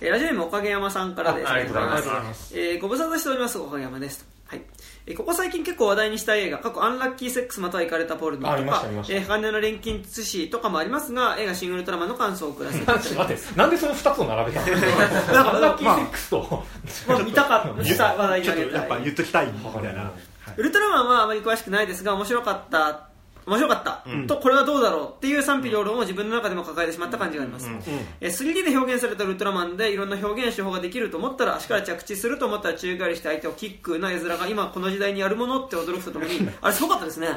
えーラジオネームおかげ山さんからです。あありがとうございます。えーご無沙汰しておりますおかげ山です。はいえーここ最近結構話題にした映画過去アンラッキーセックスまたは行かれたポルノとかえー鋼の錬金術師とかもありますが映画シン・ウルトラマンの感想をください待ってなんでその2つを並べたの？なんかラッキーセックスと、まあ見たかった話題にちょあげたい。やっぱ言っときたいみたいな。ウルトラマンはあまり詳しくないですが面白かった面白かった、とこれはどうだろうっていう賛否両論を自分の中でも抱えてしまった感じがあります、えー 3D で表現されたウルトラマンでいろんな表現手法ができると思ったら足から着地すると思ったら宙返りして相手をキックな絵面が今この時代にあるものって驚くとともにあれすごかったですね、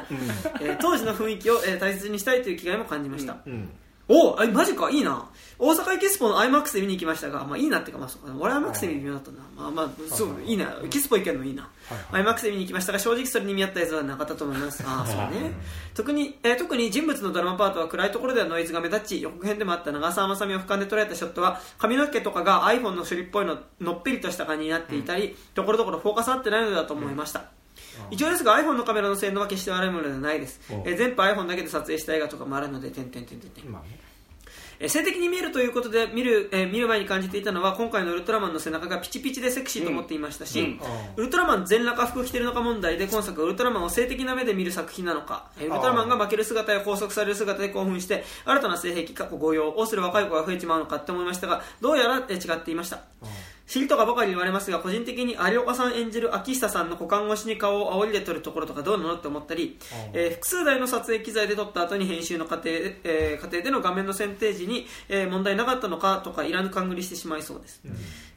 えー当時の雰囲気を、えー大切にしたいという気概も感じました、おあマジかいいな。大阪エキスポの IMAX で見に行きましたが、まあ、いいなっていうか、まあ、俺 IMAX で見る微妙だったな、まあまあ、そういいな。エキスポ行けるのいいな、IMAX で見に行きましたが正直それに見合った映像はなかったと思います。ああそうね。特に、えー特に人物のドラマパートは暗いところではノイズが目立ち予告編でもあった長澤まさみを俯瞰で捉えたショットは髪の毛とかが iPhone の処理っぽいののっぺりとした感じになっていたり、ところどころフォーカス合ってないのだと思いました、一応ですが iPhone のカメラの性能は決して悪いものではないです、えー全部 iPhone だけで撮影した映画とかもあるので点々点々点々まあね。えー性的に見えるということで見る,、えー見る前に感じていたのは今回のウルトラマンの背中がピチピチでセクシーと思っていましたし、ウルトラマン全裸服着てるのか問題で今作はウルトラマンを性的な目で見る作品なのか、えーウルトラマンが負ける姿や拘束される姿で興奮して新たな性癖過去御用をする若い子が増えてしまうのかって思いましたがどうやら、えー違っていました、知りとかばかり言われますが個人的に有岡さん演じる秋下さんの股間越しに顔を煽りで撮るところとかどうなのって思ったり、えー複数台の撮影機材で撮った後に編集の過程で,、えー過程での画面の選定時に、えー問題なかったのかとかいらぬ勘繰りしてしまいそうです、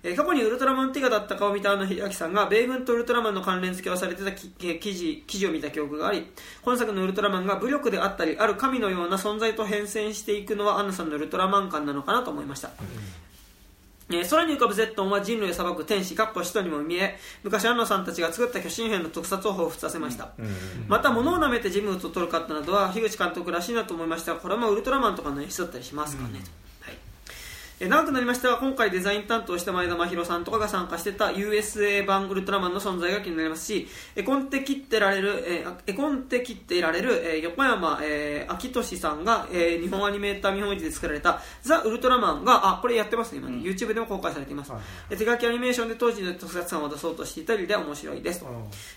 えー過去にウルトラマンティガだったかを見たあの秀明さんが米軍とウルトラマンの関連付けをされてたきえー記事記事を見た記憶があり今作のウルトラマンが武力であったりある神のような存在と変遷していくのはアンナさんのウルトラマン感なのかなと思いました、えー空に浮かぶゼットンは人類を裁く天使かっこ使徒にも見え昔安野さんたちが作った巨神兵の特撮を彷彿させました、また物を舐めて人物を取るかったなどは樋口監督らしいなと思いましたがこれもウルトラマンとかの演出だったりしますかね、はいえー長くなりましたが今回デザイン担当した前田真宏さんとかが参加してた USA 版ウルトラマンの存在が気になりますし絵コンテ切ってられる、えー絵コンテ切っていられる、えー横山、えー、秋俊さんが、えー日本アニメーター見本市で作られたザ・ウルトラマンがあこれやってますね今ね、YouTube でも公開されています、えー手書きアニメーションで当時の特撮感を出そうとしていたりで面白いです。と、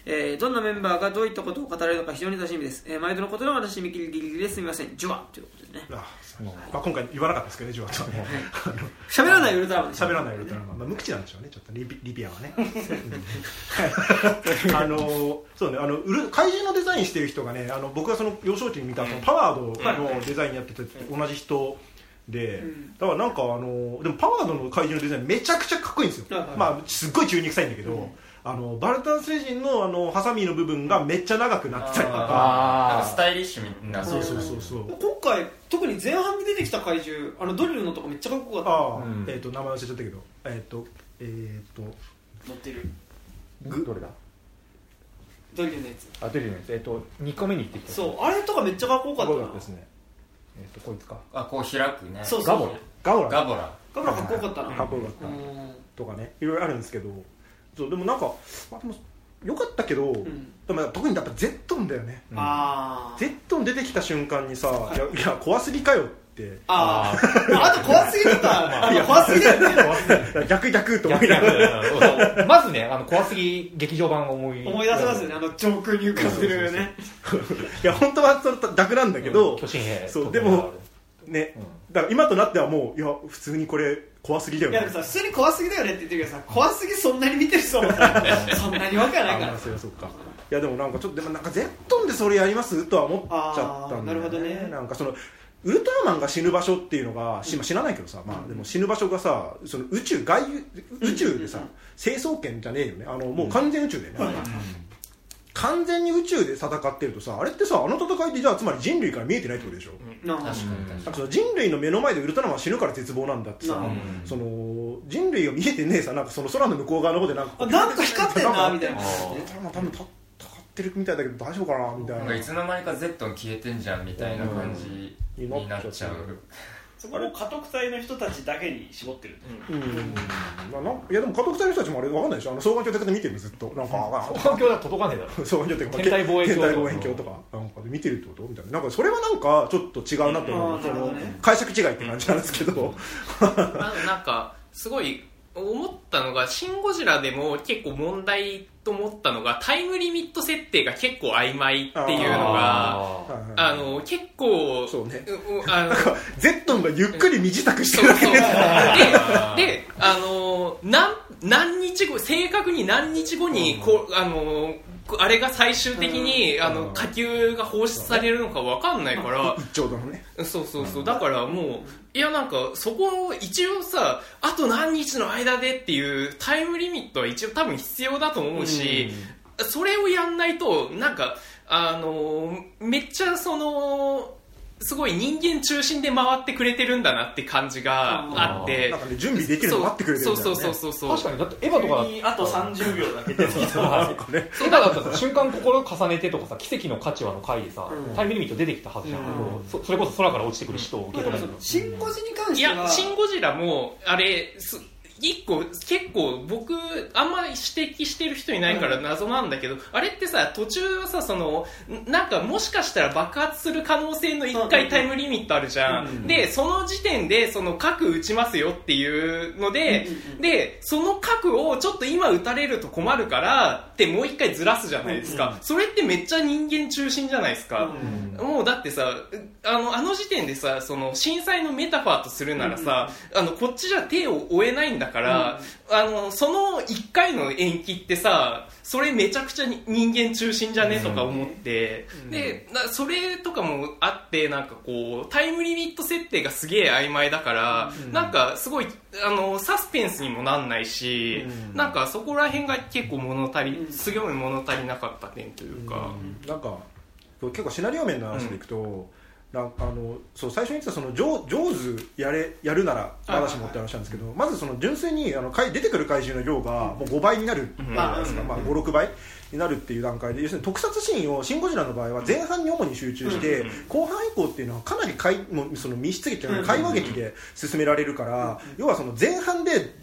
えーどんなメンバーがどういったことを語られるのか非常に楽しみです、えー毎度のことながら締め切りギリギリですみません。ジュワということでね。あまあ、今回言わなかったですけどね、ジュワと。はね。喋らないウルトラマン喋らないウルトラマン、まあ、無口なんでしょうね、ちょっとリビリビアはね。あのそうね、あの怪獣のデザインしてる人がね、あの僕がその幼少期に見たそのパワードのデザインやってて同じ人。で、だからなんかあのでもパワードの怪獣のデザインめちゃくちゃかっこいいんですよ、まあすっごい中肉臭いんだけど、あのバルタン星人のあのハサミの部分がめっちゃ長くなってたりとか。なんあかスタイリッシュな。そうそうそう。そう今回特に前半に出てきた怪獣あのドリルのとこめっちゃかっこよかっああ、うん。えっ、と名前忘れちゃったけど。えっ、とえっ、と。た乗ってる。ーどれだ？ドリルのやつ。あ出るよねえっと2個目に行ってきたそうあれとかめっちゃかっこよかったな。かっこよかったですね。えっとこいつか。あこう開くね。そうガボラ。ガオラ。ガボラ。ガブラかっこよかったな。かっこよかった。うん。とかね。いろいろあるんですけどそうでもなんか、まあ、でもよかったけど、ん。でも特にやっぱゼットンだよね、あー。ゼットン出てきた瞬間にさ「い。やいや怖すぎかよ」って。あー。あと怖すぎるか あの怖すぎだよね。逆逆と思いながら。まずねあの怖すぎ劇場版を思い思い出せますよね。あの上空に浮かんでるね。いや本当はそれ逆なんだけど、巨神兵。そうでもね、だから今となってはもういや普通にこれ怖すぎだよね。いやでもさ普通に怖すぎだよねって言ってるけどさ怖すぎそんなに見てる人もさ そんなにわけないから。あまあそりゃそうか。いやでもなんかちょっとでもなんかゼットンでそれやりますとは思っちゃったんだよ、ね、あーなるほどね。なんかそのウルトラマンが死ぬ場所っていうのが、しまあ死なないけどさ、まあ、でも死ぬ場所がさその宇宙外宇宙でさ、成層圏じゃねえよね。あのもう完全宇宙でね、完全に宇宙で戦ってるとさあれってさあの戦いってじゃあつまり人類から見えてないってことでしょ、なあ確かに確かなんかその人類の目の前でウルトラマンは死ぬから絶望なんだってさ、うん。その人類が見えてねえさなんかその空の向こう側の方でなんかあなんか光ってんなみたいな。あウルトラマン多分た戦ってるみたいだけど大丈夫かなみたいな。になんかいつの間にか Z 消えてんじゃんみたいな感じうん。になっちゃうそこを家督隊の人たちだけに絞ってるうん。まあなんいやでも家督隊の人たちもあれ分かんないでしょ。あの双眼鏡で見てるのずっと。なんかあ環境だと届かねえだろ。双眼鏡っていうか天体望遠鏡天体望遠鏡とか。なんかで見てるってこと？みたいな。なんかそれはなんかちょっと違うなと思う、うんね。解釈違いって感じなんですけど。あのなんかすごい思ったのが「シン・ゴジラ」でも結構問題と思ったのがタイムリミット設定が結構曖昧っていうのがあの結構そうね。うあの ゼットンがゆっくり身支度してそうそうでるだけでであの何何日後正確に何日後にこうあのあれが最終的に、あの火球が放出されるのか分かんないから、一丁度のねそうそう。そうだからもういやなんかそこを一応さあと何日の間でっていうタイムリミットは一応多分必要だと思うし、それをやんないとなんかあのめっちゃそのすごい人間中心で回ってくれてるんだなって感じがあって。なんかね準備できるの待ってくれてるそうみたいな、ね、そうそうそうそう確かにだってエヴァとかだにあと30秒だけ出てきたなんかね。エヴァだった。らさ瞬間心重ねてとかさ奇跡の価値はの回でさ、うん。タイムリミット出てきたはずじゃん、そそれこそ空から落ちてくる人を受け止めるの。シン・ゴジに関いしては。や、シン・ゴジラも、あれ、す一個、結構僕、あんまり指摘してる人いないから謎なんだけど、あれってさ、途中はさ、その、んなんかもしかしたら爆発する可能性の一回タイムリミットあるじゃん。で、その時点で、その核撃ちますよっていうので、で、その核をちょっと今撃たれると困るから、ってもう一回ずらすじゃないですか。それってめっちゃ人間中心じゃないですか。もうだってさあのあの時点でさその震災のメタファーとするならさ、あのこっちじゃ手を負えないんだから、あのその1回の延期ってさそれめちゃくちゃに人間中心じゃねとか思って、でなそれとかもあってなんかこうタイムリミット設定がすげえ曖昧だから、なんかすごいあのサスペンスにもなんないし、なんかそこら辺が結構物足りすごい物足りなかった点というか。なんか結構シナリオ面の話でいくと、なんかあのそう最初に言ってたその上上手やれやるならまだしもって話なんですけど、まずその純粋にあの怪出てくる怪獣の量がもう5倍になる。じゃないですか、まあ、56倍になるっていう段階で要するに特撮シーンを「シン・ゴジラ」の場合は前半に主に集中して、後半以降っていうのはかなり怪もうその密室劇というか会話劇で進められるから、要はその前半で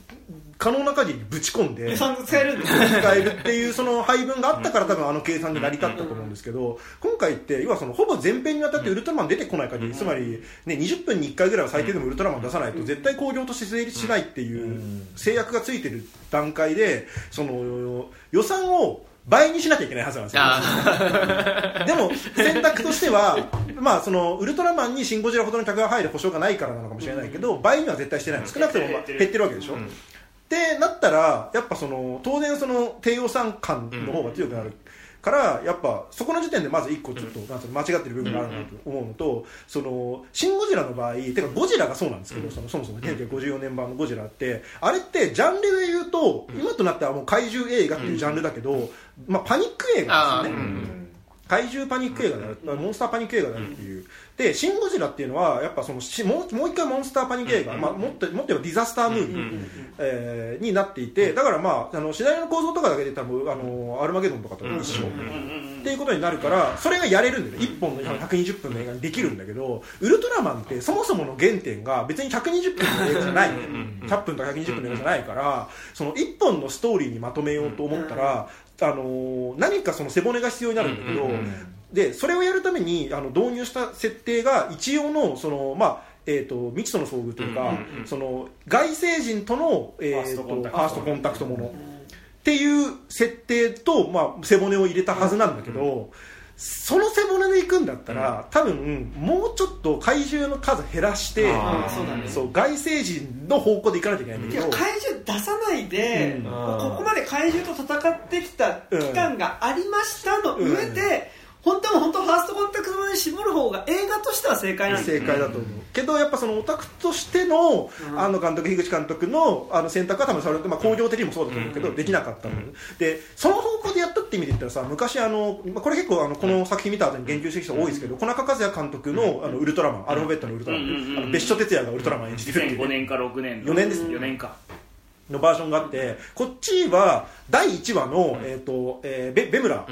可能な限りぶち込んで使えるっていうその配分があったから多分あの計算で成り立ったと思うんですけど今回って要はそのほぼ全編にわたってウルトラマン出てこない限りつまり、ね、20分に1回ぐらいは最低でもウルトラマン出さないと絶対興行として成立しないっていう制約がついてる段階でその予算を倍にしなきゃいけないはずなんですよ。あ でも選択としては、まあ、そのウルトラマンにシン・ゴジラほどの客が入る保証がないからなのかもしれないけど、倍には絶対してない。少なくともまあ減ってるわけでしょ、ってなったらやっぱその当然その低予算感の方が強くなるからやっぱそこの時点でまず一個ちょっとなん間違ってる部分があるなと思うのとそのシン・ゴジラの場合てかゴジラがそうなんですけどそのそもそも1954年版のゴジラってあれってジャンルで言うと今となってはもう怪獣映画っていうジャンルだけどまあパニック映画ですよね。怪獣パニック映画である、モンスターパニック映画であるっていう、でシン・ゴジラっていうのはやっぱそのしもうもう一回モンスターパニック映画、まあ、もっともっと言えばディザスタームービー、えーになっていてだからまああのシナリオの構造とかだけで多分あのアルマゲドンとかと一緒、っていうことになるからそれがやれるんだよね。1本の120分の映画にできるんだけどウルトラマンってそもそもの原点が別に120分の映画じゃない。100分とか120分の映画じゃないからその1本のストーリーにまとめようと思ったら、あの何かその背骨が必要になるんだけど、でそれをやるためにあの導入した設定が一応のそのまあえー、と未知との遭遇というか、その外星人との、えー、とファーストコンタクト。もの。っていう設定と、まあ、背骨を入れたはずなんだけど、その背骨で行くんだったら、多分もうちょっと怪獣の数減らしてね。そう外星人の方向で行かないといけないんだけどいや怪獣出さないで、ここまで怪獣と戦ってきた期間がありましたの上で、本当は本当ファーストコンタクトまで絞る方が映画としては正解なんですよ正解だと思う、けどやっぱそのオタクとしての,、うん。あの監督樋口監督のあの選択は多分それ、まあ、工業的にもそうだと思うけど、できなかったの、でその方向でやったって意味で言ったらさ昔あの、まあ、これ結構あのこの作品見た後に言及してる人多いですけど、小中和也監督のあのウルトラマン、アルファベットのウルトラマン、うんうんうんあの別所哲也がウルトラマン演じてるっていう2005年か6年4年です。4年かのバージョンがあってこっちは第1話の、えーとえーベベムラ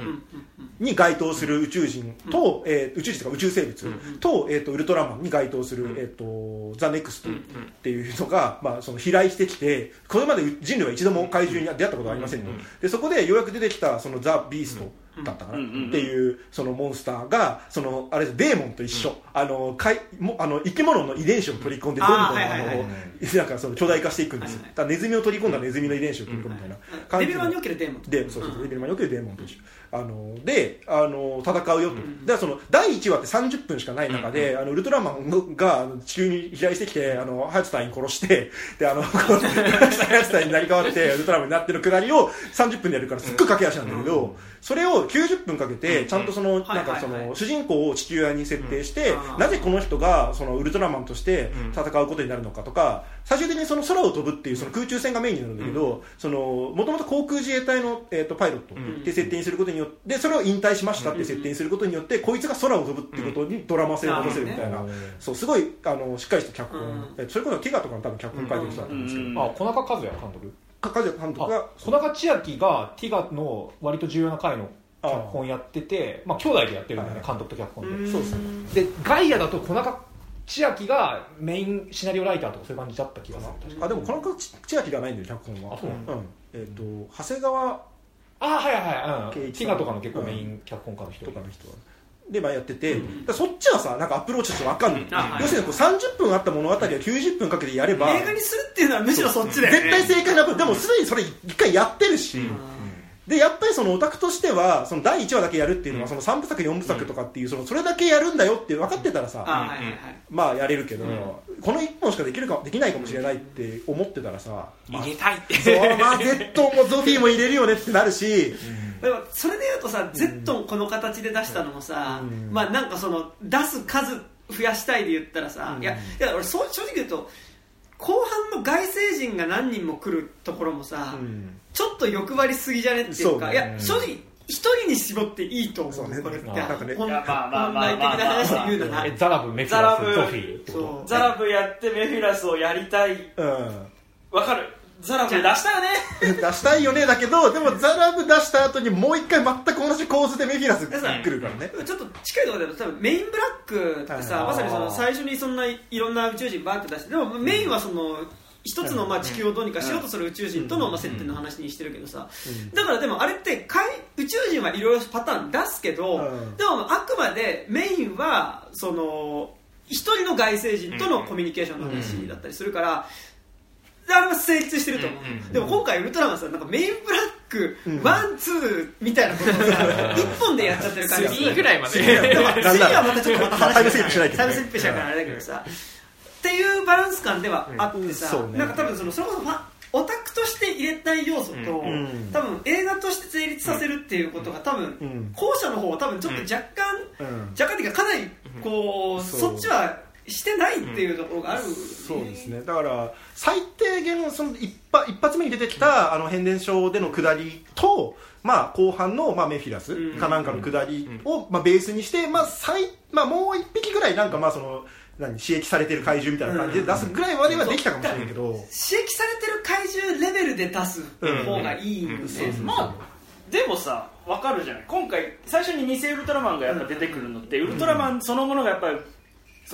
に該当する宇宙人と、えー宇宙人とか宇宙生物と,、えー、とウルトラマンに該当する、えー、とザ・ネクストっていうのが、まあ、その飛来してきてこれまで人類は一度も怪獣に出会ったことがありませんと、でそこでようやく出てきたそのザ・ビーストだったかな、うんうんうんっていうそのモンスターがそのあれですデーモンと一緒、あのかいもあの生き物の遺伝子を取り込んでどんどんあのなんかその巨大化していくんですよ、はいはい。だネズミを取り込んだネズミの遺伝子を取り込むみたいな感じの。レベル1におけるデーモンそうそう、うん。レベルマンにおけるデーモンと一緒。あのであの戦うよと、だからその第1話って30分しかない中で、あのウルトラマンのが地球に飛来してきてあのハヤツ隊員殺してであの ハヤツ隊員になり変わってウルトラマンになってるくだりを30分でやるからすっごい駆け足なんだけど、それを90分かけてちゃんとその、はいなんかその主人公を地球屋に設定して、うん。なぜこの人がそのウルトラマンとして戦うことになるのかとか最終的にその空を飛ぶっていうその空中戦がメインになるんだけど、そのもともと航空自衛隊の、えー、とパイロットって設定にすることによってそれを引退しましたって設定にすることによってこいつが空を飛ぶっていうことにドラマ性を持たせるみたいな、そうすごいあのしっかりした脚本、それこそティガとかの多分脚本書いてる人だと思うんですけど、うん。あ小中和也監督？か梶谷監督があ小中千秋がティガの割と重要な回の脚本やっててまあ兄弟でやってるんだよねはい。監督と脚本で。そうですね。でガイアだと小中千秋がメインシナリオライターとかそういう感じだった気がする。あでもこの子千秋がないんだよ脚本は。うんえっ、と長谷川あはいはいはい、うん、ティガとかの結構メイン脚本家の人。とかの人はでまあやってて、だからそっちはさなんかアプローチとして分かんない、あはい。要するにこう30分あった物語を90分かけてやれば映画にするっていうのはむしろそっちだよね。絶対正解なでもすでにそれ一回やってるし、でやっぱりそのオタクとしてはその第1話だけやるっていうのはその3部作4部作とかっていうそのそれだけやるんだよって分かってたらさ、はいはいまあやれるけど、この1本しかできるかできないかもしれないって思ってたらさ、まあ入れたいって。そうまあ Z もゾフィーも入れるよねってなるし、でもそれでいうとさ、Z をこの形で出したのもさ、うん。まあなんかその出す数増やしたいで言ったらさ、うん。いやいや俺そう正直言うと後半の外星人が何人も来るところもさ、うん。ちょっと欲張りすぎじゃねっていうかそうね。いや正直一人に絞っていいと思うそうね。これって。あなんかね。本来的な話で言うなら。えザラブメフィザラスゾフィーザラブやってメフィラスをやりたい。うん。わかるザラブ出したよね。出したいよねだけどでもザラブ出した後にもう一回全く同じ構図でメフィラス来るからね。ちょっと近いところで多分メインブラックってさ、はいまさにその最初にそんないろんな宇宙人バーって出してでもメインはその一つのまあ地球をどうにかしようとする宇宙人とのまあ接点の話にしてるけどさ。だからでもあれってかい宇宙人はいろいろパターン出すけどうん。でもあくまでメインはその一人の外星人とのコミュニケーションの話だったりするからあれは成立してると思う。でも今回ウルトラマンさなんかメインブラックワンツーみたいなことをさ一本でやっちゃってる感じ3ぐらいまで。はまたちょっとまた話タイムスリップしないとタイムスリップしちゃうからあれだけどさ。っていうバランス感ではあってさ、うん。ね。なんか多分そのそれこそファンオタクとして入れたい要素と、ん。多分映画として成立させるっていうことが多分、ん。後者の方は多分ちょっと若干、うん。若干っていうかかなりこう、そう。そっちはしてないっていうところがある、そうですね。だから最低限その一発一発目に出てきた、あの変電所での下りと、まあ、後半の、まあ、メフィラスうん。かなんかの下りを、まあ、ベースにして、まあ最まあ、もう一匹ぐらいなんかまあその何刺激されてる怪獣みたいな感じで出すぐらいまではできたかもしれないけど、刺激されてる怪獣レベルで出す方がいいよね、まあでもさわかるじゃない。今回最初に偽ウルトラマンがやっぱ出てくるのって、ウルトラマンそのものがやっぱり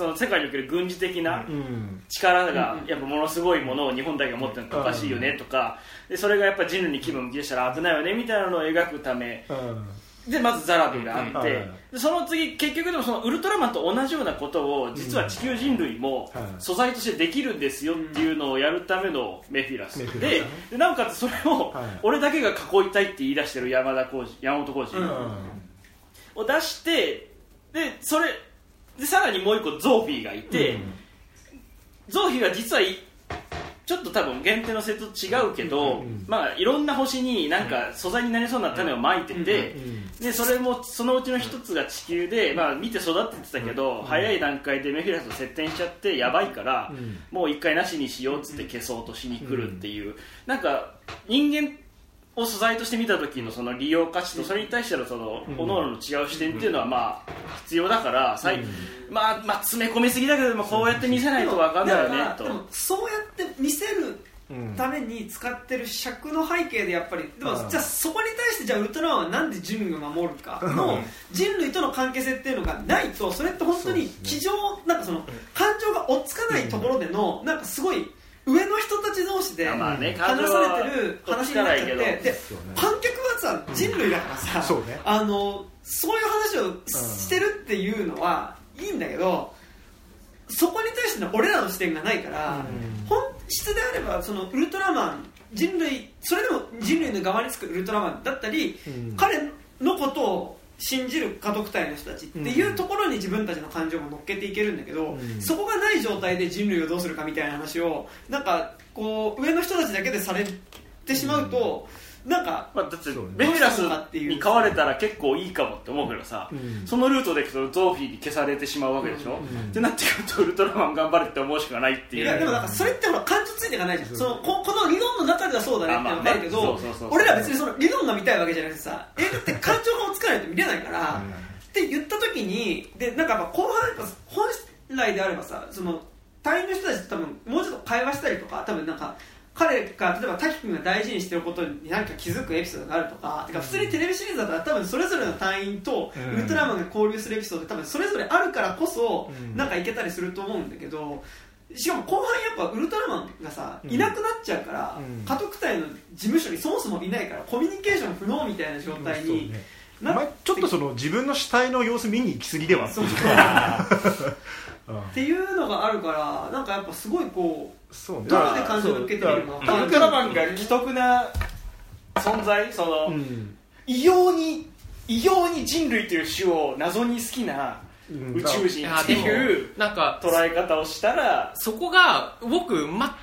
その世界における軍事的なうん。力がやっぱものすごいものを日本だけが持ってるのおかしいよねとか。でそれがやっぱ人類に気分を向き出したら危ないよねみたいなのを描くためうん。でまずザラブがあって、うん。でその次結局でもそのウルトラマンと同じようなことを実は地球人類もうん。素材としてできるんですよっていうのをやるためのメフィラス。ででなおかつそれをはい。俺だけが囲いたいって言い出してる山田浩二山本浩二を出してでそれでさらにもう一個ゾーフィーがいて、ゾーフィーは実はいちょっと多分限定のセットと違うけど、まあいろんな星になんか素材になりそうな種をまいてて、でそれもそのうちの一つが地球で、まあ、見て育ってってたけど、早い段階でメフィラスと接点しちゃってやばいから、もう一回なしにしようっつって消そうとしに来るっていう、なんか人間を素材として見た時のその利用価値とそれに対してのその各々の違う視点っていうのはまあ必要だから、さいまあまあ詰め込みすぎだけどもこうやって見せないと分かんないよねと。そうやって見せるために使ってる尺の背景でやっぱりでもうん。じゃあそこに対してじゃあウルトラマンはなんで人類を守るかの人類との関係性っていうのがないとそれって本当に机上なんかその感情が追っつかないところでのなんかすごい上の人たち同士でまあね話されてる話になっちゃってで観客はさ人類だからさ、そうね。あのそういう話をしてるっていうのはいいんだけどそこに対しての俺らの視点がないから、本質であればそのウルトラマン人類それでも人類の側につくウルトラマンだったり、うん。彼のことを信じる家督隊の人たちっていうところに自分たちの感情も乗っけていけるんだけど、うん。そこがない状態で人類をどうするかみたいな話をなんかこう上の人たちだけでされてしまうと、なんかまあ、だってベミラスに飼われたら結構いいかもって思うけどさ、うん。そのルートでいくとゾーフィーに消されてしまうわけでしょ、ってなってくるとウルトラマン頑張れって思うしかないっていう。いやでもなんかそれってほら感情ついていかないじゃん。そのここの理論の中ではそうだねってわかるけあどまあねそうそうそう。俺ら別にその理論が見たいわけじゃなくてさ映画って感情がつかないと見れないから、って言った時にでなんかやっぱ後半やっぱ本来であればさその隊員の人たちと多分もうちょっと会話したりとか多分なんか彼が例えば滝君が大事にしてることに何か気づくエピソードがあるとかてか普通にテレビシリーズだったら多分それぞれの隊員とうん。ウルトラマンが交流するエピソード多分それぞれあるからこそうん。なんかいけたりすると思うんだけどしかも後半やっぱウルトラマンがさいなくなっちゃうからうん。家督隊の事務所にそもそもいないからコミュニケーション不能みたいな状態にちょっとその自分の死体の様子見に行き過ぎでは っていうのがあるからなんかやっぱすごいこそうね。どこで感情を受けてみるの？かウルトラマンが既得な存在？その、うん。異様に異様に人類という種を謎に好きなうん。宇宙人っていうなんか捉え方をしたらそこが僕、ま、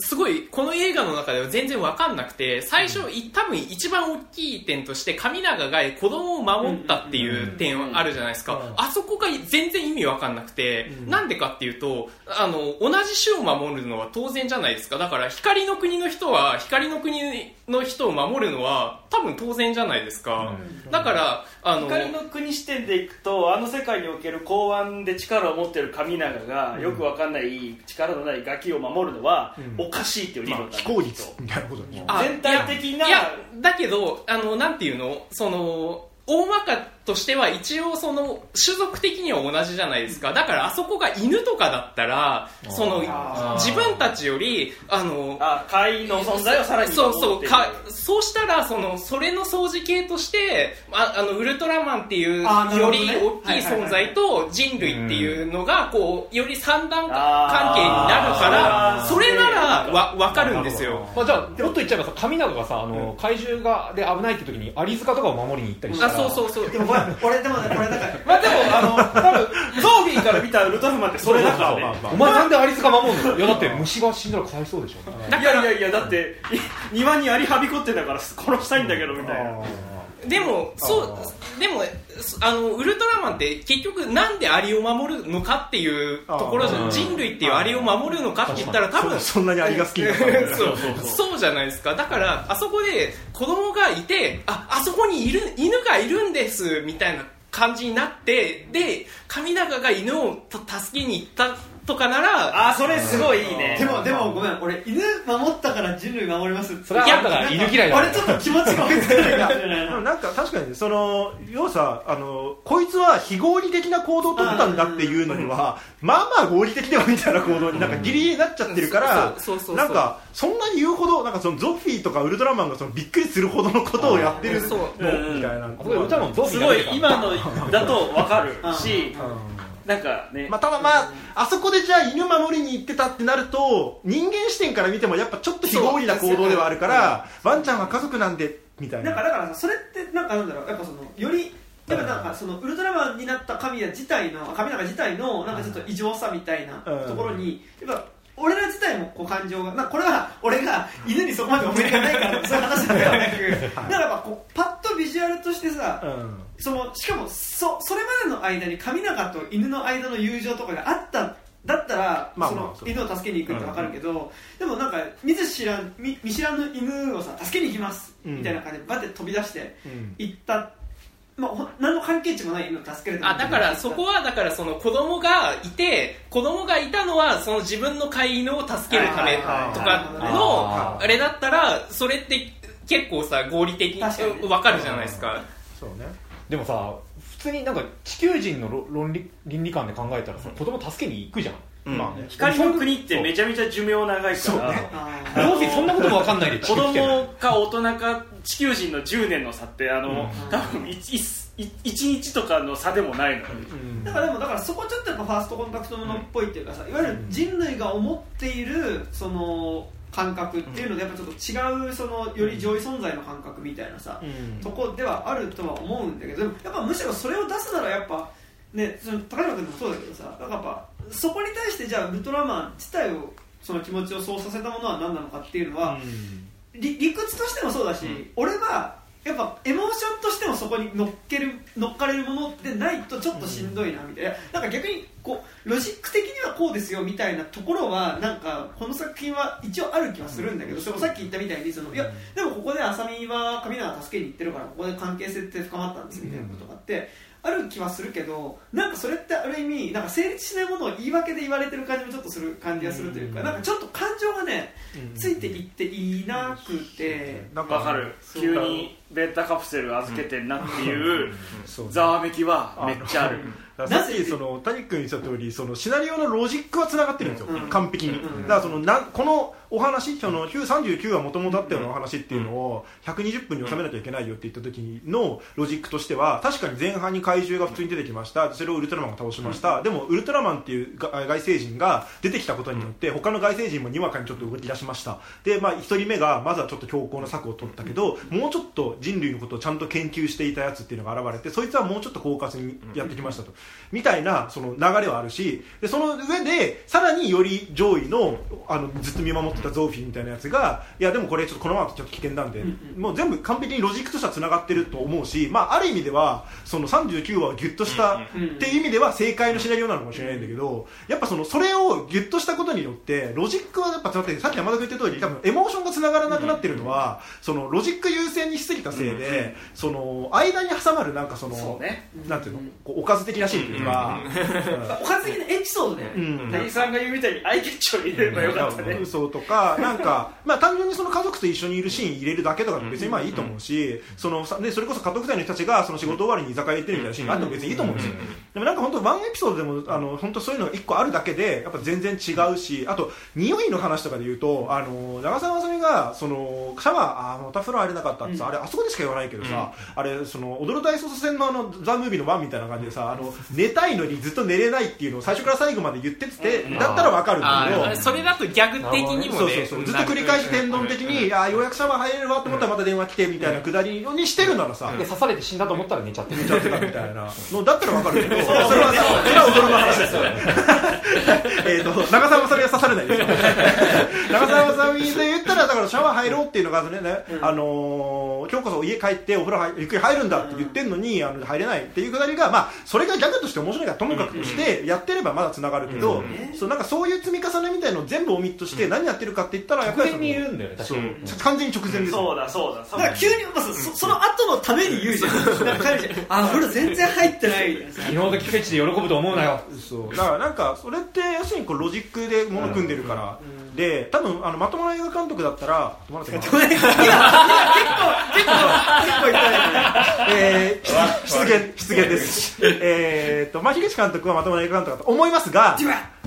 すごいこの映画の中では全然わかんなくて最初、い多分一番大きい点として神永が子供を守ったっていう点あるじゃないですか、うん。あそこが全然意味わかんなくて、うん。なんでかっていうとあの同じ種を守るのは当然じゃないですか。だから光の国の人は光の国の人を守るのは多分当然じゃないですか、だからあの光の国視点でいくとあの世界における公安で力を持っている神永がよくわかんない力のないガキを守るのはうん。おかしいっていう理ま論だあ非効率。なことにあ全体的ないやいやだけどあのなんていうの？その大まかとしては一応その種族的には同じじゃないですか。だからあそこが犬とかだったらそのあ自分たちよりあのあ怪異の存在をさらにそうそうかそうしたらそのそれの掃除系としてああのウルトラマンっていうより大きい存在と人類っていうのがこうより三段関係になるからそれならわ分かるんですよ。まあ、じゃあもっと言っちゃえばさ神永がさあの怪獣がで危ないって時にアリ塚とかを守りに行ったりしたあらそうそうそう 俺でもねこれだから。まあでもあの多分ゾーフィーから見たウルトラマンってそれだから。ねお前なんでアリ塚守るの？いやだって虫が死んだらかわいそうでしょ。いやいやいやだってい庭にアリはびこってんだから殺したいんだけどみたいなでもそうでもそあのウルトラマンって結局なんでアリを守るのかっていうところ人類っていうアリを守るのかって言ったら多分そそんなにアリが好き そうそうじゃないですか。だからあそこで子供がいてああそこにいる犬がいるんですみたいな感じになってで神永が犬をた助けに行ったとかならあそれすごいいいね。でもでもごめん俺犬守ったから人類守りますそれはあんたが犬嫌いだ俺ちょっと気持ちが追いつかないかもしれない？でもななんか確かにその要さあのこいつは非合理的な行動を取ったんだっていうのにはまあまあ合理的ではみたいな行動になんかギリギリになっちゃってるからそうそうそうそう。なんかそんなに言うほどなんかそのゾフィーとかウルトラマンがそのびっくりするほどのことをやってるのそう。うんみたいな。あそこでウルトラマンゾンビすごい今のだと分かるしうんなんかね。まあ、ただまあ、あそこでじゃあ犬守りに行ってたってなると、人間視点から見てもやっぱちょっと非合理な行動ではあるから、ワンちゃんは家族なんで、みたいな。だからさそれってなんかなんだろう。やっぱそのよりやっぱなんかそのウルトラマンになった神谷自体の神永自体のなんかちょっと異常さみたいなところにやっぱ俺ら自体もこう感情がなんかこれは俺が犬にそこまで思い入れがないからそういう話ではなくだからやっぱこうパッとビジュアルとしてさうん。そのしかもそそれまでの間に神永と犬の間の友情とかがあっただったら、そのまあまあそう。犬を助けに行くってわかるけど、でもなんか見ず知らん見見知らぬ犬をさ助けに行きます、うん。みたいな感じでバッて飛び出してうん。行った、まあ、ほ何の関係値もない犬を助けるあだからそこはだからその子供がいて子供がいたのはその自分の飼い犬を助けるためとかのああれだったらそれって結構さ合理的に確かるじゃないですかそうね。でもさ普通になんか地球人の論論理倫理観で考えたらさ子供助けに行くじゃんまあね光の国ってめちゃめちゃ寿命長いから、あどうせそんなことも分かんないで。子供か大人か地球人の10年の差ってあの、多分 1, 日とかの差でもないの。に、ーだからでもだからそこちょっとやっぱファーストコンタクトものっぽいっていうかさいわゆる人類が思っているその感覚っていうのでやっぱちょっと違うそのより上位存在の感覚みたいなさ、とこではあるとは思うんだけどでもやっぱむしろそれを出すならやっぱねその高島君もそうだけどさだからやっぱそこに対してじゃあウルトラマン自体をその気持ちをそうさせたものは何なのかっていうのは、理理屈としてもそうだし、俺はやっぱエモーションとしてもそこに乗っける乗っかれるものでないとちょっとしんどいなみたいな、なんか逆にこうロジック的にはこうですよみたいなところはなんかこの作品は一応ある気はするんだけど、それもさっき言ったみたいにそのいやでもここで浅見は神永助けに行ってるからここで関係性って深まったんですみたいなことがあって。ある気はするけどなんかそれってある意味なんか成立しないものを言い訳で言われてる感じもちょっとする感じがするというか、なんかちょっと感情がね、ついていっていなくて、なん。わかるそう急にベータカプセル預けてんなっていうざわめきはめっちゃあるさっきその谷君言った通りそのシナリオのロジックはつながってるんですよ、完璧に、だからそのなこのお話その39はもともとあったようなお話っていうのを120分に収めなきゃいけないよって言った時のロジックとしては確かに前半に怪獣が普通に出てきましたそれをウルトラマンが倒しました、でもウルトラマンっていう外星人が出てきたことによって他の外星人もにわかにちょっと動き出しましたでまあ1人目がまずはちょっと強硬な策を取ったけどもうちょっと人類のことをちゃんと研究していたやつっていうのが現れてそいつはもうちょっと狡猾にやってきましたと、みたいなその流れはあるしでその上でさらにより上位のあのずっと見守ってたゾーフィーみたいなやつがいやでもこれちょっとこのままちょっと危険なんで、もう全部完璧にロジックとしてはつながってると思うし、まあ、ある意味ではその39話をギュッとしたっていう意味では正解のシナリオなのかもしれないんだけどやっぱそのそれをギュッとしたことによってロジックはやっぱだってさっき山田君言った通り多分エモーションがつながらなくなってるのは、そのロジック優先にしすぎたせいで、その間に挟まるなんかそのそうね。なんていうの？こうおかず的なシーンというか、おかず的なエピソードで、うん。谷さんが言うみたいにアイキャッチを入れればよかったね。嘘とかなんかまあ単純にその家族と一緒にいるシーン入れるだけとか別にまあいいと思うし、そのさでそれこそ家族隊の人たちがその仕事終わりに居酒屋行ってるみたいなシーンがあっても別にいいと思うんですよ、でもなんか本当ワンエピソードでもあの本当そういうのが一個あるだけでやっぱ全然違うしあと匂いの話とかで言うとあの長澤まさみがそのシャワーあーまた風呂入れなかったってさ、あれあそこでしか言わないけどさ、あれその踊る大捜査線のあのザ・ムービーのワンみたいな感じでさあの寝たいのにずっと寝れないっていうのを最初から最後まで言ってて、だったらわかるんだけど、それだとギャグ的にもそうねそうそう。ずっと繰り返し天丼的に、あーようやくシャワー入れるわと思ったらまた電話来てみたいなくだりにしてるならさ、で刺されて死んだと思ったら寝ちゃってる。寝ちゃってたみたいな。のだったらわかるけど、それはそれは踊るの話ですよ。えっと長澤まさみは刺されないですよ。長澤まさみで言ったらだからシャワー入ろうっていうのがね、あのー今日こそ家帰ってお風呂入ゆっくり入るんだって言ってんのにあの入れないっていうくだりがまあそれがギャグとして面白いからともかくとしてやってればまだつながるけど、そうなんかそういう積み重ねみたいのを全部オミットして何やってるかって言ったらやっぱり直前にいるんだよね完全に直前です。よそうだそうだそうだ。だから急に、まあ、そその後のために言うじゃん。なんか彼氏あ風呂全然入ってない。みたいなさ昨日のフェチで喜ぶと思うなよ。そう。だからなんかそれって要するにこうロジックでもの組んでるから、で多分あのまともな映画監督だったらまだごめんいやいや結構結構結構言ったねえー、出現出現です。えーっとまあ樋口監督はまともな映画監督だと思いますが、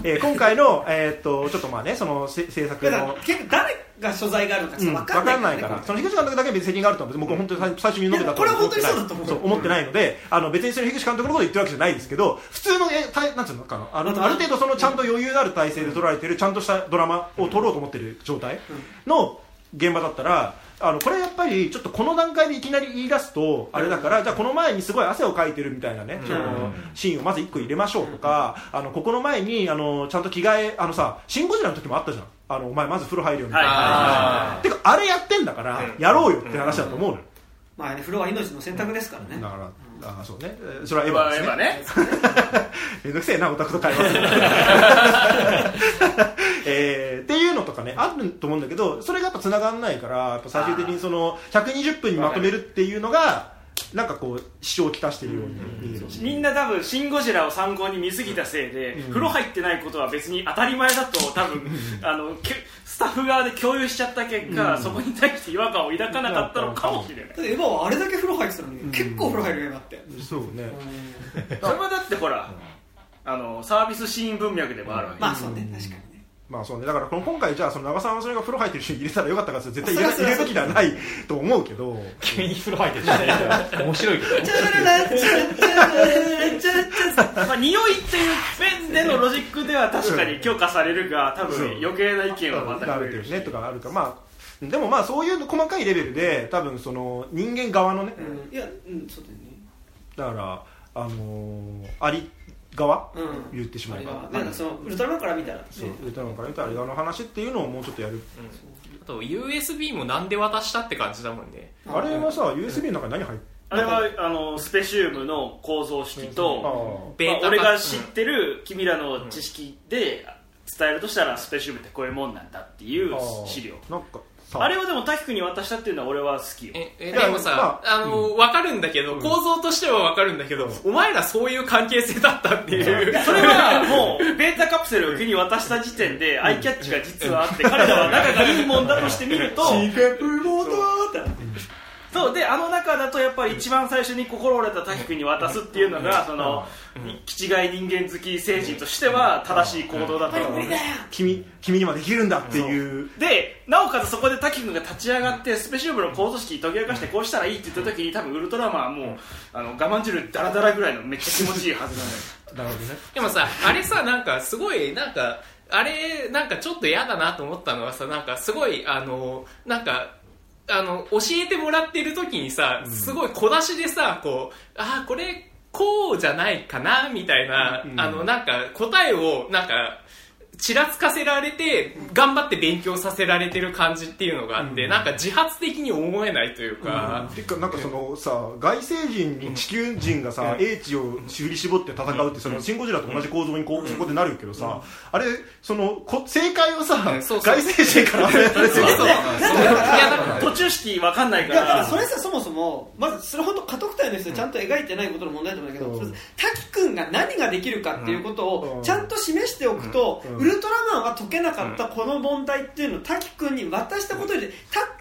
えー今回のえーっとちょっとまあねそのせ制作の。結構誰が所在があるのかちょっと分分かかんないんないから、その樋口監督だけは別に責任があると僕は本当に最最初に述べたといやこれは本当にそうだと思ってないので、あの別にその樋口監督のことを言ってるわけじゃないですけど普通のえたなんつうのかなあのある程度そのちゃんと余裕のある体制で撮られてるちゃんとしたドラマを撮ろうと思ってる状態の現場だったらあのこれやっぱりちょっとこの段階でいきなり言い出すとあれだからじゃあこの前にすごい汗をかいてるみたいなね、そのシーンをまず1個入れましょうとか、あのここの前にあのちゃんと着替えあのさシン・ゴジラの時もあったじゃんあのお前まず風呂入るよみたいな、はてかあれやってんだからやろうよって話だと思うの。よ、まあね風呂は命の選択ですからね。だからあそうね。えーそれはエエヴァですね。ヴァね。めんどくせえなオタクと会話する えーっていうのとかねあると思うんだけどそれがやっぱ繋がんないからやっぱ最終的にその120分にまとめるっていうのがなんかこう支障をきたしてるように見える。みんな多分「シン・ゴジラ」を参考に見すぎたせいで、風呂入ってないことは別に当たり前だと多分あのけスタッフ側で共有しちゃった結果、そこに対して違和感を抱かなかったのかもしれない。だエヴァはあれだけ風呂入ってたのに、結構風呂入る映画って。そうね。それはだってほらあのサービスシーン文脈でもあるわけ、まあそうね確かに。ねまあそうね。だからこの今回じゃあその長澤まさみが風呂入ってるシーン入れたらよかったかって絶対入れ入れるべきではないと思うけど。急に風呂入ってるしね面白いけど。まあ、匂いっていう面でのロジックでは確かに許可されるが多分余計な意見はまたあ増えるしるけどねとかあるかまあでもまあそういう細かいレベルで多分その人間側のね。うん。いやうんそうだよね。だからあのーアリ側うん。言ってしまえば。なんかそのウルトラマンから見たらね。そうウルトラマンから見たアリ側の話っていうのをもうちょっとやる。あと USB もなんで渡したって感じだもんね。あれはさ USB の中に何入ってあれはあのスペシウムの構造式と、まあ、俺が知ってる君らの知識で伝えるとしたらスペシウムってこういうもんなんだっていう資料。なんかさあれをでも滝君に渡したっていうのは俺は好きよ。えでもさ、まあの、わかるんだけど、構造としてはわかるんだけど、お前らそういう関係性だったっていう。それはもうベータカプセルを国に渡した時点でアイキャッチが実はあって彼らは仲がいいもんだとしてみるとそうであの中だとやっぱり一番最初に心折れた滝君に渡すっていうのがその気違い人間好き成人としては正しい行動だと思う君君にはできるんだっていう。でなおかつそこで滝君が立ち上がってスペシウムの構造式解き明かしてこうしたらいいって言った時に多分ウルトラマンはもうあの我慢汁ダラダラぐらいのめっちゃ気持ちいいはずだねなるほどね。でもさ、あれさ、なんかすごい、なんか、あれ、なんかちょっと嫌だなと思ったのはさ、なんかすごい、あの、なんか、あの、教えてもらってる時にさ、すごい小出しでさ、こう、あー、これ、こうじゃないかな、みたいな、あの、なんか答えを、なんか、ちらつかせられて、頑張って勉強させられてる感じっていうのがあって、なんか自発的に思えないというか、てかなんかそのさ外星人に地球人がさ、英知を振り絞って戦うってそのシン・ゴジラと同じ構造にこうそこでなるけどさ、あれそのこ正解をさ、うん。そうそう。外星人から与えられてるそうそう。いや、途中式わかんないから。らそれさそもそもまずそれ本当家督隊の人ちゃんと描いてないことの問題だと思うんだけど、滝君が何ができるかっていうことうん。をちゃんと示しておくと、うん。ウルトラマンは解けなかったこの問題っていうのを滝君に渡したことで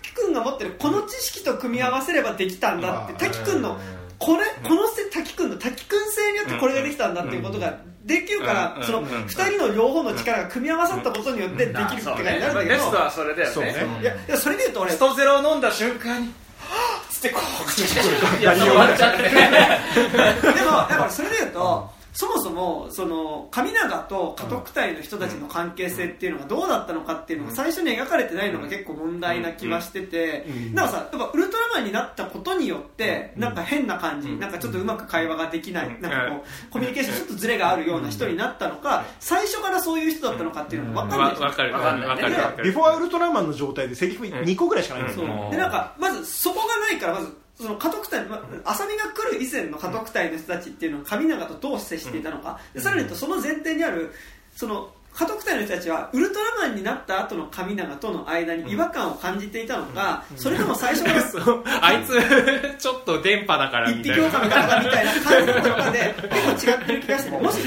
滝君が持ってるこの知識と組み合わせればできたんだってうん。滝君のこれこのせ滝君の滝君性によってこれができたんだっていうことができるからうん。そのうん。2人の両方の力が組み合わさったことによってできるって感じになるんだけど。ベストはそれだよねいやいやそれで言うと俺ストゼロを飲ん。だ瞬間にはぁっつってこう口にや終わっちゃって。でもだからそれで言うと、そもそもその神長と家督隊の人たちの関係性っていうのがどうだったのかっていうのが最初に描かれてないのが結構問題な気はしてて、うん。なんかさやっぱウルトラマンになったことによってなんか変な感じ、なんかちょっとうまく会話ができない、なんかこうコミュニケーションちょっとズレがあるような人になったのか最初からそういう人だったのかっていうのが分かんないわわかる、わかる、わかる。わかる。ビフォーウルトラマンの状態でセリフ2個ぐらいしかないんですよ、でなんかまずそこがないからまずその家督隊、まあ、浅見が来る以前の家督隊の人たちっていうのは神長とどう接していたのか、でさらにとその前提にあるその家督隊の人たちはウルトラマンになった後の神長との間に違和感を感じていたのか、それとも最初から あいつ、ちょっと電波だから一匹みたいな。狼だみたいな感じとかで結構違ってる気がしてもし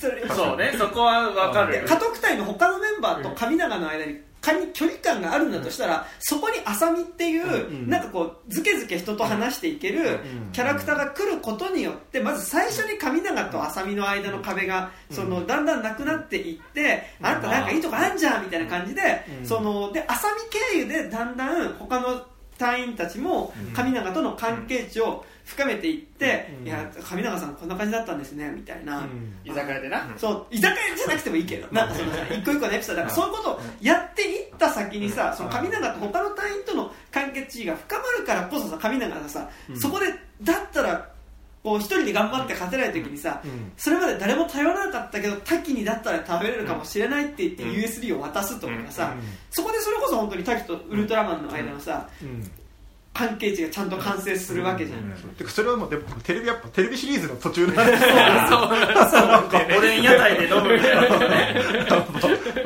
それそうねそこはわかる。で家督隊の他のメンバーと神長の間に仮に距離感があるんだとしたら、そこに浅見っていう、んなんかこうずけずけ人と話していけるキャラクターが来ることによってまず最初に神長と浅見の間の壁がそのだんだんなくなっていって、あんたなんかいいとこあんじゃんみたいな感じで、そので浅見経由でだんだん他の隊員たちも神長との関係値を深めていって、いや神長さんこんな感じだったんですねみたいな。居酒屋でな。そう居酒屋じゃなくてもいいけど。なんかその一個一個のエピソードだからそういうことをやっていった先にさその神長と他の隊員との関係値が深まるからこそさ神長がさ、そこでだったらこう一人で頑張って勝てない時にさ、それまで誰も頼らなかったけど多岐にだったら食べれるかもしれないって言って USB を渡すとかさ、そこでそれこそ本当にタキとウルトラマンの間のさ、関係値がちゃんと完成するわけじゃん、てかそれはもうでもテレビやっぱテレビシリーズの途中なんで。すおでん屋台で飲むみたいなね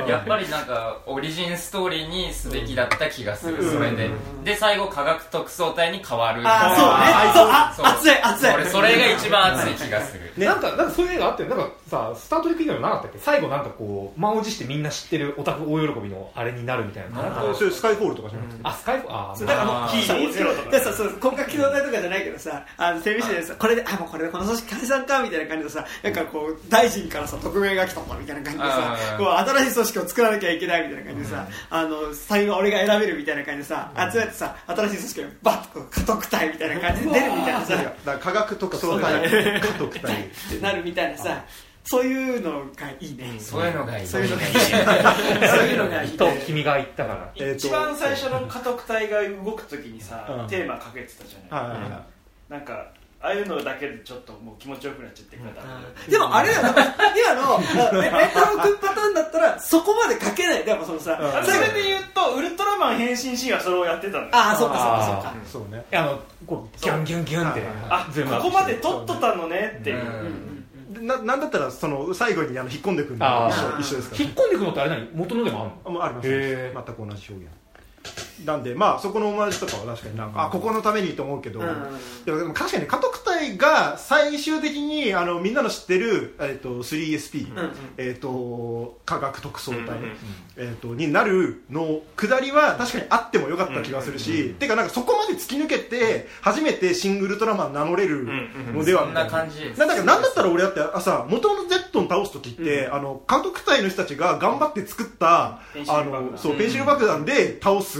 やっぱりなんかオリジンストーリーにすべきだった気がする、う。んそれで、で最後科学特捜隊に変わるああそう。ねそう。あ熱い熱いそれそれが一番熱い気がするなんか、なんかそう。いう。映画あってなんかさ、スタートリック以外のなかったっけ最後なんかこう、満を持してみんな知ってるオタク大喜びのあれになるみたいな。そう。いう。スカイフォールとかじゃなくてあ、スカイフ、あ、そう。だからもう。ヒでさそう広角機動隊とかじゃないけどさあのテレビでさこれであもうこれでこの組織解散かみたいな感じでさなんかこう大臣からさ匿名が来たんだみたいな感じでさこう新しい組織を作らなきゃいけないみたいな感じでさあの最後は俺が選べるみたいな感じでさ集めてさ新しい組織をバッとこう家督隊みたいな感じで出るみたいなさ科学特捜隊家督隊ってなるみたいなさそういうのがいいね。そういうのがいい。そういうのがいい。そういうのがいいと君が言ったから。一番最初の家督隊が動くときにさ、うん。テーマかけてたじゃない、なんかああいうのだけでちょっともう気持ちよくなっちゃってくれた、でもあれだよ、今の、あレレンタロ君パターンだったら、そこまで書けない。でもそのさ、それで言うとウルトラマン変身シーンはそれをやってたんだよああ、そうかそうかそうか。そうね。あのこうギャンギャンギャンってあ全部ここまで撮っとったのねっていう、ななんだったらその最後にあの引っ込んでくるのあ一ー。緒一緒ですから引っ込んでくのってあれ何？元のでもあんの？あもうあります。全く同じ表現なんでまあそこのオマージュとかは確かになんか、あここのためにと思うけど、うん。でもでも確かに家督隊が最終的にあのみんなの知ってる、えー、と 3SP、うんえー、と科学特捜隊、えー、とになるの下りは確かにあってもよかった気がするし、てかなんかそこまで突き抜けて初めてシングルトラマン名乗れるのではそんな感じなんだかなんだったら俺だって朝元の Z を倒す時って、あの監督隊の人たちが頑張って作ったあのそうペンシル爆弾で倒す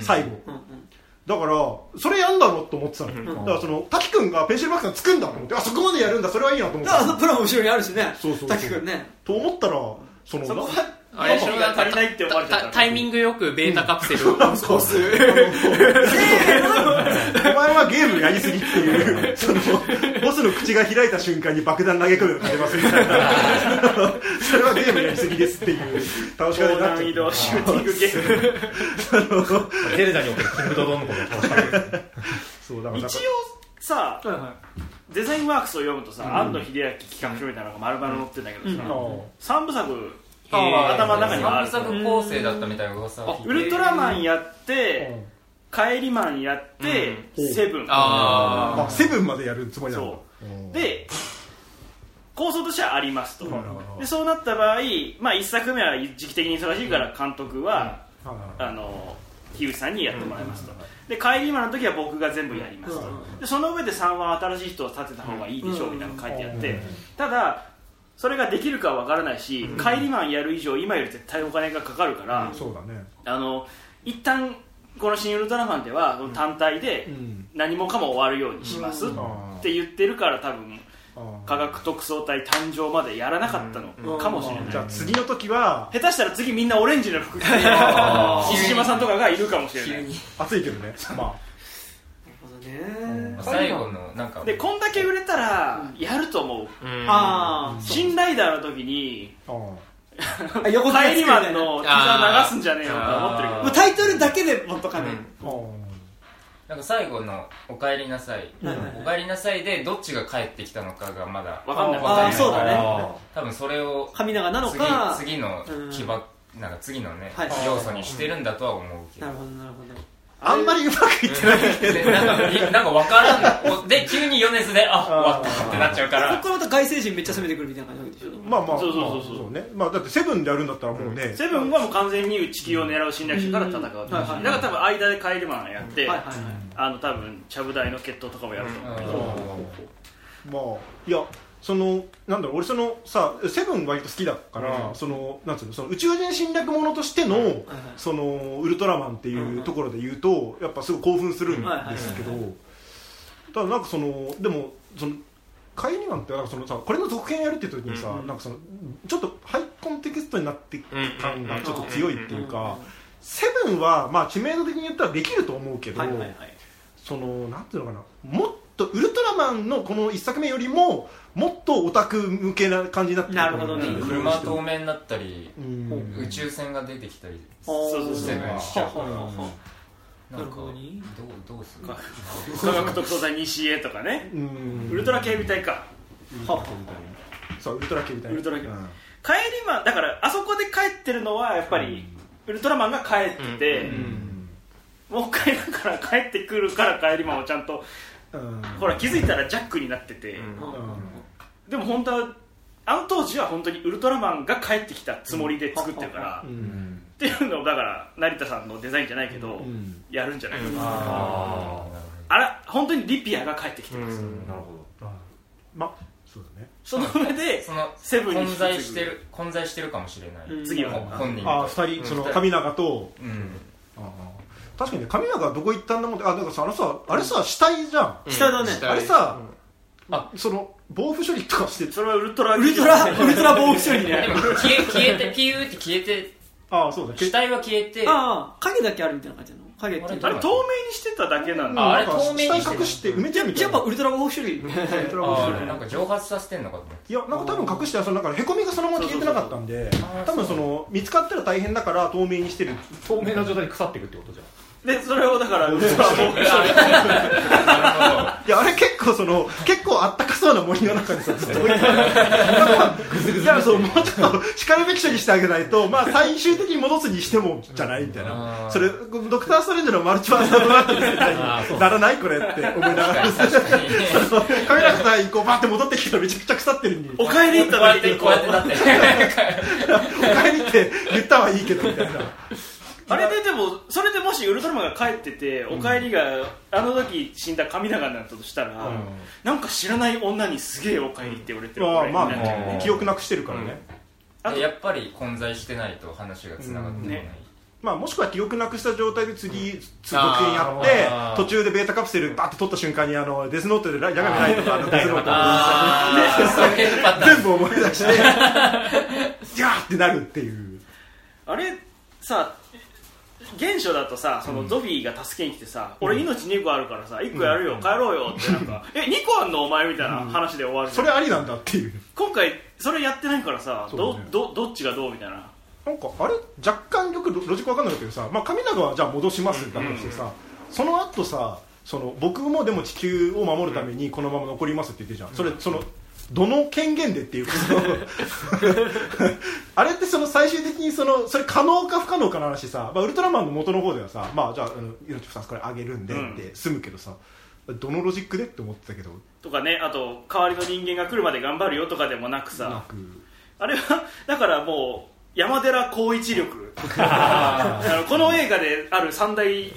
最後、だからそれやんだろと思ってたの、だからその滝君がペンシル爆弾作るんだと思ってあそこまでやるんだそれはいいなと思ってプランも後ろにあるしね。滝くんね。と思ったらそのそこはあれでしょ？足りないって思われちゃったタタイミングよくベータカプセルを。押すお前はゲームやりすぎっていう。そのボスの口が開いた瞬間に爆弾投げ込むの勝てますみたいな。それはゲームやりすぎですっていう。倒し方高になっちゃシューティングゲーム。ゼルダにおけるキングドドンのことを倒し一応さはいはい。デザインワークスを読むとさ、安野秀明企画書みたいなのが丸々載ってんだけどさ、三部作頭の中にはあ三る部作構成だったみたいな噂を聞いて。ウルトラマンやって、帰りマンやって、うん。セブン。ああセブンまでやるつもりなの？そう。うん。で構想としてはありますと、はいはいはいでそうなった場合、まあ、1作目は時期的に忙しいから監督は、はいはいあの樋口さんにやってもらいますと、で帰りマンの時は僕が全部やりますと、でその上で3は新しい人を立てた方がいいでしょうみたいなの書いてあって、ただそれができるかは分からないし、帰りマンやる以上今より絶対お金がかかるから、そうだね。あの一旦この「新ウルトラマン」では単体でん。何もかも終わるようにしますって言ってるから多分科学特捜隊誕生までやらなかったのかもしれない。じゃあ次の時は下手したら次みんなオレンジの服。着て西島さんとかがいるかもしれない。暑いけどね。まね最後のなんか。でこんだけ売れたらやると思う。あ新ライダーの時にあああ。横帰りマンの。のティザー流すんじゃねえよと思ってるけど。タイトルだけでもとかね。ああなんか最後の「おかえりなさい」おかえりなさい」でどっちが帰ってきたのかがまだわかんない。あーそうだね。多分それを神長なの次か。次のうん。起爆なんか次のねはい。要素にしてるんだとは思うけど。なるほどなるほど。あんまりうまくいってないでなんかいなんか分からんの。で急に米津であ終わったってなっちゃうかこらこからまた外星人めっちゃ攻めてくるみたいな感じでしょ。まあまあそうそうそうそうまあそうね。まあだってセブンでやるんだったらもうね。セブンはもう完全に地球を狙う侵略者から戦うってうん。はいはいだから多分間で帰りマンやって、はいはいはい。あの多分ちゃぶ台の決闘とかもやると思う。けど、まあいやそのなんだろう俺そのさセブン割と好きだから、そのなんつうのその宇宙人侵略者としての、そのウルトラマンっていうところで言うとやっぱすごい興奮するんですけど、ただなんかそのでもそのカイニマンってなんかそのさこれの続編やるって時にさ、なんかそのちょっとハイコンテキストになって感がちょっと強いっていうか、セブンはまあ知名度的に言ったらできると思うけど、はいはいはい。そのなんていうのかなもっとウルトラマンのこの一作目よりももっとオタク向けな感じになってるなるほどね。車透明になったりうん。宇宙船が出てきたりそうそうそしちゃうから。なんかなるほどうどうする？科学特捜隊西へとかね。うん。ウルトラ警備隊か。はそうウルトラ系みたいなウルトラ系うん。帰りマンだからあそこで帰ってるのはやっぱりウルトラマンが帰ってて、もう一回だから帰ってくるから帰りマンをちゃんとうん。ほら気づいたらジャックになってて、でも本当はあの当時は本当にウルトラマンが帰ってきたつもりで作ってるから、うん。っていうのをだから成田さんのデザインじゃないけど、ん。やるんじゃないかな、ああら本当にリピアが帰ってきてます、なるほまあそうだね。その上で そのセブンに混在してる混在してるかもしれない、うん。次はほ本人あと二人その神永と。うん。あー。確かにね神永どこ行ったんだもんってあだからさあのさあれさ死体じゃん、下だね。下あれさ、あその防腐処理とかしてそれはウルトラウルトラウルトラ防腐処理でねも消え消えてピューって消えてああそうだ。死体は消えてああ影だけあるみたいな感じなの？影って。いうあれ透明にしてただけなんだ、ああれ透明にして隠して埋めてるみたいな。やっぱウルトラ防腐処理ウルトラ防腐処理。あーなんか蒸発させてんのかい。やなんか多分隠してそのなんかへこみがそのまま消えてなかったんで多分その見つかったら大変だから透明にしてる。ど透明な状態で腐っていくってことじゃんでそれをだからウルトラ防腐処理いやあれ結構その結構あったかそうな森の中でさずっと置いてある。いやそうもうちょっとしかるべき処理してあげないとまあ最終的に戻すにしてもじゃないみたいな。それドクター・ストレンジのマルチバーストバーって世界にならないこれって思いながら。カメラさんこうバーって戻ってきたらめちゃくちゃ腐ってるにお帰り行ったこうやっ時にてこうやってなって。お帰りって言ったはいいけどみたいなあれででもそれでもしウルトラマンが帰ってて、お帰りがあの時死んだ神永になったとしたら、なんか知らない女にすげえお帰りって言われてるまあまあ記憶なくしてるからね。あとやっぱり混在してないと話がつながってこない、うん。ね。まあ、もしくは記憶なくした状態で次続編やって途中でベータカプセルバッて取った瞬間にあのデスノートでラヤガメライトとかあのデスノート全部思い出して ギャーってなるっていう。あれさ現象だとさそのゾフィーが助けに来てさ、俺命2個あるからさ1個やるよ、帰ろうよってなんか え2個あんのお前みたいな話で終わるじそれありなんだっていう。今回それやってないからさ、どどどっちがどうみたいな。なんかあれ？若干よくロロジックわかんないけどさ、まあ、神永はじゃあ戻しますって話してさ、その後さその僕もでも地球を守るためにこのまま残りますって言ってるじゃん、それそのどの権限でっていうかそのあれってその最終的にそのそれ可能か不可能かの話さ、まあ、ウルトラマンの元の方ではさ、まあ、じゃああの命さんこれあげるんでって済むけどさ、どのロジックでって思ってたけど。とかねあと代わりの人間が来るまで頑張るよとかでもなくさ。なく。あれはだからもう山寺宏一力。あのこの映画である三大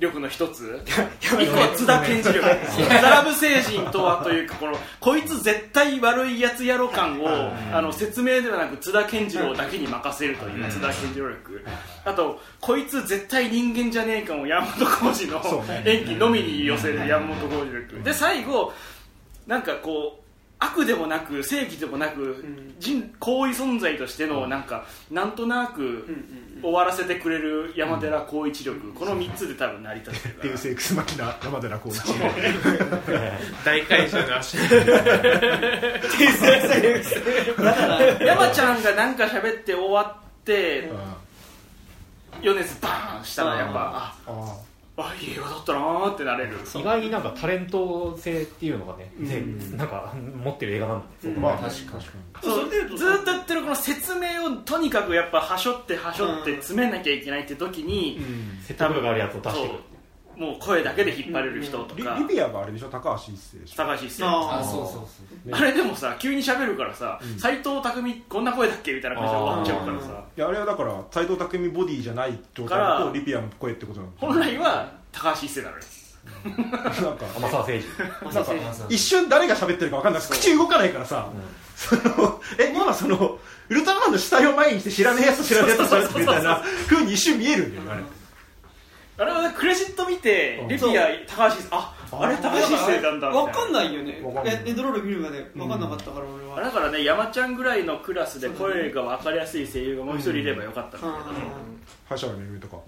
力の一つ？一個は津田健次力。ザラブ星人とはというかこのこいつ絶対悪いやつやろ感をあの説明ではなく津田健次郎だけに任せるという津田健次郎力。あとこいつ絶対人間じゃねえ感を山本浩二の演技のみに寄せる山本浩二力。で最後なんかこう悪でもなく正義でもなく、人行為存在としてのなんかなんとなく終わらせてくれる山寺宏一力、この3つで多分成り立ってるから。デウスエクスマキナ山寺宏一。大怪獣の足山ちゃんがなんか喋って終わって米津バーンしたらやっぱあああいい映画だったなーってなれる。意外になんかタレント性っていうのがね、ねなんか持ってる映画なんだね、そこまあ確かにそうずーっとやってるこの説明をとにかくやっぱはしょってはしょって詰めなきゃいけないって時に、説得力があるやつを出してくるもう声だけで引っ張れる人とか、リリビアがあれでしょ？高橋一生でしょ高橋一生。ああそうそうそうあれでもさ急に喋るからさ斎、藤工こんな声だっけ？みたいな感じで終わっちゃうからさ。いやあれはだから斎藤工ボディじゃない状態だとリピアの声ってことなんだ。本来は高橋一生なのよ。なんか。天沢誠一瞬誰が喋ってるか分かんない口動かないからさ、その え今そのウルトラマンの死体を前にして知らねえやつと知らねえやつと喋ってるみたいな風に一瞬見えるんだよねあれあれはねクレジット見てレピア高橋ああれ高橋一生なんだみたいな。分かんないよね。わかんない。えエンドロール見るまで分かんなかったから俺は。だからね山ちゃんぐらいのクラスで声が分かりやすい声優がもう一人いればよかったんだ橋原めぐみとか、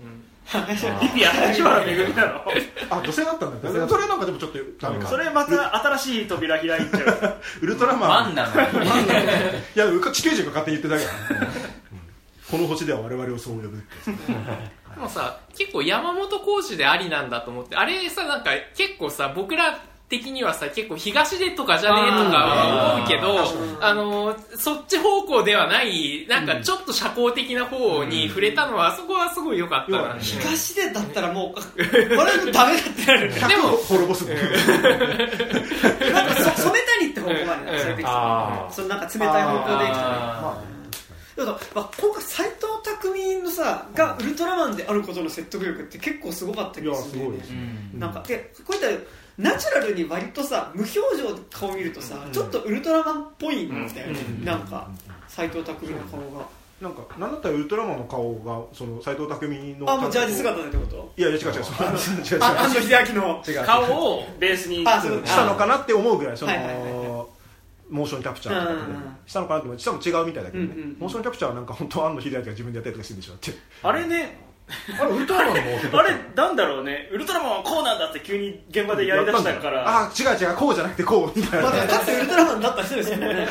けどリピア橋原めぐみなの。あ女性だったんだ。よそれなんかでもちょっとダメか。それまた新しい扉開いちゃう。ウルトラマン。マンなのに。いや地球人が勝手に言ってたから、うん。この星では我々をそう呼ぶってでもさ結構山本浩二でありなんだと思ってあれさなんか結構さ僕ら的にはさ結構東出とかじゃねえとか思うけどあのそっち方向ではないなんかちょっと社交的な方に触れたのはあそこはすごい良かったな、東でだったらもう これダメだってなる。でも滅ぼすのなんかそ染谷って方向までなんか連れてきたあー。そのなんか冷たい方向で行くとね。あだから、まあ、今回斎藤匠のさがウルトラマンであることの説得力って結構すごかった気がするね。いやすごいうん。なんかでこういったナチュラルに割とさ無表情で顔見るとさ、ちょっとウルトラマンっぽいんだよね、なんか斎藤工の顔が、なんかなんだったらウルトラマンの顔がその斎藤工のあもうジャージ姿でってこと？いやいや違う違うそう違う違う。あ安野秀明の。違う。違う顔をベースに。あそう。したのかなって思うぐらいその、はいはいはいモーションキャプチャーとかでうんうんうん。したのかなって思うしかも違うみたいだけどね、うんうんうん。モーションキャプチャーはなんか本当安野秀明が自分でやったりとかしてるんでしょってあれね。あれウルトラマンのあれなんだろうね。ウルトラマンはこうなんだって急に現場でやりだしたから。あ違う違うこうじゃなくてこうみたいな、まあ、かつてウルトラマンだった人ですよね。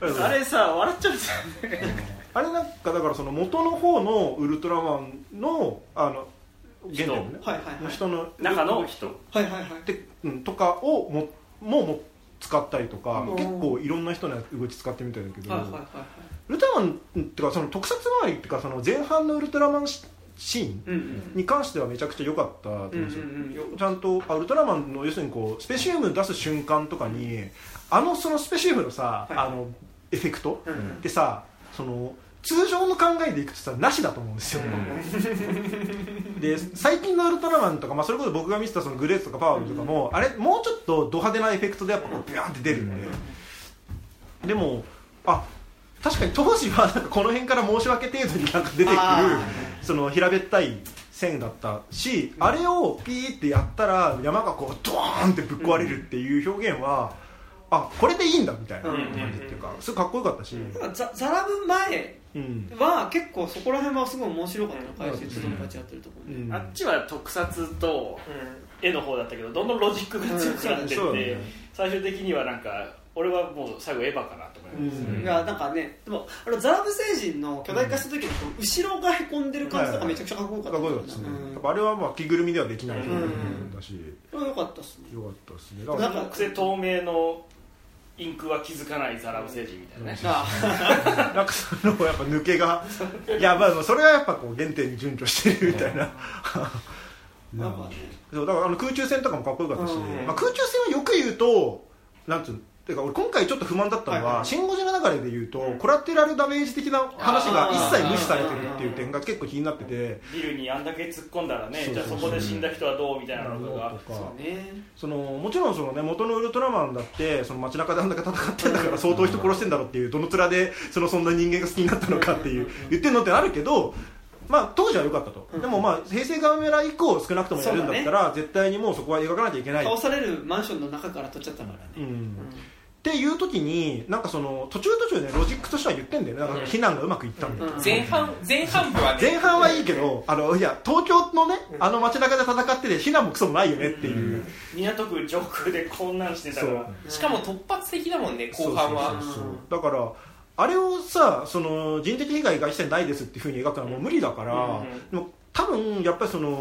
あれさ笑っちゃうんですよね。あれなんかだからその元の方のウルトラマンのあの原点のね。はいはいはい。の人の中の人。はいはいはい。で、うん、とかをももも使ったりとか、うん。結構いろんな人の動き使ってみたいだけど、はいはいはいウルトラマンっていうかその特撮周りっていうかその前半のウルトラマンシシーンに関してはめちゃくちゃ良かったと思うんですよ、うんうんちゃんとあウルトラマンの要するにこうスペシウム出す瞬間とかにあのそのスペシウムのさ、はい。あのエフェクトってさその通常の考えでいくとさなしだと思うんですよ、で最近のウルトラマンとか、まあ、それこそ僕が見てたそのグレースとかパワールとかも、あれもうちょっとド派手なエフェクトでやっぱこうビャーンって出るんで、でもあ確かに当時はなんかこの辺から申し訳程度になんか出てくるあその平べったい線だったし、あれをピーってやったら山がこうドーンってぶっ壊れるっていう表現は、あこれでいいんだみたいな感じっていうかすごいかっこよかったし、なんかザザラブ前うん。は結構そこら辺はすごい面白かったの解説友達やってるところうん。あっちは特撮と絵の方だったけどどんどんロジックが強くなってって、最終的にはなんか俺はもう最後エヴァかなと思います、うん。いやなんかねでもあのザラブ星人の巨大化した時のこう後ろがへこんでる感じとかめちゃくちゃかっこよかった。かっこよかったですね、あれはまあ着ぐるみではできない表現だし、これよかったっすね。よかったですね。か癖透明のインクは気づかないザラブ星人みたいな。ね、なんかそのやっぱ抜けがいやまあそれはやっぱこう原点に準拠してるみたいな。なんかね。そうだからあの空中戦とかもかっこよかったし、うん。まあ、空中戦はよく言うとなんつうのてか俺今回ちょっと不満だったのは「はいはい。シン・ゴジラ」流れで言うと、コラテラルダメージ的な話が一切無視されてるっていう点が結構気になってて。ビルにあんだけ突っ込んだらねじゃあそこで死んだ人はどうみたいなのがそのもちろんその、ね、元のウルトラマンだってその街中であんだけ戦ってんだから相当人殺してんだろうっていうどの面でそのそんな人間が好きになったのかっていう言ってんのってあるけど、まあ、当時は良かったと、うん。でも、まあ、平成ガメラ以降少なくともやるんだったら、絶対にもうそこは描かなきゃいけない、倒されるマンションの中から取っちゃったからね。うんっていう時になんかその途中途中でロジックとしては言ってんだよね。なんか避難がうまくいったんだよ、うん。前半前半部はね。前半はいいけどあのいや東京のねあの街中で戦ってて避難もクソもないよねっていう、港区上空でこんなんしてたからしかも突発的だもんね後半は。だからあれをさその人的被害が一切ないですっていうふうに描くのはもう無理だから、でも多分やっぱりその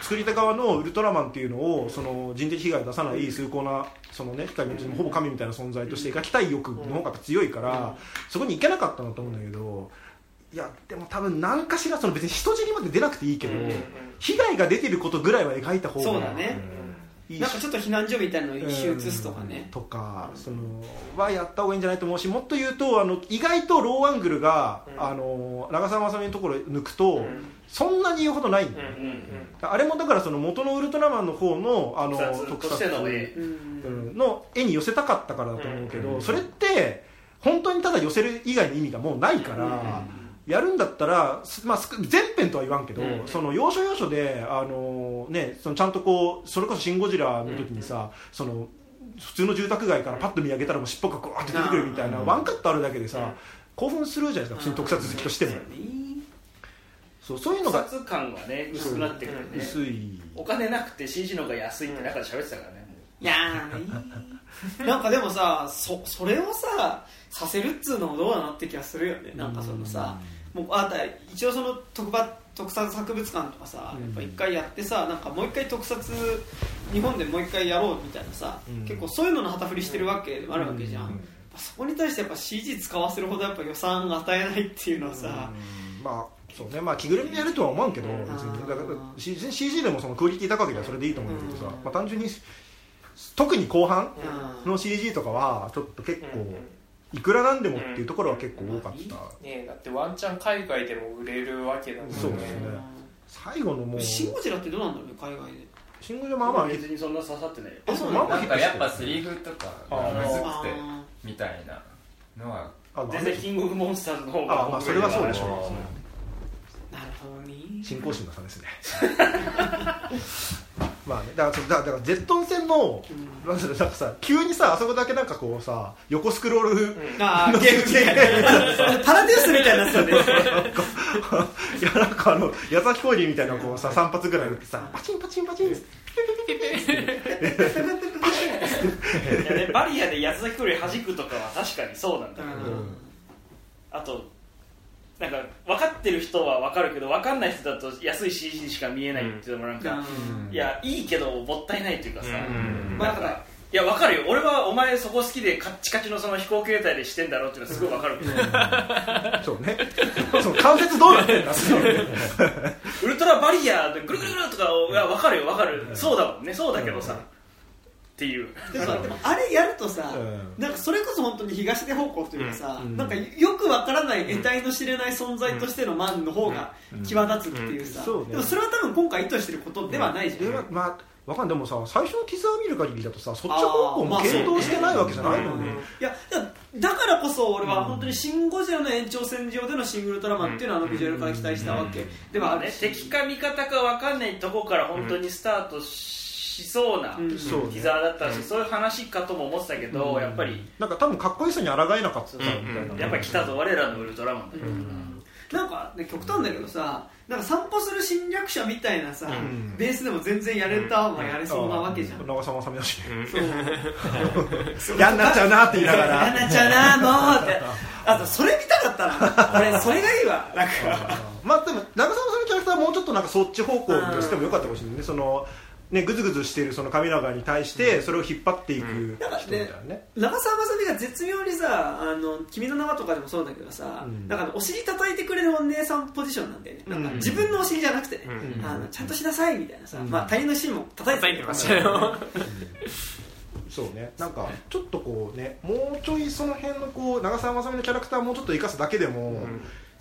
作り手側のウルトラマンっていうのをその人的被害を出さない崇高なそのね光のうちにほぼ神みたいな存在として描きたい欲の方が強いから、そこに行けなかったんだと思うんだけどいやでも多分何かしらその別に人尻まで出なくていいけど、被害が出てることぐらいは描いた方がそうだね。いいしなんかちょっと避難所みたいなの一周移すとかね。とかそのはやった方がいいんじゃないと思うしもっと言うとあの意外とローアングルが、あの長澤まさみのところ抜くと、そんなに言うほどない。んだよ、うんうん。あれもだからその元のウルトラマンの方のあの特撮。のの絵に寄せたかったからだと思うけど、それって本当にただ寄せる以外の意味がもうないから、やるんだったら、すまあ、全編とは言わんけど、うん。その要所要所で、あのね、そのちゃんとこうそれこそ「シン・ゴジラ」の時にさ、その普通の住宅街からパッと見上げたらもう尻尾がゴーって出てくるみたいな、ワンカットあるだけでさ、興奮するじゃないですか普通に特撮好きとしても、そうそういうのが特撮感がね薄くなってくるね。薄い。お金なくて CG の方が安いって中で喋ってたからねいやーなんかでもさそそれをささせるっつうのもどうなのって気がするよね。なんかそのさもうあんた一応その特番特撮博物館とかさやっぱ一回やってさなんかもう一回特撮日本でもう一回やろうみたいなさ、うん。結構そういうのの旗振りしてるわけでもあるわけじゃん、うん。そこに対してやっぱ CG 使わせるほどやっぱ予算が与えないっていうのはさ、うん。まあそうね。まあ着ぐるみでやるとは思わんけど別に。だから CG, でもそのクオリティ高ければそれでいいと思うんだけどさ、うん。まあ、単純に特に後半うんの CG とかはちょっと結構いくらなんでもっていうところは結構多かった、ねだってワンチャン海外でも売れるわけだもんねそうですね。最後のもう。シン・ゴジラってどうなんだ。ろうね海外でシングルまあまあ別にそんな刺さってないよあそうまあまあなんかやっぱセリフとかがむずくてあみたいなのはあ全然キングオブモンスターズの方があまあそれはそうでしょうーなるほどね。新興心の差ですね。まあねだからそうだだからゼットン戦の、なんなんかさ急にさあそこだけなんかこうさ横スクロール、ああゲームパラデュースみたいになってたね。いやなんかあの矢崎コーリーみたいなこうさ3発ぐらい打ってさパチンパチンパチン。いやねバリアで八つ崎より弾くとかは確かにそうなんだけど、うん。あとなんか分かってる人は分かるけど分かんない人だと安い CG しか見えないっていうのもなんか、いやいいけどもったいないというかさ、まあだからいや分かるよ。俺はお前そこ好きでカッチカチのその飛行形態でしてんだろうっていうのはすごい分かるけど、そうね。そう関節どうなってんだ ウルトラバリアでぐるぐるぐるとかいや分かるよ分かる、そうだもんね。そうだけどさ、っていう。でもさでもあれやるとさ、うん。なんかそれこそ本当に東出方向というかさ、うん。なんかよくわからない得体の知れない存在としてのマンの方が際立つっていうさ、でもそれは多分今回意図してることではないじゃん、でまあわかんでもさ最初のティザー見る限りだとさそっち方向も検討してないわけじゃないもんね、いやだだからこそ俺は本当に「シン・ゴジラ」の延長線上でのシン・グルトラマンっていうのはあのビジュアルから期待したわけ。ではあるし、ね敵か味方か分かんないとこから本当にスタートしそうな、うん。テそうね。ィザーだったし、そういう話かとも思ってたけど、やっぱり。なんか多分かっこよさに抗えなかった。みたいな、やっぱり来たぞ我らのウルトラマンだよ、なんか、ね、極端だけどさなんか散歩する侵略者みたいなさ、ん。ベースでも全然やれたはやれそうなわけじゃん、長澤まさみだし。ねそう。嫌になっちゃうなって言いながやらなっちゃうなもうって。あとそれ見たかったな俺それがいいわなんか。まあでも長澤まさみのキャラクターはもうちょっとなんかそっち方向としてもよかったかもしれないね。そのねぐずぐずしているその神永に対してそれを引っ張っていく人みたいなね。長澤まさみが絶妙にさ「あの君の名は」とかでもそうだけどさ、うん。なんかお尻叩いてくれるお姉さんポジションなんだよね。なんかうん。自分のお尻じゃなくてね、うん。あのちゃんとしなさいみたいなさ、うん。まあ、他人の尻も叩いて叩いてましたよそうね。なんかちょっとこうねもうちょいその辺のこう長澤まさみのキャラクターをもうちょっと生かすだけでも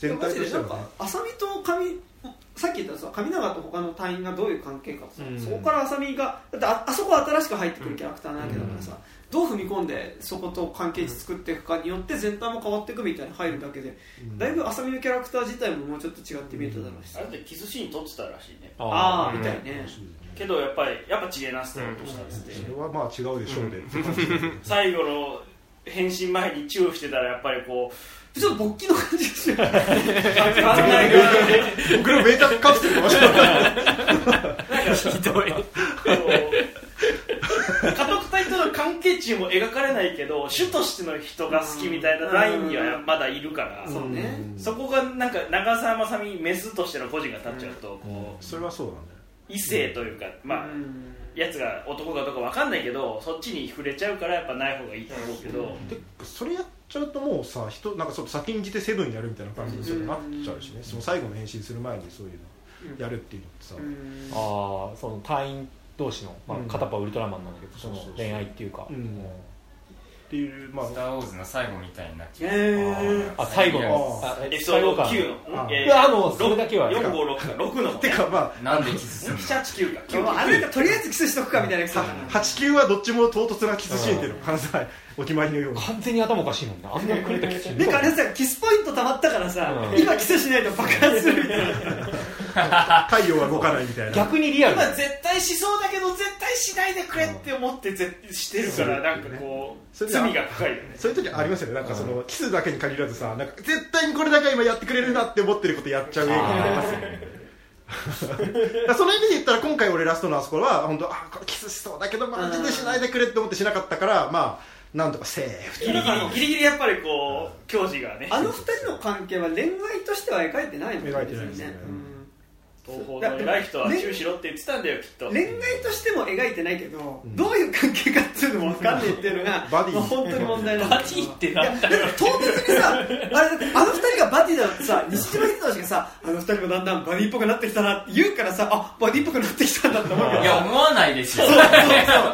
全体としてはね。なんか浅見と上さっき言ったさ上永と他の隊員がどういう関係かさ、うん。そこから浅見がだってああそこは新しく入ってくるキャラクターなわけだからさ、どう踏み込んでそこと関係値作っていくかによって全体も変わっていくみたいに入るだけで、だいぶ浅見のキャラクター自体ももうちょっと違って見えただろうしさ、あれでキスシーン撮ってたらしいね。ああみたいね、けどやっぱりやっぱチゲナスターとしたっつって、それはまあ違うでしょうね最後の変身前にチューしてたらやっぱりこちょっと勃起の感じがする。う考えが僕のメーターカプセルかもしれない。ひどい。家督隊との関係値も描かれないけど主としての人が好きみたいなラインにはまだいるから、そうね、そこがなんか長澤まさみメスとしての個人が立っちゃうとこうそれはそうなんだよ異性というかまあうんやつが男かどうかわかんないけどそっちに触れちゃうからやっぱない方がいいと思うけど。でそれやっちゃうともうさ人なんかそう先んじてセブンやるみたいな感じにそれなっちゃうしね。その最後の変身する前にそういうのやるっていうのってさ、うん。ああその隊員同士の、まあうん、片っぽはウルトラマンなんだけど、その恋愛っていうか、うんっていうまあ。スター・ウォーズの最後みたいになっちゃう。えあ最後の。エピソードスカイウォー9のあえいやあのそれだけは。456か。6のてかまあ。なんでキスするの？789かー、あれとりあえずキスしとくかみたいな89はどっちも唐突なキスシーンっていうの関西お決まりのように。完全に頭おかしいもんな。あんなに狂ったキスなんかあれさキスポイント溜まったからさ、うん。今キスしないと爆発するみたいな。太陽は動かないみたいな。逆にリアル。今絶対しそうだけど絶対しないでくれって思ってぜしてるからなんかこうそれであ罪が深いよね。そういう時ありますよね。なんかそのキスだけに限らずさなんか絶対にこれだけは今やってくれるなって思ってることやっちゃう映画がありますよね。その意味で言ったら今回俺ラストのあそこは本当あこれキスしそうだけどマジでしないでくれって思ってしなかったからまあなんとかセーフギリギリギリギリやっぱりこう教授がね。あの二人の関係は恋愛としては描いてないの描いてないですね。うん東方の偉い人はチューしろって言ってたんだよきっと。恋愛としても描いてないけど、どういう関係かっていうのも分かんないっていうのがバディ。まあ本当に問題なんだバディってなんだいやだから唐突にさあれだってあの二人がバディだってさ西島秀俊がさあの二人もだんだんバディっぽくなってきたなって言うからさあバディっぽくなってきたんだって思うけど。いや思わないですよ。そうそう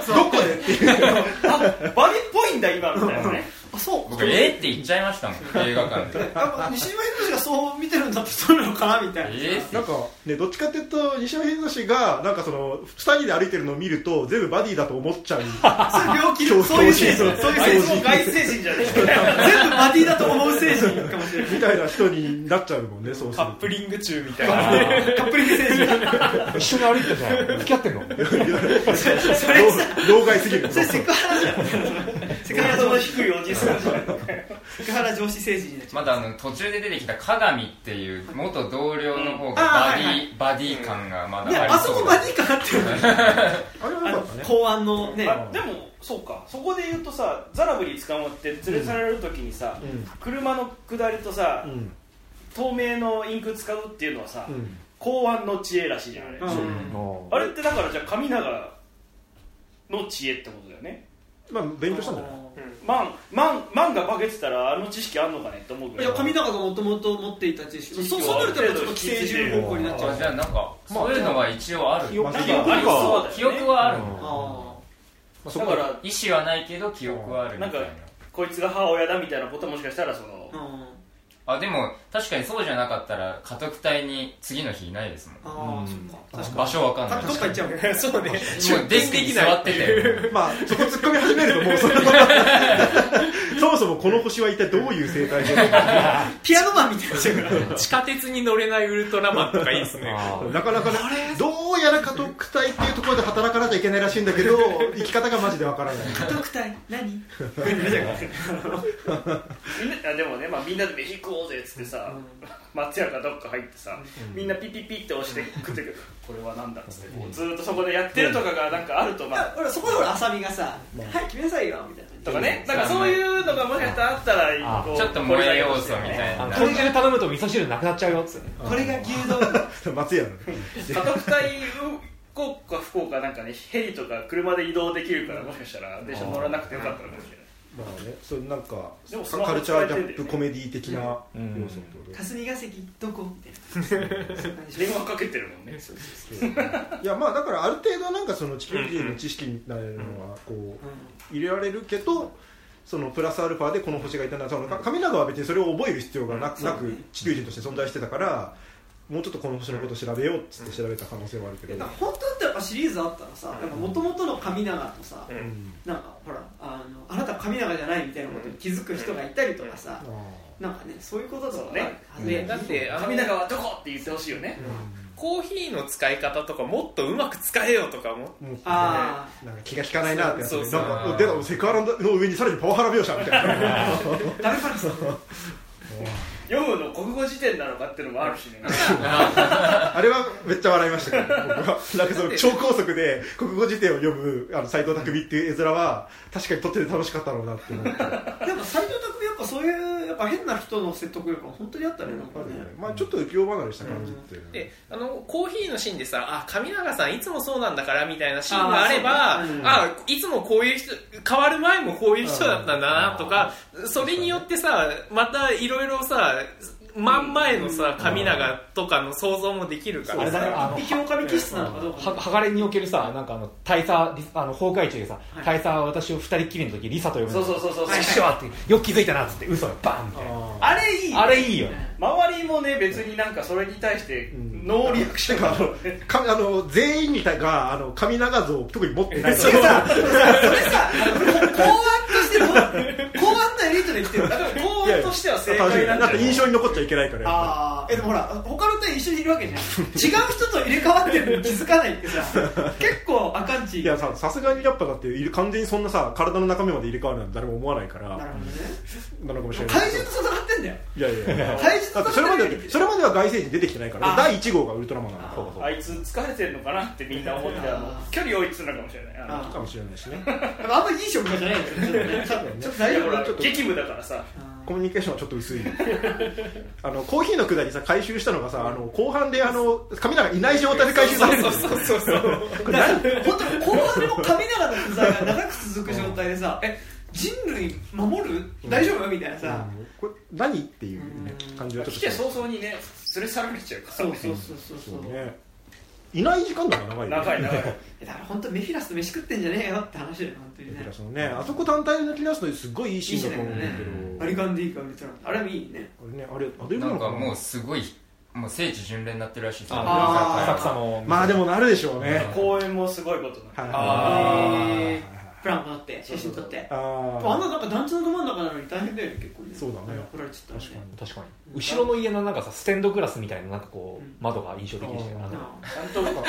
そう。どこでっていう。あバディっぽいんだ今みたいなねあそう。僕えーって言っちゃいましたもん。映画館で。あ西島秀俊がそう見てるんだってそういうのかなみたいな、えーなんかねどっちかっていうと西山秀俊がなんかその二人で歩いてるのを見ると全部バディだと思っちゃう。そういう病気そういう精神。そういう精神も外星人じゃねえ全部バディだと思う精神かもしれない。みたいな人になっちゃうもんねそうするカップリング中みたいな。カップリング。精神。一緒に歩いてたじゃん付き合ってんの？それさ老害すぎる。それセクハラじゃん。セクハラその低いおじさんセクハラ上司政治になっちゃうまだあの途中で出てきた鏡っていう元同僚の方があーバデはいはィバディ感がまいだあやあそこバりそうだディかなってるあれはよかったね。公安のね。あでもそうか。そこで言うとさザラブに捕まって連れ去られる時にさ、うん。車の下りとさ、うん。透明のインク使うっていうのはさ、うん。公安の知恵らしいじゃんあれ、うん。あれってだからじゃあ神長の知恵ってことだよね。まあ勉強したんじゃないマンマンマンが化けてたらあの知識あんのかねって思うぐらい。いや神永がもともと持っていた知識。そうそうなるとやっぱちょっと寄生獣方向になっちゃう。あじゃあなんかそういうのは一応ある。記憶はある。だから意思はないけど記憶はあるみたいな。なんかこいつが母親だみたいなことはもしかしたらそのーうん。あでも確かにそうじゃなかったら家督隊に次の日いないですもん。あーそっか。確か場所わかんない。どっか行っちゃうもんそうね。もうデスクに座ってて。まあそこ突っ込み始めるともうその そもそもこの星は一体どういう生態でピアノマンみたいにな地下鉄に乗れないウルトラマンとかいいですね。なかなかねどうやら家督隊っていうところで働かなきゃいけないらしいんだけど生き方がマジでわからない。家督隊？何？でもね、まあ、みんなで飯食おうぜっつってさ、松屋かどっか入ってさ、みんなピッピッピって押して食ってくる。これはなんだっつって。こうずーっとそこでやってるとかがなんかあるとまあ。ほらそこでほら浅見がさ「はい決めなさいよ」みたいな。とかね。なんかそういうのがもしかしたらあったらあこうちょっと萌え要素みたいな。豚汁頼むと味噌汁なくなっちゃうよっつって これが牛丼。松屋の。ね家督隊福岡福岡なんかねヘリとか車で移動できるからもしかしたら電車乗らなくてよかったのかもしれないまあねそうなんかでもスマホカルチャーギャップコメディ的な要素ってこと霞が関どこみたいな。電話かけてるもんね。いやまあだからある程度なんかその地球人の知識みたいなのはこう入れられるけどそのプラスアルファでこの星がいたのはその神永は別にそれを覚える必要がなくなく地球人として存在してたからもうちょっとこの星のことを調べようっつって調べた可能性はあるけど、だから本当だってやっぱシリーズあったらさもともとの神永とさ、うん。なんかほらあのあなた神永じゃないみたいなことに気づく人がいたりとかさ、なんかねそういうこととかそうね。あるはずでだって神永はどこって言ってほしいよね。コーヒーの使い方とかもっとうまく使えよとかももうあなんか気が利かないなってやつそうそう。なんか出たセクハラの上にさらにパワハラ描写みたいな。あダメかな 読むの国語辞典なのかっていうのもあるしね。あれはめっちゃ笑いましたけど僕はなんかその超高速で国語辞典を読むあの斎藤工っていう絵面は確かに撮ってて楽しかったろうなって思って。でも斎藤匠やっぱそういうやっぱ変な人の説得力が本当にあったねなんかね。まあちょっと浮世離れした感じっていう。のはであのコーヒーのシーンでさあ神永さんいつもそうなんだからみたいなシーンがあればあうんあいつもこういう人変わる前もこういう人だったんだなとかそれによってさまたいろいろさ真ん前のさ神永とかの想像もできるから。あれだねさあの一匹狼気質なのかどうかは鋼におけるさなんかあの大佐リあの崩壊中でさ、はい。大佐は私を二人っきりの時リサと呼ぶそうそうそうそう。師匠ってよく気づいたなっつって嘘よバンみたいなあれいいあれいいよ周りもね別になんかそれに対してん。ノーリアクションてかあのかあの全員にたがあの神長像を特に持ってないそれさそれさ公安としての公安のエリートで来てる。だから公安としては正解なんじゃない？みなんか印象に残っちゃいけないからやっぱああえでもほら他の店一緒にいるわけじゃん。違う人と入れ替わってるのに気づかないってさ結構あかんちりいやささすがにやっぱだって完全にそんなさ体の中身まで入れ替わるなんて誰も思わないから。なるほどね。なのかもしれない。怪獣と戦ってんだよ。いやいやいや。怪獣とだってそれまでだってそれまでは外星人出てきてないからあ第1号がウルトラマンなんだからあいつ疲れてるのかなってみんな思ってあの。距離を置いてたのかもしれない。あの。あかもしれないしね。あんまりいい職場じゃないんだよね。ちょっとちょっと大丈夫？だからさコミュニケーションはちょっと薄い あのコーヒーのくだりさ回収したのがさあの後半であの神永いない状態で回収されるんですよ。そうそうそうこれ何本当に後半の神永の不在が長く続く状態でさえ人類守る大丈夫みたいなさこれ何っていうね感じはちょっと来て早々にね連れ去られちゃうからそうそうそうそうそうそうねいない時間だから長いよ長い長いだから本当メフィラスと飯食ってんじゃねえよって話だよそのねあそこ単体抜き出すのすごいいいシいいーンだと思うんだけど。ねリガンあれもいいね。あれねあれアドリブなんかもうすごいもう聖地巡礼になってるらしいですよ。あー。浅草の。まあでもなるでしょうね。公演もすごいことになってはいあプランもあって写真撮って。ああんななんか団地のど真ん中なのに大変だよね結構ねそうだね。怒られちゃった確ね。かに。確かに。後ろの家のなんかさステンドグラスみたいななんかこう窓が印象的でしたよねちゃん。ととか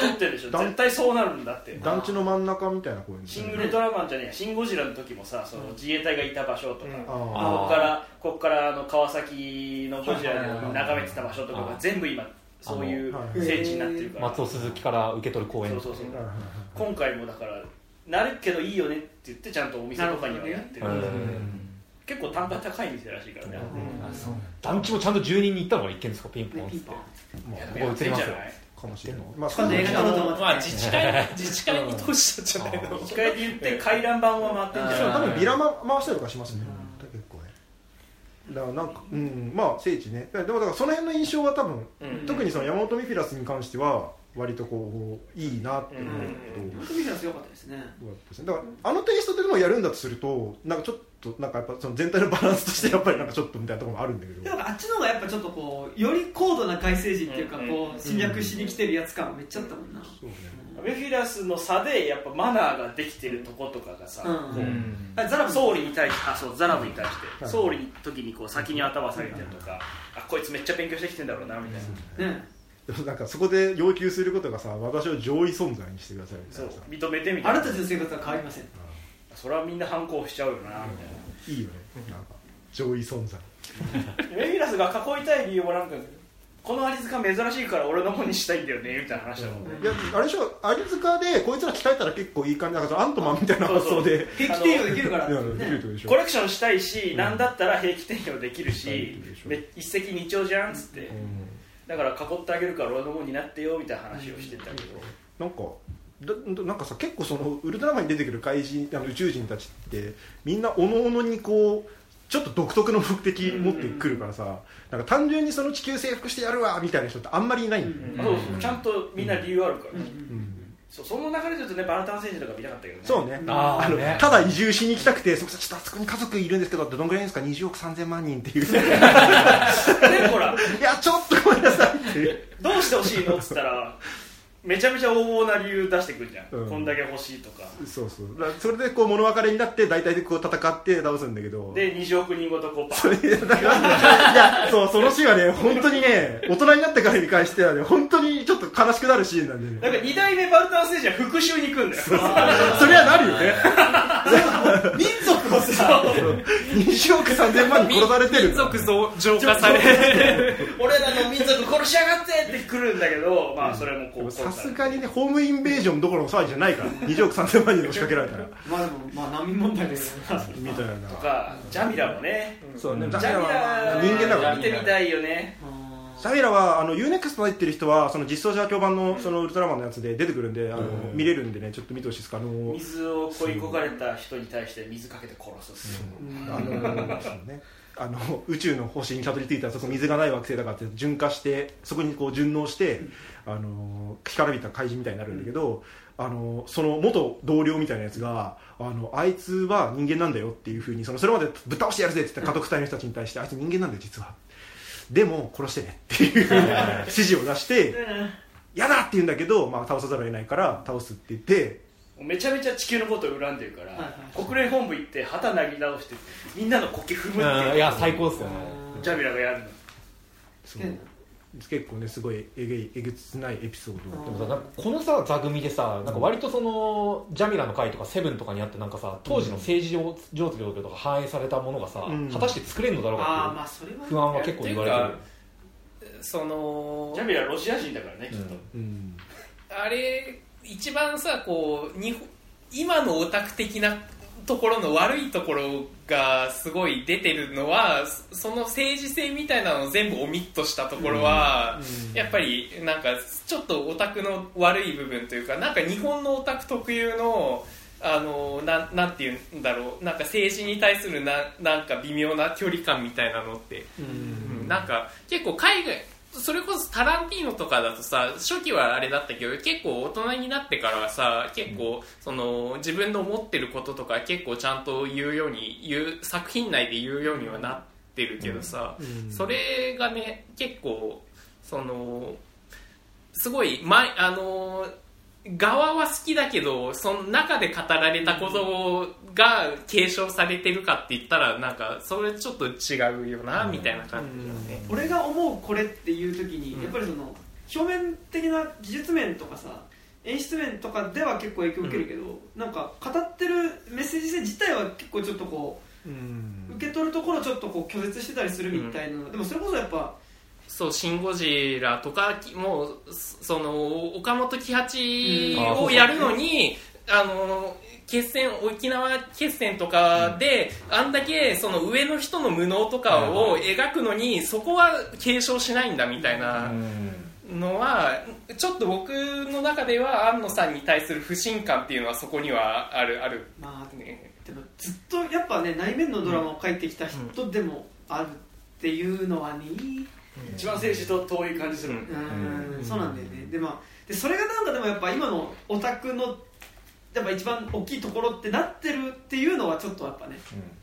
撮ってるでしょ絶対。そうなるんだって。団地の真ん中みたいな公園シン・ウルトラマンじゃねえや。シン・ゴジラの時もさその自衛隊がいた場所とか、うん。あここからここからあの川崎のゴジラを眺めてた場所とかが全部今そういう聖地になってるから。松尾鈴木から受け取る公園。そうそうそう。あ今回もだからなるけどいいよねって言ってちゃんとお店とかにはやってる。なるほどね。結構単価高い店らしいからね団地もちゃんと住人に行ったのが一件ですかピンポンって。ねピンポン。まあここ映りますよ。かもしれないまあまあ自治会自治会に通したんじゃないの。機械で言って回覧板は回ってんじゃない多分ビラマ回したりとかしますね。結構ね。だからなんかうんまあ聖地ね。でもだからその辺の印象は多分うん。特にその山本ミフィラスに関しては割とこういいなって思うけど本当メフィラス良かったですねだからあのテイストでもやるん。だとするとなん。かちょっとなん。かやっぱその全体のバランスとしてやっぱりなん。かちょっとみたいなところもあるん。だけどあっちの方がやっぱちょっとこうより高度な改正人っていうかうん。こう侵略しに来てるやつ感めっちゃあったもん。なそうねメフィラスの差でやっぱマナーができてるとことかがさ、うザラブ総理に対してあそうザラブに対して、はい総理の時にこう先に頭下げてるとか、あこいつめっちゃ勉強してきてん。だろうなみたいな、ね なんかそこで要求することがさ私を上位存在にしてくださいみたそいうなさ。認めてみたいな。あなたたちの生活は変わりません。それはみんな反抗しちゃうよなみたいいいよね。なんか上位存在。なメフィラスが囲いたい理由もなんかこのアリ塚珍しいから俺のもんにしたいんだよねみたいな話だもんね、いやあれでしょアリ塚でこいつら鍛えたら結構いい感じなんかそのアントマンみたいな発想で平気提供できるからいやできるってねことでしょコレクションしたいし、うんなんだったら平気転用できるし、でしょめ一石二鳥じゃんっつって、うんだから囲ってあげるから俺のもんになってよみたいな話をしてたけど、なんかだなんかさ結構そのウルトラマンに出てくる怪人あの宇宙人たちってみんなおのおのにこうちょっと独特の目的持ってくるからさ、なんか単純にその地球征服してやるわみたいな人ってあんまりいないんだよね、そうそう。ちゃんとみんな理由あるから、うんそうその流れで言うとねバラタン星人とか見たかったけどね。そうね。のあーね。ただ移住しに行きたくてすみませんちょっとあそこに家族いるんですけどどんぐらいですか20億3000万人っていう。いでもほら。やちょっとごめんなさい どうしてほしいの？っつったらめちゃめちゃ横暴な理由出してくるじゃん、うん。こんだけ欲しいとか。そうそう。それでこう物別れになって大体でこう戦って倒すんだけど。で20億人ごとこうバそれだからいやそうそのシーンはね本当にね大人になってから見返してはね本当にちょっと悲しくなるシーンなんでね。なんか2代目バルタン星人は復讐に行くんだよ。そりゃなるよね。民族をさ20億3000万人殺されてる。民族増浄化され俺らの民族殺しやがってって来るんだけどまあそれもこうさすがにねホームインベージョンどころの騒ぎじゃないから20億3000万人で押しかけられたら。まあでもまあ難民問題ですよ。みたいなとかジャミラもね。そうね。ジャミラ人間だから見てみたいよねシャミラはあの UNEXT 入ってる人はその実装者共版のそのウルトラマンのやつで出てくるんであのうん。見れるんでねちょっと見てほしいですかあの水を恋焦がれた人に対して水かけて殺す、あのそうね。あの宇宙の星にたどり着いたらそこ水がない惑星だからって純化してそこにこう順応してあの干からびた怪人みたいになるんだけど、あのその元同僚みたいなやつがあのあいつは人間なんだよっていうふうにそのそれまでぶっ倒してやるぜって言った家督隊の人たちに対してあいつ人間なんだよ実はでも殺してねっていう指示を出して嫌だって言うんだけど、まあ、倒さざるを得ないから倒すって言ってめちゃめちゃ地球のことを恨んでるから、はいはい国連本部行って旗投げ直してみんなの国旗踏むっていう。うん。いや最高ですよね。ジャミラがやるの。そう結構ねすごいえげいえげつないエピソードでもさなんかこのさ座組でさなんか割とそのジャミラの回とかセブンとかにあってなんかさ当時の政治状況とか反映されたものがさ、うん。果たして作れるのだろうかまあそれはっていう不安は結構言われてる。そのジャミラロシア人だからねきっと、うん。あれ一番さこう日本今のオタク的なところの悪いところがすごい出てるのはそその政治性みたいなのを全部オミットしたところは、やっぱりなんかちょっとオタクの悪い部分というかなんか日本のオタク特有のあのなんなんていうんだろうなんか政治に対するななんか微妙な距離感みたいなのって、うん。なんか結構海外それこそタランティーノとかだとさ初期はあれだったけど結構大人になってからはさ結構その自分の思ってることとか結構ちゃんと言うように言う作品内で言うようにはなってるけどさ、それがね結構そのすごい、ま、あの側は好きだけどその中で語られたことが継承されてるかって言ったらなんかそれちょっと違うよな、みたいな感じだね、俺が思うこれっていう時に、やっぱりその表面的な技術面とかさ演出面とかでは結構影響を受けるけど、なんか語ってるメッセージ性自体は結構ちょっとこう、受け取るところちょっとこう拒絶してたりするみたいな、でもそれこそやっぱそう「シン・ゴジラ」とかもその岡本喜八をやるのに、あの決戦沖縄決戦とかで、うん、あんだけその上の人の無能とかを描くのに、そこは継承しないんだみたいなのは、ちょっと僕の中では安野さんに対する不信感っていうのはそこにはあるある、まあね、でもずっとやっぱね内面のドラマを書いてきた人でもあるっていうのはね、一番政治と遠い感じする。うん。そうなんだよね。で,、まあ、でそれがなんかでもやっぱ今のオタクのやっぱ一番大きいところってなってるっていうのはちょっとやっぱね、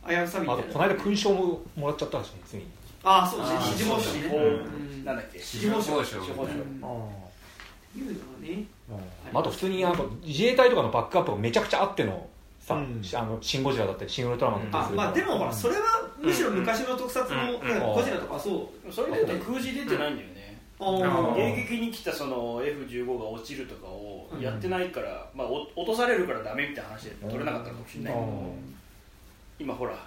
うん、危うさみたいな。この間勲章ももらっちゃったんですねついにああそうですね。支持報酬ね、うん、なんだっけ？支持報酬支持報酬いうのはね。あと普通にあの自衛隊とかのバックアップがめちゃくちゃあってのさ、うん、あのシン・ゴジラだったりシン・ウルトラマンだったりする、まあでもほらそれはむしろ昔の特撮の、ゴジラとかそう。それで空示出てないんだよね、迎撃に来たその F15 が落ちるとかをやってないから、まあ、落とされるからダメみたいな話で取れなかったかもしれない。けど、今ほら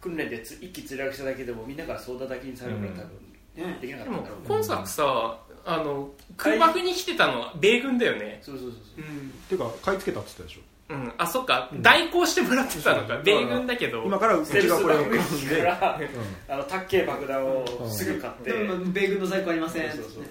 訓練で一気墜落しただけでもみんなから総叩きにされるから多分できなかったんだろう、ね、今作さあの空爆に来てたのは米軍だよね。そうそうそうそう、うん、っていうか買い付けたって言ったでしょうん、あそっか、代行してもらってたのか。米軍だけど。今からうちがこれを組ん。であのタッケー爆弾をすぐ買って、米軍の在庫ありません。そうそうそう、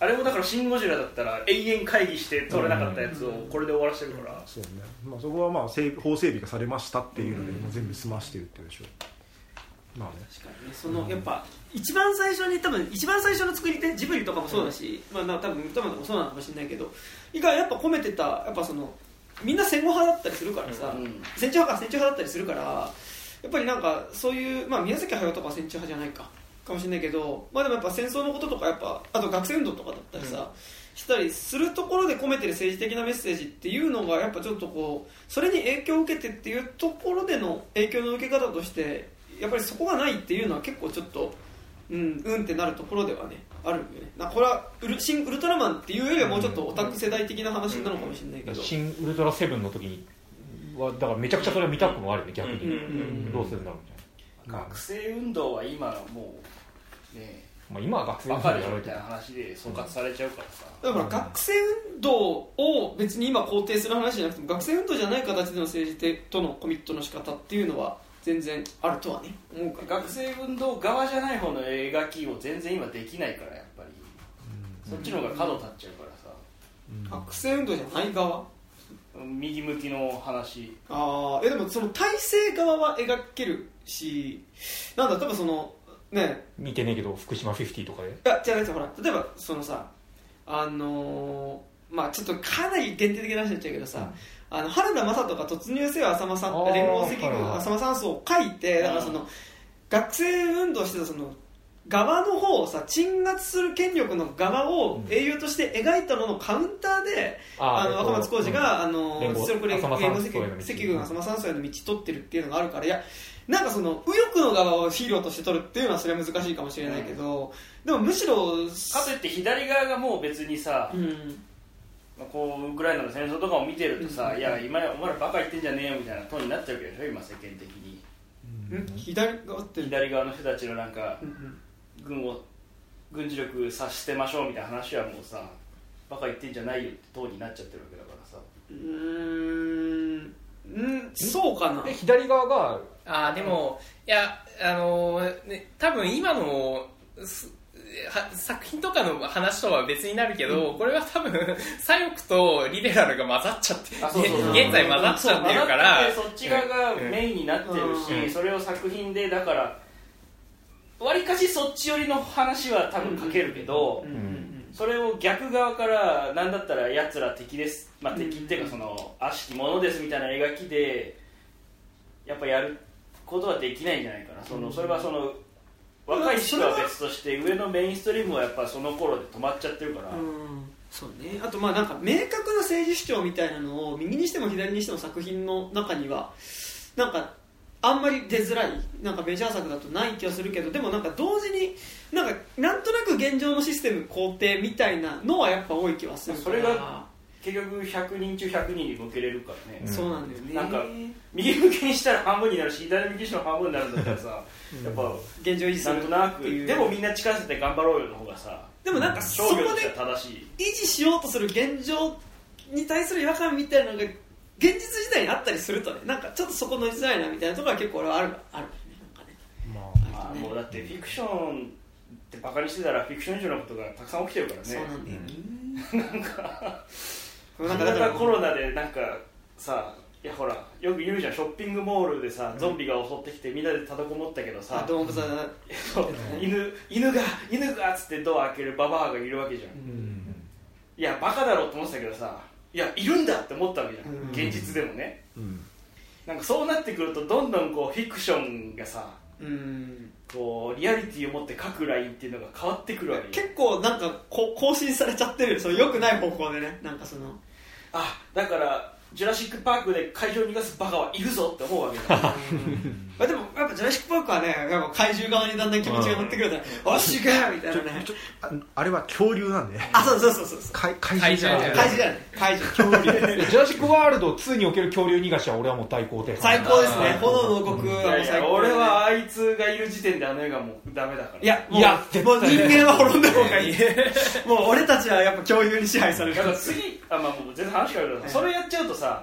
あれもだから「シン・ゴジラ」だったら永遠会議して取れなかったやつをこれで終わらせてるから、そうね、まあ、そこはまあ法整備がされましたっていうので、もう全部済ましてるっていうでしょう。まあね。確かにね。その、やっぱ一番最初に多分一番最初の作り手ジブリとかもそうだし、まあ多分ウルトラマンとかもそうなのかもしれないけど以外やっぱ込めてたやっぱそのみんな戦後派だったりするからさ、うん、戦中派か戦中派だったりするからやっぱりなんかそういう、まあ、宮崎駿とか戦中派じゃないかかもしれないけど、まあ、でもやっぱ戦争のこととかやっぱあと学生運動とかだったりさ、うん、したりするところで込めてる政治的なメッセージっていうのがやっぱちょっとこうそれに影響を受けてっていうところでの影響の受け方としてやっぱりそこがないっていうのは結構ちょっとうんうんってなるところではねあるよね。なこれはウル新ウルトラマンっていうよりはもうちょっとオタク世代的な話なのかもしれないけど、新ウルトラセブンの時にはだからめちゃくちゃそれは見たくもあるね逆に、どうするんだろうみたいな。学生運動は今もうねまあ、今は学生運動やろうみたいな話で総括されちゃうからさ、だから学生運動を別に今肯定する話じゃなくても学生運動じゃない形での政治とのコミットの仕方っていうのは全然あるとはね。思うか学生運動側じゃない方の描きを全然今できないからやっぱり、そっちの方が角立っちゃうからさ、学生運動じゃない側？右向きの話。ああえでもその体制側は描けるしなんだ例えばそのね。見てねえけど福島50とかで。いやじゃないですほら。例えばそのさあのー、まあちょっとかなり限定的な話になっちゃうけどさ、あの原田雅人が突入せよ浅間さん連合赤軍浅間山荘を書いてだからその学生運動してたその側の方をさ鎮圧する権力の側を英雄として描いたののカウンターで、うん、あの若松浩二が、うん、あの出力連合赤軍浅間山荘への道取ってるっていうのがあるからいやなんかその右翼の側をヒーローとして取るっていうのはそれは難しいかもしれないけど、うん、でもむしろかといって左側がもう別にさ、うんこうウクライナの戦争とかを見てるとさ、いや今お前らバカ言ってんじゃねえよみたいなトーンになっちゃうわけでしょ今世間的に、左側って。左側の人たちのなんか、軍を軍事力さしてましょうみたいな話はもうさバカ言ってんじゃないよってトーンになっちゃってるわけだからさ。うん。うんそうかな。左側があでも、いやあのー、ね、多分今の作品とかの話とは別になるけど、うん、これは多分 左翼とリベラルが混ざっちゃって現在混ざっちゃってるから。そっち側がメインになってるし、うん、それを作品でだからわりかしそっち寄りの話は多分書けるけど、それを逆側からなんだったらやつら敵です、まあ、敵っていうかその悪しきものですみたいな描きでやっぱやることはできないんじゃないかな。そのそれはその若い人は別として上のメインストリームはやっぱその頃で止まっちゃってるから、うん。そうね。あとまあなんか明確な政治主張みたいなのを右にしても左にしても作品の中にはなんかあんまり出づらいなんかメジャー作だとない気がするけどでもなんか同時になんかなんとなく現状のシステム肯定みたいなのはやっぱ多い気はするから。それが結局100人中100人に向けれるからね、そうなんだよね。なんか右向きにしたら半分になるし左向きにしたら半分になるんだったらさ、やっぱ現状維持するなんとなくでもみんな力せて頑張ろうよの方がさでもなんかそこ商業としてでは正しい維持しようとする現状に対する違和感みたいなのが現実自体にあったりするとねなんかちょっとそこ乗りづらいなみたいなところは結構俺はあるあるねなんかねまあもうだってフィクションってバカにしてたらフィクション以上のことがたくさん起きてるからねそうなんだよね、なんかなんかだからコロナでなんかさいやほらよく言うじゃんショッピングモールでさゾンビが襲ってきてみんなで立てこもったけどあさ、犬犬が犬がっつってドア開けるババアがいるわけじゃん、いやバカだろって思ってたけどさいやいるんだって思ったわけじゃん、うん。現実でもね。うん。なんかそうなってくるとどんどんこうフィクションがさうん。こうリアリティを持って書くラインっていうのが変わってくるわけ結構なんかこ更新されちゃってるその良くない方向でね。なんかそのあだからジュラシック・パークで会場に逃がすバカはいるぞって思うわけだ。まあでもやっぱジュラシック・パークはねやっぱ怪獣側にだんだん気持ちが乗ってくるから「おしが!」みたいなね。ああれは恐竜なんで。あそうそうそうそうそう。怪怪怪獣獣怪獣だよね。怪獣。恐竜。ジュラシック・ワールド2における恐竜逃がしは俺はもう大肯定最高ですね。炎の王国いは最高俺はあいつがいる時点であの映画もうダメだから。いやもういや絶もう対人間は滅んだ方がいい。もう俺たちはやっぱ恐竜に支配される。だから次あまあもう全然話変わるけどそれやっちゃうとさ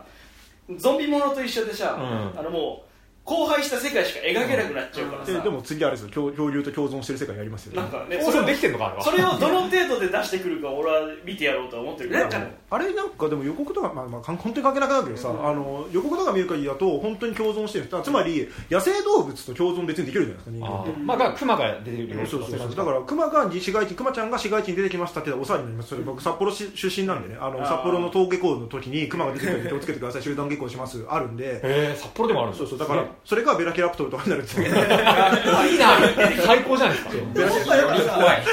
ゾンビものと一緒でさ、うん。あのもう荒廃した世界しか描けなくなっちゃうからさ、ででも次あれですよ。恐恐竜と共存してる世界やりますよね。なんかねそれをできてんのかあれは。それをどの程度で出してくるか俺は見てやろうとは思ってるけど。なんかあれなんかでも予告とか、まあまあ、かん本当に関係なくなるけどさ、あの予告とか見る限りだと本当に共存してる。ん。ですつまり野生動物と共存別にできるじゃないですか人間って。まあだからクマが出てるよそうそうそう。だからクマが市街地クマちゃんが市街地に出てきましたってお世話になりますそれ僕札幌市出身なんでね。あの札幌の登下校の時にクマが出てくるんで気をつけてください集団下校しますあるんで。へえ札幌でもあるんそうそう。だからそれがベラキラプトルとかになるんですよいいな。最高じゃないですか。怖い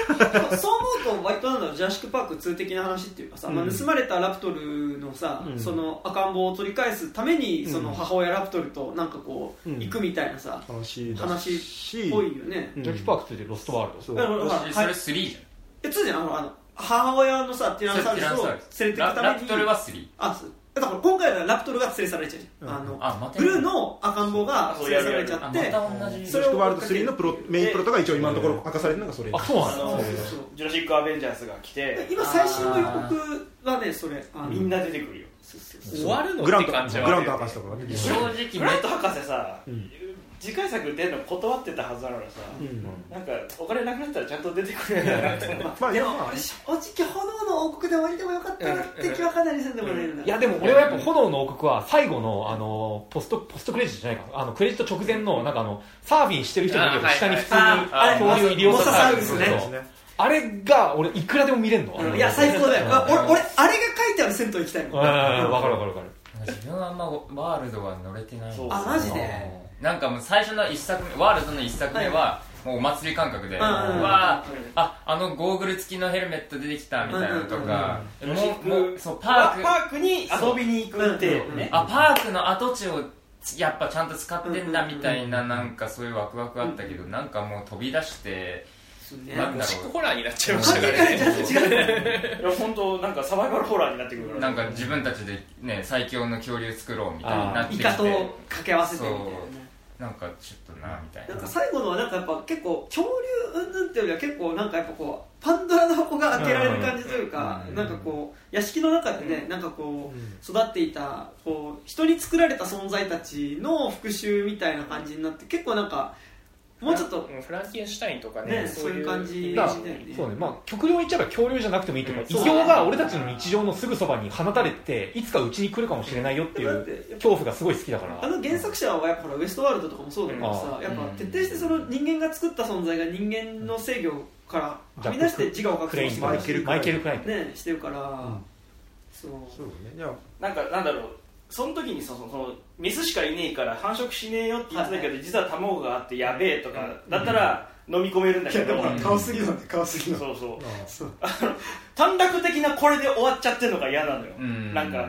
そう思うと割となんだろうジュラシック・パーク2的な話っていうかさ、まあ、盗まれたラプトルのさ、うん。その赤ん坊を取り返すためにそのうん母親ラプトルとなんかこう、うん。行くみたいなさ話っぽいよね、うん。ジャッキーパーク2でロストワールド。そうだからほらそれはい3じえ2じゃん。あのあの母親のさティラノサウルスを連れてくゃんために。ララプトルは3あだから今回はラプトルが連れ去られちゃう。じゃん、うん。あのあブルーの赤ん坊が連れ去られちゃって。それをワールド3のプロメインプロトが一応今のところ明かされるのがそれあそうなんだそうジュラシック・アベンジャーズが来て。今最新の予告はねそれみんな出てくるよ。そうそうそう。終わるのグラントって感じはグラント博士とか正直ブラッド博士さ、うん次回作出るの断ってたはずなのにさ、うん。なんかお金なくなったらちゃんと出てくるんだなってまあでも正直炎の王国で終わりでもよかったなって気はかなりせんでもないんだいやでも俺はやっぱ炎の王国は最後のあのポストポストクレジットじゃないか。あのクレジット直前のなんかあのサーフィンしてる人がいるけどあ下に普通あにあれ恐竜入り用モササウルスね。あれが俺いくらでも見れんの。うん。いや最高だよ。あ俺俺あれが書いてある銭湯行きたいもん。かるわかるわかる。自分はあんまワールドは乗れてないそうあマジで？なんかもう最初の一作目ワールドの一作目はもうお祭り感覚で、うんうんうん。わあああのゴーグル付きのヘルメット出てきたみたいなのとか、うんうんもうもうそうパークパークに遊びに行くっていうね、あパークの跡地をやっぱちゃんと使ってんだみたいななんかそういうワクワクあったけどなんかもう飛び出してね。なんだろホラーになっちゃいました関からね。違ういや 本当なんかサバイバルホラーになってくるから。うなんか自分たちでね最強の恐竜作ろうみたいになってきて。イカと掛け合わせてみたいな。ねなんかちょっとなみたいな。なんか最後のはなんかやっぱ結構恐竜云々っていうよりは結構なんかやっぱこうパンドラの箱が開けられる感じというかうん。なんかこう屋敷の中でねなんかこう育っていたこう人に作られた存在たちの復讐みたいな感じになって結構なんかもうちょっとうんフランケンシュタインとかねねそういう感じだそうね。まあ、極量言っちゃえば恐竜じゃなくてもいいという。か異形が俺たちの日常のすぐそばに放たれていつかうちに来るかもしれないよっていう恐怖がすごい好きだから。あの原作者はやっぱウエストワールドとかもそうだけどさ、うん。やっぱ徹底してその人間が作った存在が人間の制御からはみ出して自我を隠してるマイケル・クラインねしてるから、そうそうね。じゃあなんかなんだろうその時にそのそのメスしかいねえから繁殖しねえよって言ってたけど、実は卵があってやべえとかだったら飲み込めるんだけど、顔すぎなんで顔すぎそうそう。そう短絡的なこれで終わっちゃってるのが嫌なのよ、うん。なんか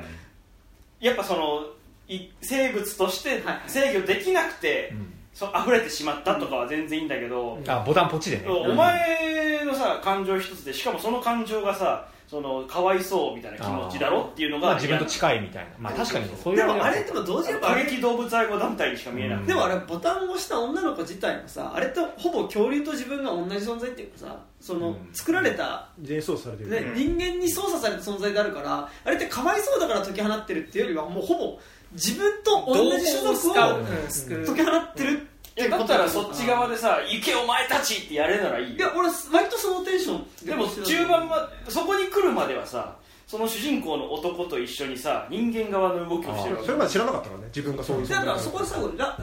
やっぱそのい生物としてはい制御できなくて、うん。そう溢れてしまったとかは全然いいんだけど、あボタンポチでね。お前のさ感情一つでしかもその感情がさそのかわいそうみたいな気持ちだろっていうのがまあ、自分と近いみたいな。まあ確かにそういうでもあれはでも同時に過激動物愛護団体にしか見えなくて、でもあれボタンを押した女の子自体もさあれってほぼ恐竜と自分が同じ存在っていうかさその、うん。作られた、全員操作されてる。ね人間に操作された存在であるからあれってかわいそうだから解き放ってるっていうよりはもうほぼ自分と同じ種族を解き放ってるっていやだったらそっち側でさ「行けお前たち!」ってやれならいいよ。いや俺割とそのテンションでも中盤はそこに来るまではさその主人公の男と一緒にさ人間側の動きをしてるわけ。それまで知らなかったからね自分がそういうだからそこでさラ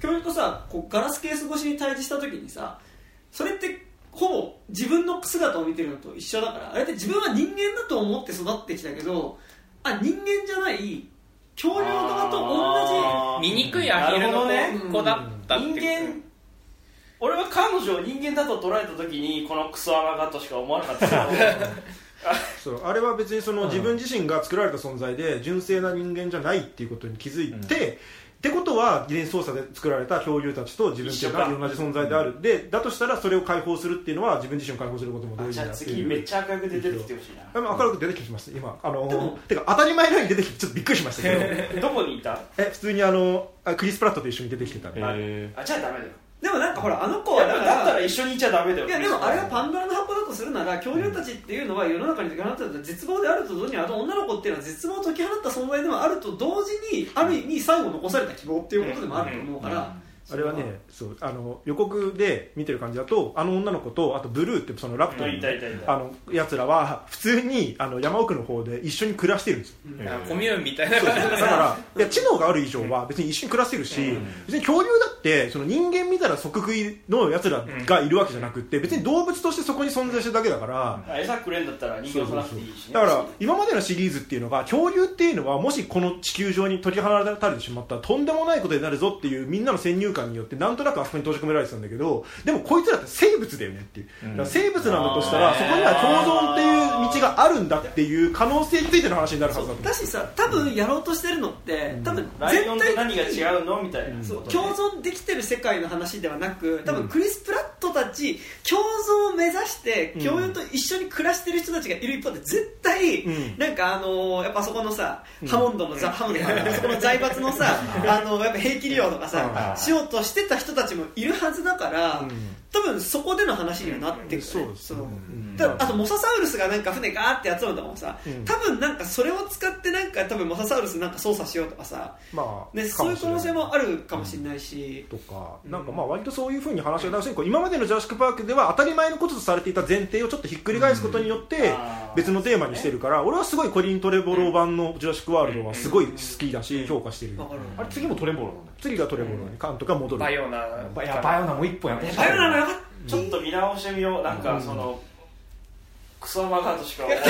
教授とさこうガラスケース越しに対峙した時にさそれってほぼ自分の姿を見てるのと一緒だからあれって自分は人間だと思って育ってきたけどあ人間じゃない恐竜側と同あー。醜いアヒルのなるほどね。子だったって人間俺は彼女を人間だと捉えた時にこのクソアマガとしか思わなかった。け どそうあれは別にその自分自身が作られた存在で純正な人間じゃないっていうことに気づいて、ってことは遺伝子操作で作られた恐竜たちと自分っていうのは同じ存在である。でだとしたらそれを解放するっていうのは自分自身を解放することも同あじゃあ時だって次めっちゃ赤く出てきてほしいあの明るく出てきました今。あのてか当たり前のように出てきてちょっとびっくりしましたけど。などこにいた？え普通にあのあクリス・プラットと一緒に出てきてたねへあじゃあダメだよでもなんかほらあの子はだからだったら一緒にいちゃダメだよいやでもあれがパンドラの箱だとするなら恐竜たちっていうのは世の中に解き放ってた絶望であると同時にあの女の子っていうのは絶望を解き放った存在でもあると同時にある意味最後残された希望っていうことでもあると思うから、あれはねそうあの予告で見てる感じだとあの女の子とあとブルーってそのラプトルのいたいたいた。あのやつらは普通にあの山奥の方で一緒に暮らしてるんですよ。コミューンみたいな。だからいや知能がある以上は別に一緒に暮らしてるし、別に恐竜だってその人間みたいな即食いのやつらがいるわけじゃなくって別に動物としてそこに存在してるだけだから、あ餌くれんだったら人間をさなくていいしね。だから今までのシリーズっていうのが恐竜っていうのはもしこの地球上に取り払われてしまったらとんでもないことになるぞっていうみんなの先入観によってなんとなくあそこに閉じ込められてたんだけどでもこいつらって生物だよねっていう、だから生物なんだとしたらそこには共存っていう道があるんだっていう可能性についての話になるはずだと思う。だしさ多分やろうとしてるのって多分ライオンと絶対何が違うのみたいな。そう。ことね共存できてる世界の話ではなく多分クリス・プラットたち共存を目指してうん。共有と一緒に暮らしてる人たちがいる一方で絶対、うん。なんかあのーやっぱそこのさ、うん。ハモンドの、ザハモンドのそこの財閥のさ あのやっぱ平気利用とかさ、うん。しようとしてた人たちもいるはずだから、うん。多分そこでの話にはなってくる、ねそうですね。あとモササウルスがなんか船ガーって集めたのもさ、うん。多分なんかそれを使ってなんか多分モササウルスなんか操作しようとかさ、まあそういう可能性もあるかもしれないし、とか、なんかまあ割とそういうふうに話が出して今までのジュラシック・パークでは当たり前のこととされていた前提をちょっとひっくり返すことによって別のテーマにしてるから俺はすごいコリン・トレボロー版のジュラシック・ワールドはすごい好きだし評価してる。わかる。あれ次もトレボロ次がトレボロに監督が戻る。バイオナバいやバイオナもう一本やバイオナのよかっちょっと見直してみよう。なんかそのクソマガーとしか 結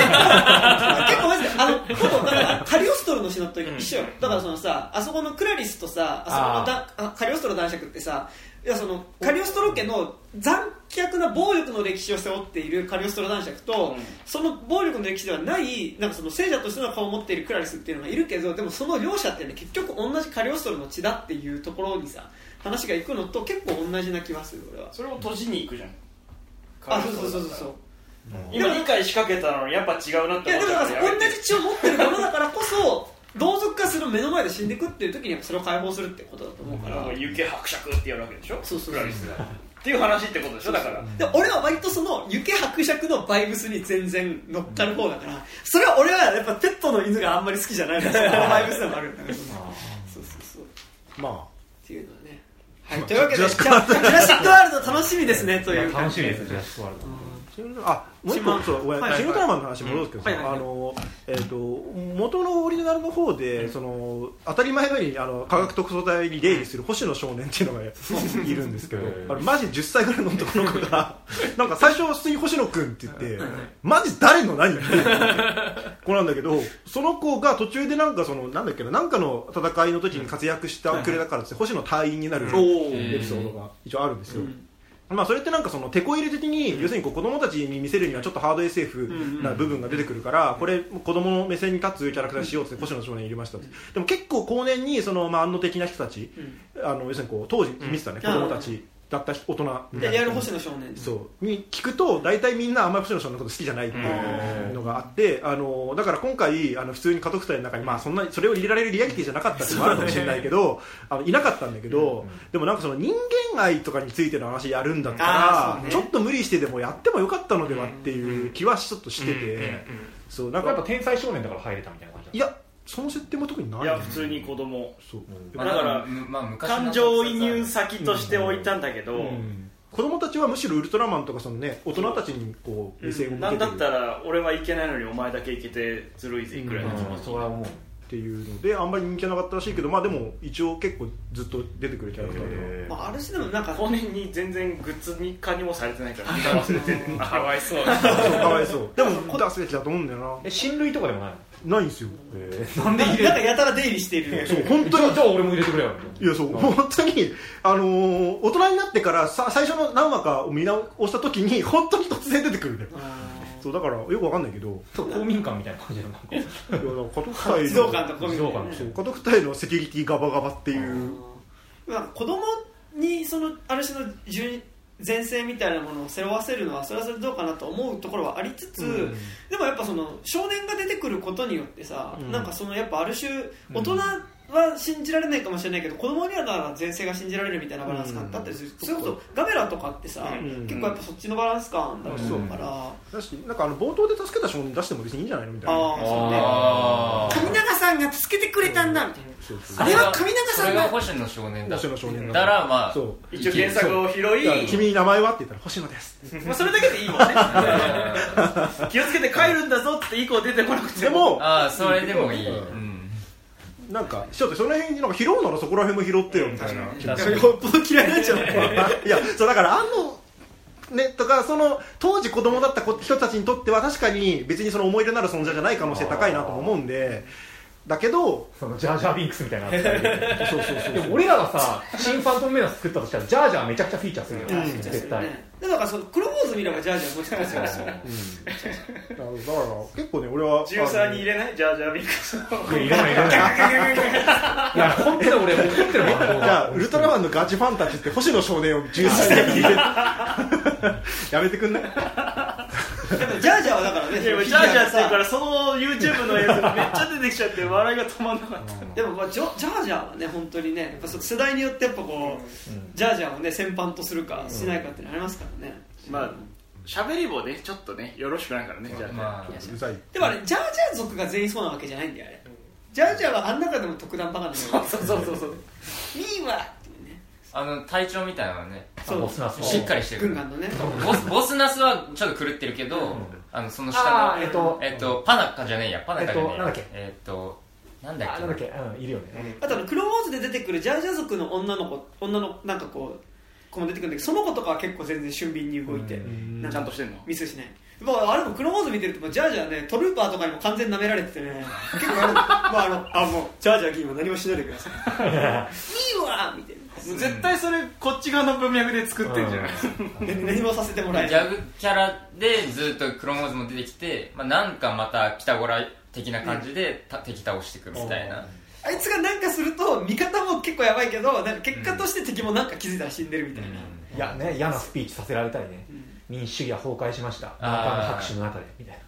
構マジであの ほぼだからカリオストロの詩のと一緒よ。だからそのさあそこのクラリスとさあそこのだあカリオストロ男爵ってさいやそのカリオストロ家の残虐な暴力の歴史を背負っているカリオストロ男爵と、うん。その暴力の歴史ではないなんかその聖者としての顔を持っているクラリスっていうのがいるけどでもその両者ってね結局同じカリオストロの血だっていうところにさ話がいくのと結構同じな気がする俺は。それを閉じに行くじゃん。あそうそうそうそうそう。今理解しかけたのにやっぱ違うなって思ったからやめて。同じ血を持ってるものだからこそ同族化する目の前で死んでいくっていう時にそれを解放するってことだと思うから、もう湯気伯爵ってやるわけでしょ？そうそうクラリスがっていう話ってことでしょ？だから。で俺は割とその雪伯爵のバイブスに全然乗っかる方だから。それは俺はやっぱペットの犬があんまり好きじゃないからそのバイブスでもある。んだけどそうそうそう。っまていうのはね。はい、というわけでジュラシックじゃあジュラシックワールド楽しみですねという楽しみですジュラシックワールドあもう一個そうごめんはいはい。シン・ウルトラマンの話戻るん。ですけどんあのえっ、と元のオリジナルの方で、その当たり前のようにあの科学特捜隊に出入りする星野少年っていうのが いるんですけど、あのマジ10歳ぐらいの男の子が なんか最初は普通に星野くんって言って、マジ誰の何っていう。子なんだけどその子が途中でなんかそのなんだっけななんかの戦いの時に活躍してくれたからって星野隊員になるエピソードが一応あるんですよ、まあ、それってなんかその手こ入れ的に、要するにこう子供たちに見せるにはちょっとハード SF な部分が出てくるから、これ子供の目線に立つキャラクターにしようって星野少年入れましたでも結構後年にその、まあ、安野的な人たち、あの要するにこう当時見てたね、子供たちだった大人みたいな。でやる星野少年そう。に聞くと大体みんなあんまり星野少年のこと好きじゃないっていうのがあってあのだから今回あの普通に家督隊の中に、まあ、そんなにそれを入れられるリアリティじゃなかったっていうのもあるかもしれないけどあのいなかったんだけど、でもなんかその人間愛とかについての話やるんだったら、ちょっと無理してでもやってもよかったのではっていう気はちょっとしてて、そうなんかやっぱ天才少年だから入れたみたいな感じいやその設定も特にないいや普通に子供。そう、まあだからむまあ、感情移入先として置いたんだけど、子供たちはむしろウルトラマンとかそのね大人たちにこう目線を向けてる。なんだったら俺はいけないのにお前だけいけてずるいぜくらいの気持うん。ちそれは思う。っていうのであんまり人気はなかったらしいけどまあでも一応結構ずっと出てくるキャラクターでまあ、ある種でもなんか後年に全然グッズに化にもされてないから 忘れてる かわいそう。そうかわいそう。でも出すべきだと思うんだよえ親類とかでもないなないんですよ。のなんで入れなんかやたら出入りしている。そう本当に。じゃあじゃあ俺も入れてくれよ。いやそう本当にあのー大人になってからさ最初の何話かを見直した時に本当に突然出てくるんだよ。そうだからよくわかんないけど。そう公民館みたいな感じのな。んかいやだから家督隊の児童館とそう家督隊のセキュリティガバガバっていう。なんか子供にそのある種の順前線みたいなものを背負わせるのはそれはそれでどうかなと思うところはありつつ、うん。でもやっぱその少年が出てくることによってさ、うん。なんかそのやっぱある種大人は信じられないかもしれないけど子供にはだから前世が信じられるみたいなバランス感だったりする、それこそガメラとかってさ、うん。結構やっぱそっちのバランス感だと思うから、だしなん。かあの冒頭で助けた少年出しても別にいいん。じゃないのみたいなああそうね神永さん。が助けてくれたん。だみたいな、あれは神永さん。が星野少年だ星野少年だからまあ一応原作を拾い君に名前はって言ったら星野ですまあそれだけでいいもん。ね気をつけて帰るん。だぞって以降出てこなくてでもああそれでもいい、ううん。んなんかちょっとその辺になんか拾うならそこら辺も拾ってよみたいな。よっぽど嫌いに。なっちゃういやそうだからあのねとかその当時子供だった子人たちにとっては確かに別にその思い入れのある存在じゃない可能性高いなとも思うんでだけどそのジャージャービンクスみたいな 扱いで。そうそうそうでも俺らがさ新ファントムメナス作ったとしたらジャージャーめちゃくちゃフィーチャーするよ、うん。絶対、でだからそのクローズ見ればジャージャーもちろんですよだから結構ね俺は13に入れないジャージャービックス。いや入れない入れない。いや本当に俺怒ってるわじゃあウルトラマンのガチファンたちって星野少年を13世に入れ やめてくんない？ジャージャーはだからねジャージャーっていうからその YouTube の映像がめっちゃ出てきちゃって笑いが止まんなかった。でもまあジョジャージャーはね本当にねやっぱそ世代によってやっぱこう、ジャージャーをね先般とするかしないかってのありますからね、まあ喋りもねちょっとねよろしくないからねじゃあまあうざい。でもあれジャージャー族が全員そうなわけじゃないんだよあれ。ジャージャーはあん中でも特段バカなんだよ。そうそうそうそう。ミーはあの隊長みたいなのはね。そうボスナスしっかりしてる。軍艦のね。ボスボスナスはちょっと狂ってるけど、あのその下のあーえっとえっとパナカじゃねえや。パナカじゃねえや。えっとなんだっけ？えっとなんだっけ？あなんだっけ、うん、いるよね、あとあのクローンウォーズで出てくるジャージャー族の女の子女のなんかこう子も出てくるんだけどその子とかは結構全然俊敏に動いてなんかちゃんとしてんの？ミスしない。まあ、あれもクローンウォーズ見てるともうジャージャーねトルーパーとかにも完全に舐められててね。結構あの, まあ、あのあもうジャージャー議員は何もしないでください いいわみたい絶対それこっち側の文脈で作ってんじゃないな何もさせてもらえギないャグキャラでずっとクロモーズも出てきて、まあ、なんかまた北ゴラ的な感じで、た敵倒してくるみたいな、あいつが何かすると味方も結構やばいけどなんか結果として敵もなんか気づいたら死んでるみたいな、いやね嫌なスピーチさせられたりね、民主主義は崩壊しました。あー。マーカーの拍手の中でみたいな。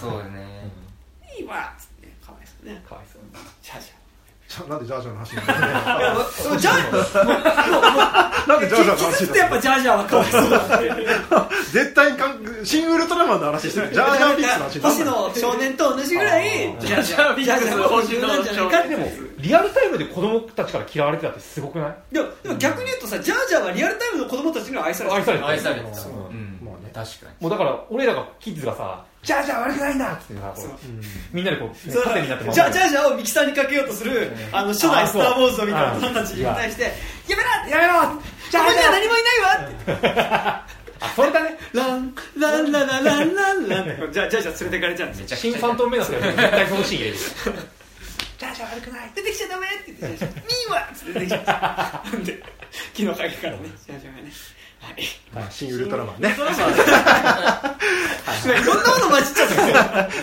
そうね、いいわっつってかわいそうね。かわいそう。にジャージじゃなんでジャージャーの話になるの？いやもうジャー なんでジャージャーの話になる結局ってやっぱジャージャーはかわいそうだの絶対にかん新ウルトラマンの話してる。ジャージャービッの話。星野少年と同じぐらいジャージャービッの補充なんじゃないかってでもリアルタイムで子供たちから嫌われてたってすごくない？でもでも逆に言うとさジャージャーはリアルタイムの子供たちには愛されてる。愛されてる。愛されてたうん。うんまあね。確かに。もうだから俺らがキッズがさジャージャー悪くないんだってみんなでこうそう。縦になってジャジャージャーをミキサーにかけようとするあの初代スター・ウォーズを見た大人たちに対して「や。めろ!」ってやめろジャージャー何もいないわって。あそれだね。ランランララランランラン。ジャージャー連れてかれちゃうんです新ファントムメナスで絶対そのシーン入れる。ジャージャー悪くない。出てきちゃダメって言って ミーはっつって出てきちゃうで木の陰からね。ジャージャーがねはい。はい新ウルトラマンね。い。ろんなもの混じっちゃっ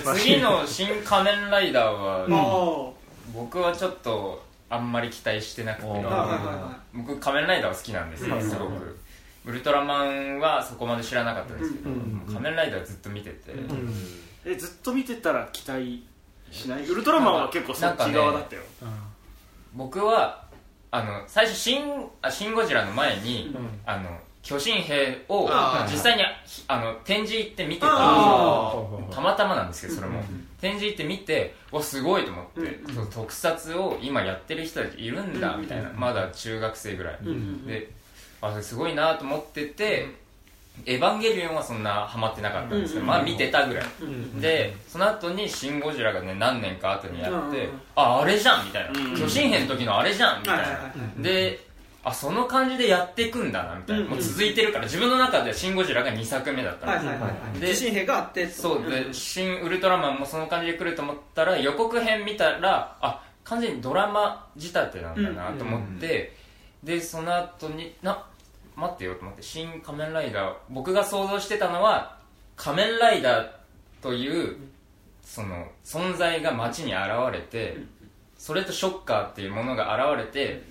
た次の「新仮面ライダーは」も僕はちょっとあんまり期待してなくて。僕仮面ライダーは好きなんですよすごく。ウルトラマンはそこまで知らなかったんですけど、うん。仮面ライダーずっと見てて、えずっと見てたら期待しない？ウルトラマンは結構そっち側だったよ。僕はあの最初シンあ「シン・ゴジラ」の前に、あの巨神兵を実際にあの展示行って見てたんですよ。あたまたまなんですけどそれも、展示行って見てわすごいと思って、うんそう特撮を今やってる人たちいるんだ、うんみたいな。まだ中学生ぐらい、んであすごいなと思ってて、エヴァンゲリオンはそんなハマってなかったんですけど、うんまあ見てたぐらい、んでその後に「シン・ゴジラ」がね何年か後にやって、うんああれじゃんみたいな、うん巨神兵の時のあれじゃんみたいな、であその感じでやっていくんだなみたいな、うんもう続いてるから自分の中では「シン・ゴジラ」が2作目だったんですよ、はいはいで地震兵があってそうで「新ウルトラマン」もその感じで来ると思ったら予告編見たらあ完全にドラマ仕立てなんだなと思って、でその後にな待ってよと思って「新仮面ライダー」僕が想像してたのは仮面ライダーというその存在が街に現れてそれとショッカーっていうものが現れて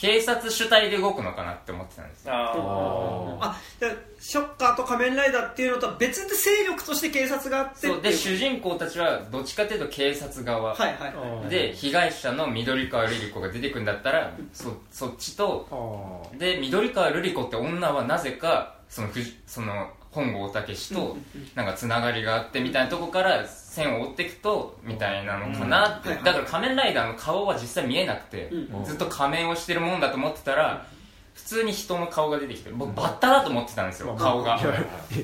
警察主体で動くのかなって思ってたんですよ。ああでショッカーと仮面ライダーっていうのとは別で勢力として警察があってそうでっていう。主人公たちはどっちかというと警察側、はいはいはい。で被害者の緑川瑠璃子が出てくるんだったらそそっちとで緑川瑠璃子って女はなぜかその藤その本郷大武となんかつながりがあってみたいなとこから線を追っていくとみたいなのかなって、だから仮面ライダーの顔は実際見えなくて、うん。ずっと仮面をしてるもんだと思ってたら普通に人の顔が出てきて僕バッタだと思ってたんですよ、顔が。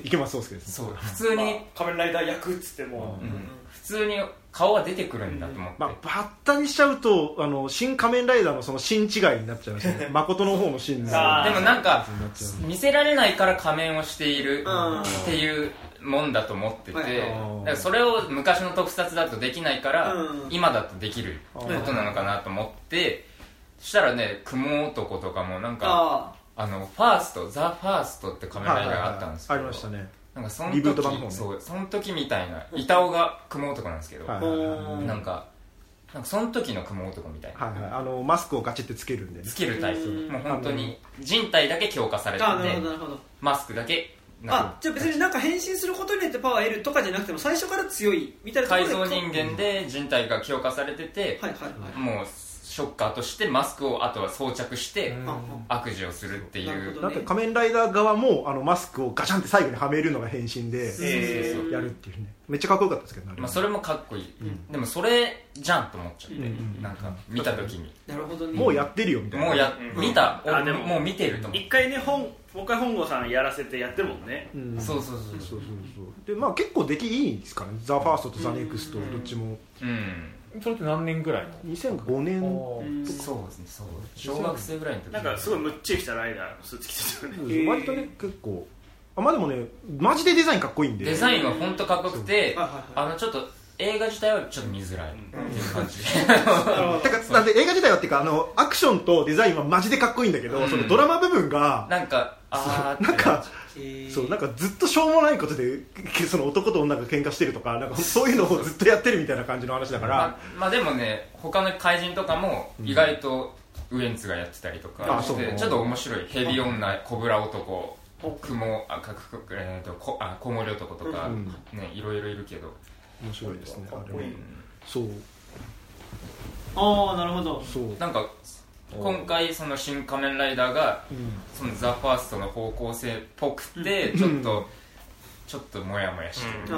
池松壮亮ですそう。普通に、仮面ライダー役っつってもうん。普通に顔が出てくるんだと思って、まあ、バッタにしちゃうとあの新仮面ライダーのその新違いになっちゃいますね。誠の方の新でもなんか見せられないから仮面をしているうんっていうもんだと思ってて、それを昔の特撮だとできないから、うん。今だとできることなのかなと思って、そしたらね雲男とかもなんかああ。のファーストザ・ファーストって仮面ライダーがあったんですけあど、りましたねなんかそのリブート版の時方ねそうその時みたいな板尾が雲男なんですけど、はいあうんなんかなんかその時の雲男みたいな、はいはい。あのマスクをガチってつけるんでね。つけるタイプ。うん。もう本当に人体だけ強化されててあなるほどなるほど。マスクだけなんかあじゃあ別になんか変身することによってパワー得るとかじゃなくても最初から強いみたいなところで改造人間で人体が強化されてて、はいはいはい。もうショッカーとしてマスクをあとは装着して悪事をするっていう。なるほどなんか仮面ライダー側もあのマスクをガチャンって最後にはめるのが変身でえーやるっていうね。めっちゃかっこよかったですけどまあ、それもかっこいい、でもそれじゃんと思っちゃって、うんなんか見た時に。なるほどね。もうやってるよみたいな。もうや、うん。見た。俺あでももう見てると思一回ね本もう一回本郷さんやらせてやってるもんね。うん。うそうそうそう。そうそうそうでまあ結構出来いいんですからね。ザ・ファーストとザ・ネクストどっちも。うんそれって何年ぐらいの？2005年。うんそうですねそう。小学生ぐらいの時。なんかすごいむっちりしたライダーのスーツ着てたよね。割とね結構。あまあでもねマジでデザインかっこいいんで。デザインは本当かっこよくてあのちょっと映画自体はちょっと見づらいっていう感じ。でなんで映画自体はっていうかあのアクションとデザインはマジでかっこいいんだけど、うん。そのドラマ部分がなんかあーってなんかえーそうなんかずっとしょうもないことでその男と女が喧嘩してるとかなんかそういうのをずっとやってるみたいな感じの話だから、まあ、まあでもね他の怪人とかも意外とウエンツがやってたりとかしあそう。てちょっと面白いヘビ女コブラ男雲あかくえーとこあコウモリ男とか、うん。ねいろいろいるけど。面白いですねあれはかっこいい。そう。ああなるほど。そう。なんか今回その「新仮面ライダー」がそのザ・ファーストの方向性っぽくてちょっとちょっとモヤモヤしてる。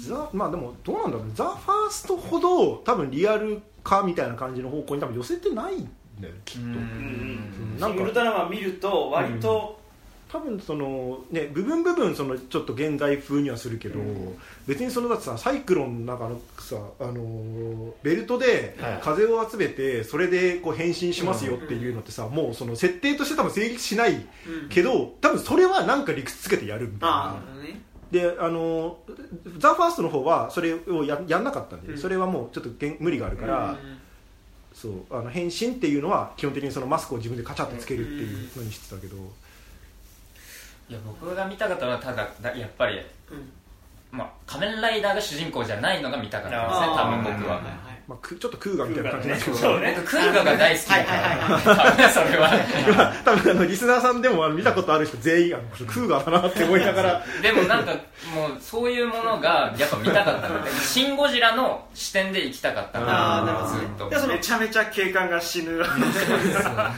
ザまあでもどうなんだろうね。ザ・ファーストほど多分リアル化みたいな感じの方向に多分寄せてないんだよねきっと。うん。なんか。ウルトラマン見ると割と、多分そのね部分部分そのちょっと現代風にはするけど、別にそのだってさサイクロンの中のさあのーベルトではい。風を集めてそれでこう変身しますよっていうのってさ、もうその設定として多分成立しないうん。けど、多分それはなんか理屈つけてやるみたいな。であのザ・ファーストの方はそれをややんなかったんで、うん。それはもうちょっとげん無理があるから、そうあの変身っていうのは基本的にそのマスクを自分でカチャッとつけるっていうのにしてたけど、いや僕が見たかったのはただだやっぱり、うん。まあ、仮面ライダーが主人公じゃないのが見たかったんですね多分僕は、まあ、くちょっとクーガーみたいな感じ。なんですけど、そうね。僕クーガが大好きだから、はいはい 多分それは多分あのリスナーさんでもあの見たことある人全員あのクーガーだなって思いながら。でもなんかもうそういうものがやっぱ見たかったのでシン・ゴジラの視点で行きたかったなるほどずっと。そのめちゃめちゃ警官が死ぬ。なんか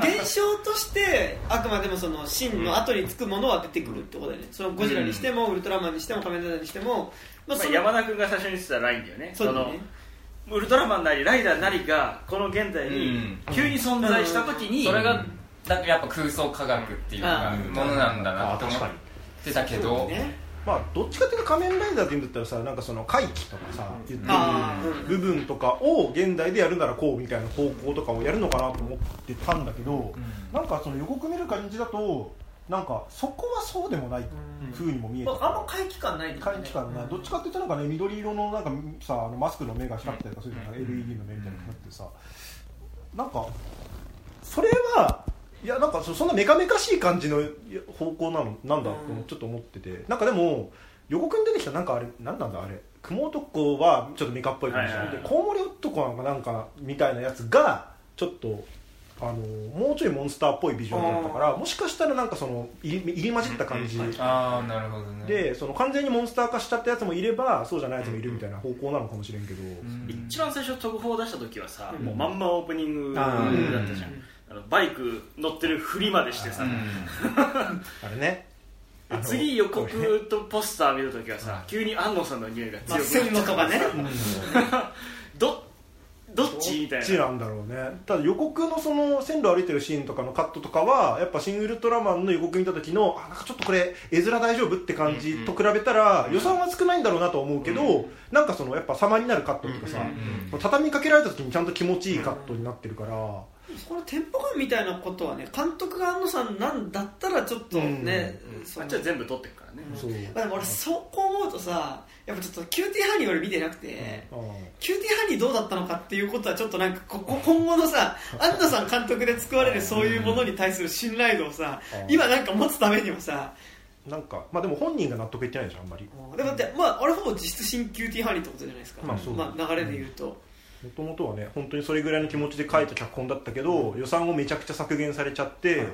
現象としてあくまでもその真の後につくものは出てくるってことだよね。そのゴジラにしてもウルトラマンにしても仮面ライダーにしても、まあ山田君が最初に言ってたラインだよね。そうだね。そのウルトラマンなりライダーなりがこの現代に急に存在した時に、それがだやっぱ空想科学っていうものなんだなと思あ確かにってたけど、ね。まあどっちかっていうと仮面ライダーって言うんだったらさなんかその回帰とかさ言ってる部分とかを現代でやるならこうみたいな方向とかをやるのかなと思ってたんだけど、なんかその予告見る感じだとなんかそこはそうでもない風にも見えてまあ、あんま回帰感ないですね。回帰感ない。どっちかっていうとなんかね緑色のなんかさあのマスクの目が光ったりとかするじゃない？LED の目みたいなのが光ってさ。なんかそれはいやなんかそそんなメカメカしい感じの方向なのなんだとうん。ちょっと思ってて。なんかでも予告に出てきたなんかあれなんなんだあれ。雲男はちょっとメカっぽい感じ。はいはいはい。でコウモリ男なんかなんかみたいなやつがちょっとあのもうちょいモンスターっぽいビジュアルだったからもしかしたらなんかその入り入り混じった感じ。ああなるほどね。でその完全にモンスター化しちゃったやつもいればそうじゃないやつもいるみたいな方向なのかもしれんけど、一番最初特報を出した時はさ、うん。もうまんまオープニングだったじゃん、あのバイク乗ってるふりまでしてさ、あれね。次予告とポスター見るときはさ、急に安野さんの匂いがまあ、強く線路とかね。どどっちみたいな。どっちなんだろうね。ただ予告のその線路歩いてるシーンとかのカットとかはやっぱ「シン・ウルトラマン」の予告見た時のあなんかちょっとこれ絵面大丈夫って感じと比べたら予算は少ないんだろうなとは思うけど、なんかそのやっぱ様になるカットっていうかさ、畳みかけられた時にちゃんと気持ちいいカットになってるから、このテンポ感みたいなことはね監督が安野さんなんだったらちょっとね、あっちは全部撮ってるからね、そう。まあ、でも俺そうこう思うとさやっぱちょっとキューティーハニー俺見てなくて、あキューティーハニーどうだったのかっていうことはちょっとなんかここ今後のさ庵野さん監督で作られるそういうものに対する信頼度をさうん。今なんか持つためにもさ。なんかまあでも本人が納得いってないでしょあんまり。でもだってまああれほぼ実質シン・キューティーハニーってことじゃないですか、まあそう。まあ、流れで言うと、もともとはね本当にそれぐらいの気持ちで書いた脚本だったけど、予算をめちゃくちゃ削減されちゃって、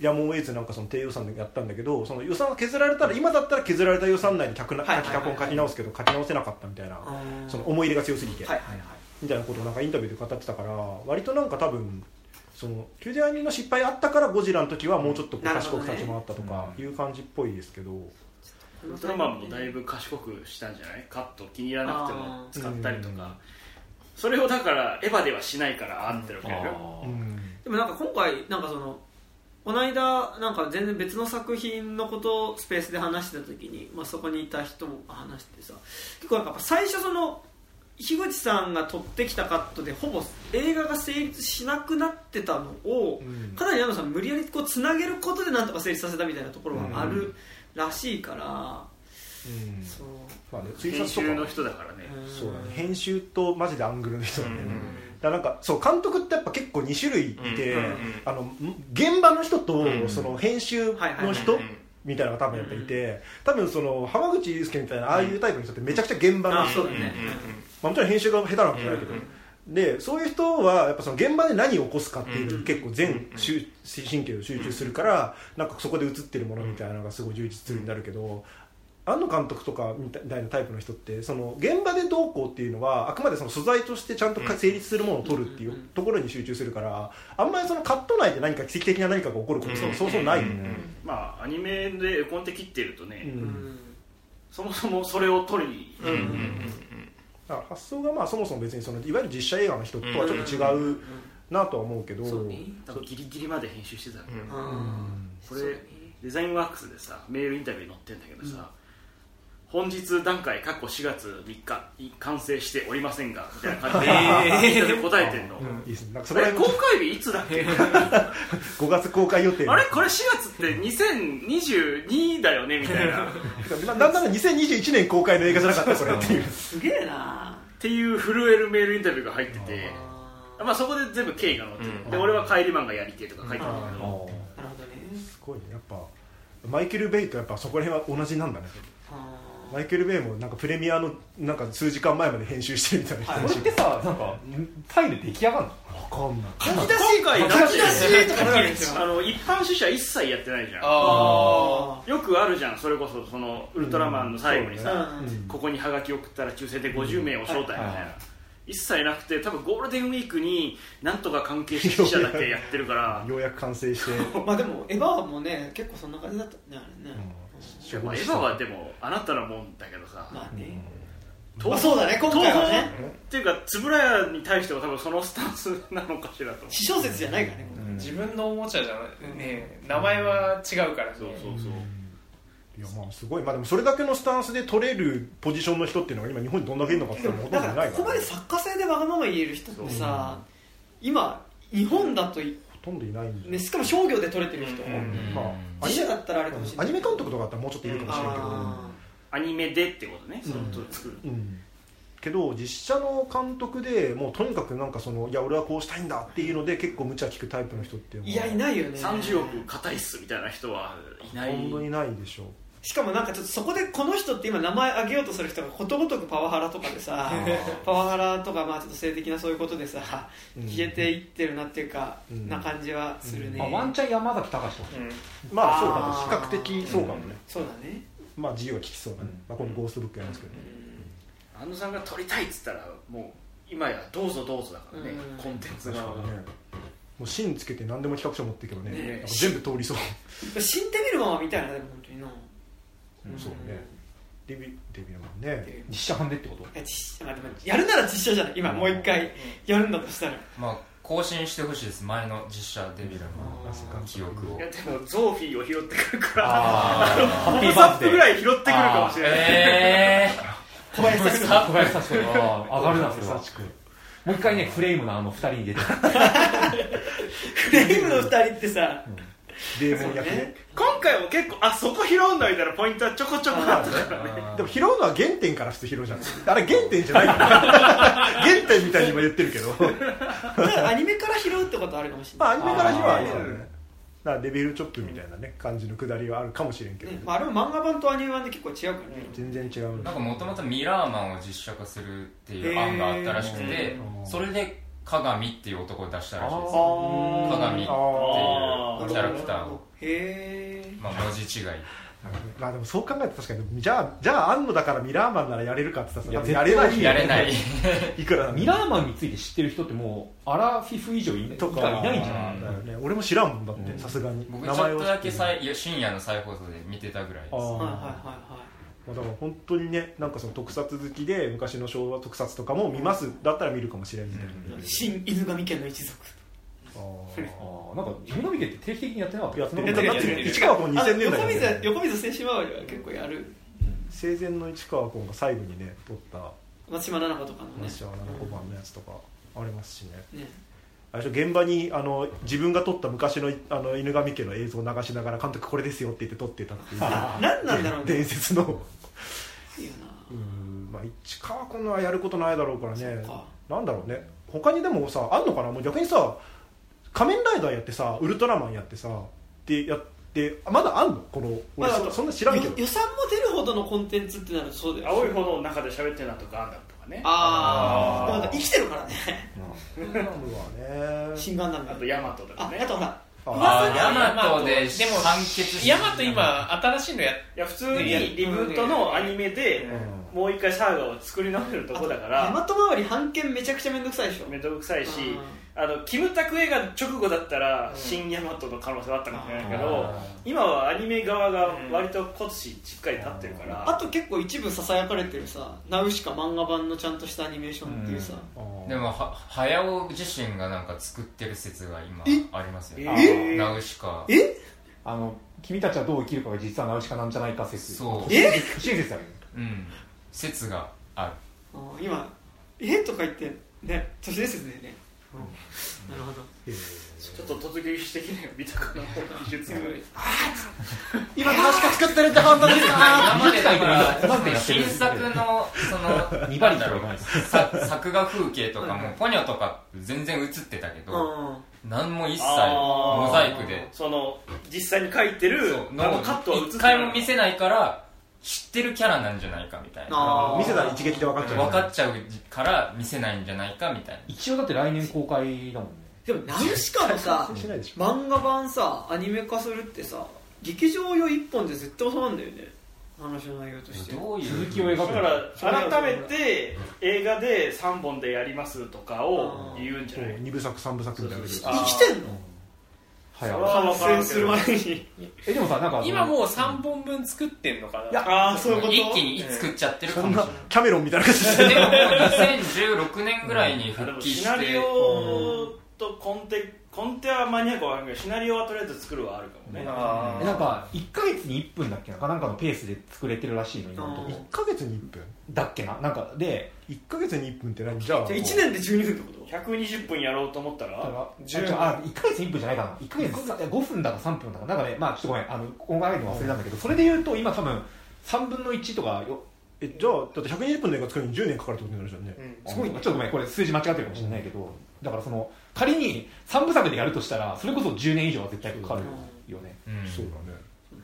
やむを得ずなんかその低予算でやったんだけどその予算が削られたら今だったら削られた予算内に脚なはいはいはい脚本書き直すけど書き直せなかったみたいな、その思い入れが強すぎて、はいはいはい。みたいなことをなんかインタビューで語ってたから割となんか多分そのキューティーハニーの失敗あったからゴジラの時はもうちょっと賢く立ち回ったとかいう感じっぽいですけど、ウルトラマンもだいぶ賢くしたん。じゃないカット気に入らなくても使ったりとかそれをだからエヴァではしないからあんってるわけだようん。でもなんか今回なんかそのこの間なんか全然別の作品のことをスペースで話してた時に、まあ、そこにいた人も話してさ結構なんかやっぱ最初その樋口さんが撮ってきたカットでほぼ映画が成立しなくなってたのを、うん。かなり矢野さん無理やりこうつなげることでなんとか成立させたみたいなところはあるらしいから、うん。そうまあね、推編集の人だからね。そうだね。編集とマジでアングルの人だね、だからなんかそう監督ってやっぱ結構2種類いて、うんうんうん。あの現場の人とうんその編集の人うんみたいなのが多分やっぱいて多分その浜口祐介みたいなああいうタイプの人ってめちゃくちゃ現場の人。あそうだね、まあ、もちろん編集が下手なわけじゃないけど、でそういう人はやっぱその現場で何を起こすかっていうのに結構全集神経を集中するからなんかそこで映ってるものみたいなのがすごい充実するようになるけど庵野監督とかみたいなタイプの人ってその現場でどうこうっていうのはあくまでその素材としてちゃんとか成立するものを取るっていうところに集中するからあんまりそのカット内で何か奇跡的な何かが起こることそうそうそうないよね、まあアニメで絵コンテ切ってるとね、うん。そもそもそれを撮りに、うんうんうんだから発想がまあそもそも別にそのいわゆる実写映画の人とはちょっと違うなとは思うけど、そうね。多分ギリギリまで編集してたから、うん。うんこれデザインワークスでさメールインタビュー載ってんだけどさ、本日段階過去4月3日に完成しておりませんがみたいな感じで、インタビュー答えてんの、いいですね。なんかそそれ公開日いつだっけ？5月公開予定あれ？これ4月って2022だよね？みたいな。っ ななんなら2021年公開の映画じゃなかった？これっていう。すげえな。ていう震えるメールインタビューが入っててまあそこで全部経緯が載ってる、うん。で俺は帰りマンがやりてえとか書いてあるんだけど、なるほどね。すごいね。やっぱマイケル・ベイとやっぱそこら辺は同じなんだね。あマイケル・ベイもなんかプレミアのなんか数時間前まで編集してるみたいな。人これってさなんかタイで出来上がるの？わかんない。書き出し会だって書き出しとかなるでしょあの一般出社一切やってないじゃんあよくあるじゃんそれこそそのウルトラマンの最後にさ、うんうんここにハガキ送ったら抽選で50名を招待みたいな、一切なくて多分ゴールデンウィークになんとか関係者だけやってるからようやく完成してまあでもエヴァもね結構そんな感じだったねあれねいやまあエヴァはでもあなたのもんだけどさ、まあね。東まあそうだね今回はね。っていうか円谷に対しては多分そのスタンスなのかしらと。私小説じゃないからねー自分のおもちゃじゃなね名前は違うからね。そうそうそう、いやまあすごい。まあでもそれだけのスタンスで取れるポジションの人っていうのが今日本にどんだけいるのかってほとんどいないかだからここまで作家性でわがまま言える人ってさ今日本だといほとんどいないんで、ねしかも商業で撮れてる人。うんまあアニ自メ社だったらあれかもしれない。アニメ監督とかだったらもうちょっといるかもしれんけどあアニメでってことね、うん。その作る。うん。けど実写の監督でもうとにかくなんかそのいや俺はこうしたいんだっていうので結構無茶聞くタイプの人っていやいないよね。30億硬いっすみたいな人はいない。本当にないでしょうしかもなんかちょっとそこでこの人って今名前挙げようとする人がことごとくパワハラとかでさパワハラとかまあちょっと性的なそういうことでさうん。消えていってるなっていうか、うんな感じはするね、まあ、ワンチャン山崎隆とか。まあそうだね。比較的そうかもね、そうだね。まあ自由は利きそうだね、うん。まあ、今度ゴーストブックやりますけど。ね、安野さんが撮りたいっつったらもう今やどうぞどうぞだからね、うん。コンテンツがね。もう芯つけて何でも企画書持っていけばね。ね。全部通りそう、死んでみるままみたいなでも本当になそうね。デビデビルマンね。実写版でってこと？いや実写まあでもやるなら実写じゃない。今もう一回やるんだとしたら。まあ更新してほしいです。前の実写デビルの記憶を。いやでもゾーフィーを拾ってくるから。ハッピーサップぐらい拾ってくるかもしれない。え小林さん。小林幸子が上がるなそれはもう一回ねフレームのあの二人に出てフレームの二人ってさデーモン役ね。今回も結構あそこ拾うんだみたいなポイントはちょこちょこあったからね。でも拾うのは原点からして拾うじゃん。あれ原点じゃない。か ら原点みたいに今言ってるけど。アニメから拾うってことあるかもしれない、まあアニメから拾うはありそね。だからデビルチョップみたいなね感じのくだりはあるかもしれんけど、ねまあ、あれも漫画版とアニメ版で結構違うからね。全然違う。なんかもともとミラーマンを実写化するっていう案があったらしくへてー。それで鏡っていう男を出したらしいです。鏡っていうあキャラクターを。へえまあ文字違い。まあでもそう考えたら確かにじゃあじゃあ安野だからミラーマンならやれるかって言ったらいややれない。やれない。いくら ミラーマンについて知ってる人ってもうアラフィフ以上いないとかいないんじゃね。俺も知らんもんだってうん。さすがに。僕ちょっとだけ深夜の再放送で見てたぐらいです。はいはいはいまあだから本当にねなんかその特撮好きで昔の昭和特撮とかも見ます。だったら見るかもしれんみたい。な、はい新犬神家の一族。ああー。なんか犬神家って定期的にやってなかった。やってなことだって市川君2000年代ね。横水選手周りは結構やる。生前の市川君が最後にね撮った。松島菜々子とかのね。話は7個番のやつとかありますしね。ねあれ現場にあの自分が撮った昔のあの犬神家の映像を流しながら監督これですよって言って撮ってたっていう。何なんだろうね。伝説の。うんまあ市川君のはやることないだろうからね。なんだろうね。他にでもさあんのかな？もう逆にさ仮面ライダーやってさウルトラマンやってさってやってあまだあんの？この俺まあそそんな知らんけど。よ予算も出るほどのコンテンツってなるとそうだよ青い炎の中で喋ってるなとかガンダムとかね。ああ生きてるからね。ガンダムはね新ガンダムあとヤマトとかねああとほらヤマトででも完結してヤマト今新しいのやいや普通にリブートのアニメでもう一回サーガを作り直せるとこだから。ヤマト周り版権めちゃくちゃめんどくさいでしょ。面倒くさいしうん。あのキムタク映画直後だったら新ヤマトの可能性はあったかもしれないけど今はアニメ側が割と骨子しっかり立ってるから。あと結構一部ささやかれてるさナウシカ漫画版のちゃんとしたアニメーションっていうさ、でもは早尾自身がなんか作ってる説が今ありますよ。え？ナウシカ。え？あの君たちはどう生きるかが実はナウシカなんじゃないか説。そう。親切だよね。うん説がある。今「え？とか言ってね都市伝説だよね、なるほど。ちょっと突撃してきね見たかな技術今ナウシカ使ってるって判断ですか？今までだから新作のそのだろうさ作画風景とかもポニョとか全然映ってたけどうん。何も一切モザイクで。その実際に書いてるのカットは映って一回も見せないから知ってるキャラなんじゃないかみたいな。見せたら一撃で分かっちゃう分かっちゃうから見せないんじゃないかみたいな。一応だって来年公開だもんね。でもナウシカのさしないでしょ漫画版さアニメ化するってさ劇場用一本で絶対収まるんだよね。話の内容として。どういう続きを描くだから改めて映画で3本でやりますとかを言うんじゃない？二部作三部作みたいな生きてんの？完成する前に。えでもさなんか今もう3本分作ってんのかな？いやああそういうこと？一気に作っちゃってるかそんなもしれない。キャメロンみたいな感じででももう2016年ぐらいに復帰して。シナリオとコンテコンテはマニアックは分かんないけどシナリオはとりあえず作るはあるかもね。なんか1か月に1分だっけななんかのペースで作れてるらしいの今のとこうん1ヶ月に1分。だっけな？なんかで1ヶ月に1分って何？じゃあじゃあ1年で12分ってこと？120分やろうと思っただかららああ1ヶ月に1分じゃないかな。1ヶ月5分だか3分だか。なんかねまあちょっとごめん。あの細かいの忘れたんだけどそれで言うと今多分3分の1とかよえじゃあだって120分の映画作るのに10年かかるってことになるじゃんね。すごいちょっとごめん。これ数字間違ってるかもしれないけどだからその仮に3部作でやるとしたらそれこそ10年以上は絶対かかるよね。うんそうだね。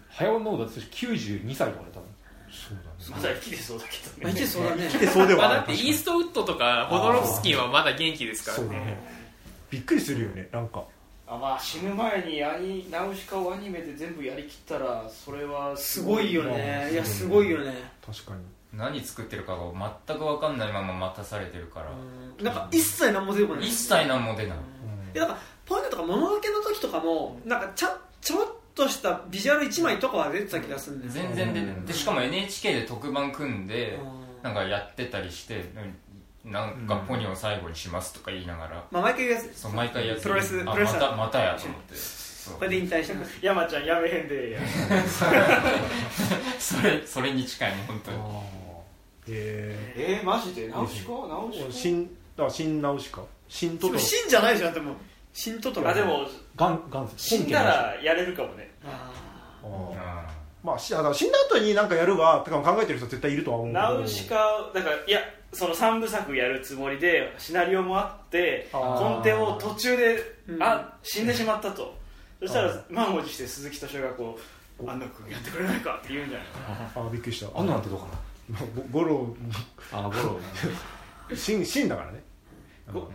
早尾のだって92歳とかで多分。そうだね。まだ生きてそうだけどまあね一応そうだね。来てそうでまあ、はあるだってイーストウッドとかホドロフスキーはまだ元気ですからね。びっくりするよねなんか。あまあ死ぬ前にアニナウシカをアニメで全部やりきったらそれはすごいよね。いやすごいよね。確かに何作ってるかが全く分かんないまま待たされてるから。うん。なんか一切何も出てこない。一切何も出ない。いやなんかポイントとか物分けの時とかもなんかちゃちょろっとしたビジュアル1枚とかは出てた気がするんだよ。全然出てない。でしかも NHK で特番組んでうん。なんかやってたりしてなんかポニョを最後にしますとか言いながら。まあ毎回やそう毎回やってプロレスプロレスラーたまたやと思って。これで引退してます。山ちゃんやめへんで。や それそれに近いね本当にへえー、マジで？ナウシカナウシえ新だから新ナウシカ新トトロ死んじゃないじゃんでも。新トトロカあでもガンガン死んだらやれるかもね。ああまあ死んだ後に何かやるわとか考えてる人は絶対いるとは思うナウシカだからいやその3部作やるつもりでシナリオもあってコンテを途中で、うん。あ死んでしまったと。そしたら満を持して鈴木敏夫がこう「安野君やってくれないか」って言うんじゃないああびっくりした。あんななんてどうかまあゴゴロなあゴロ死死んだからね。ゴ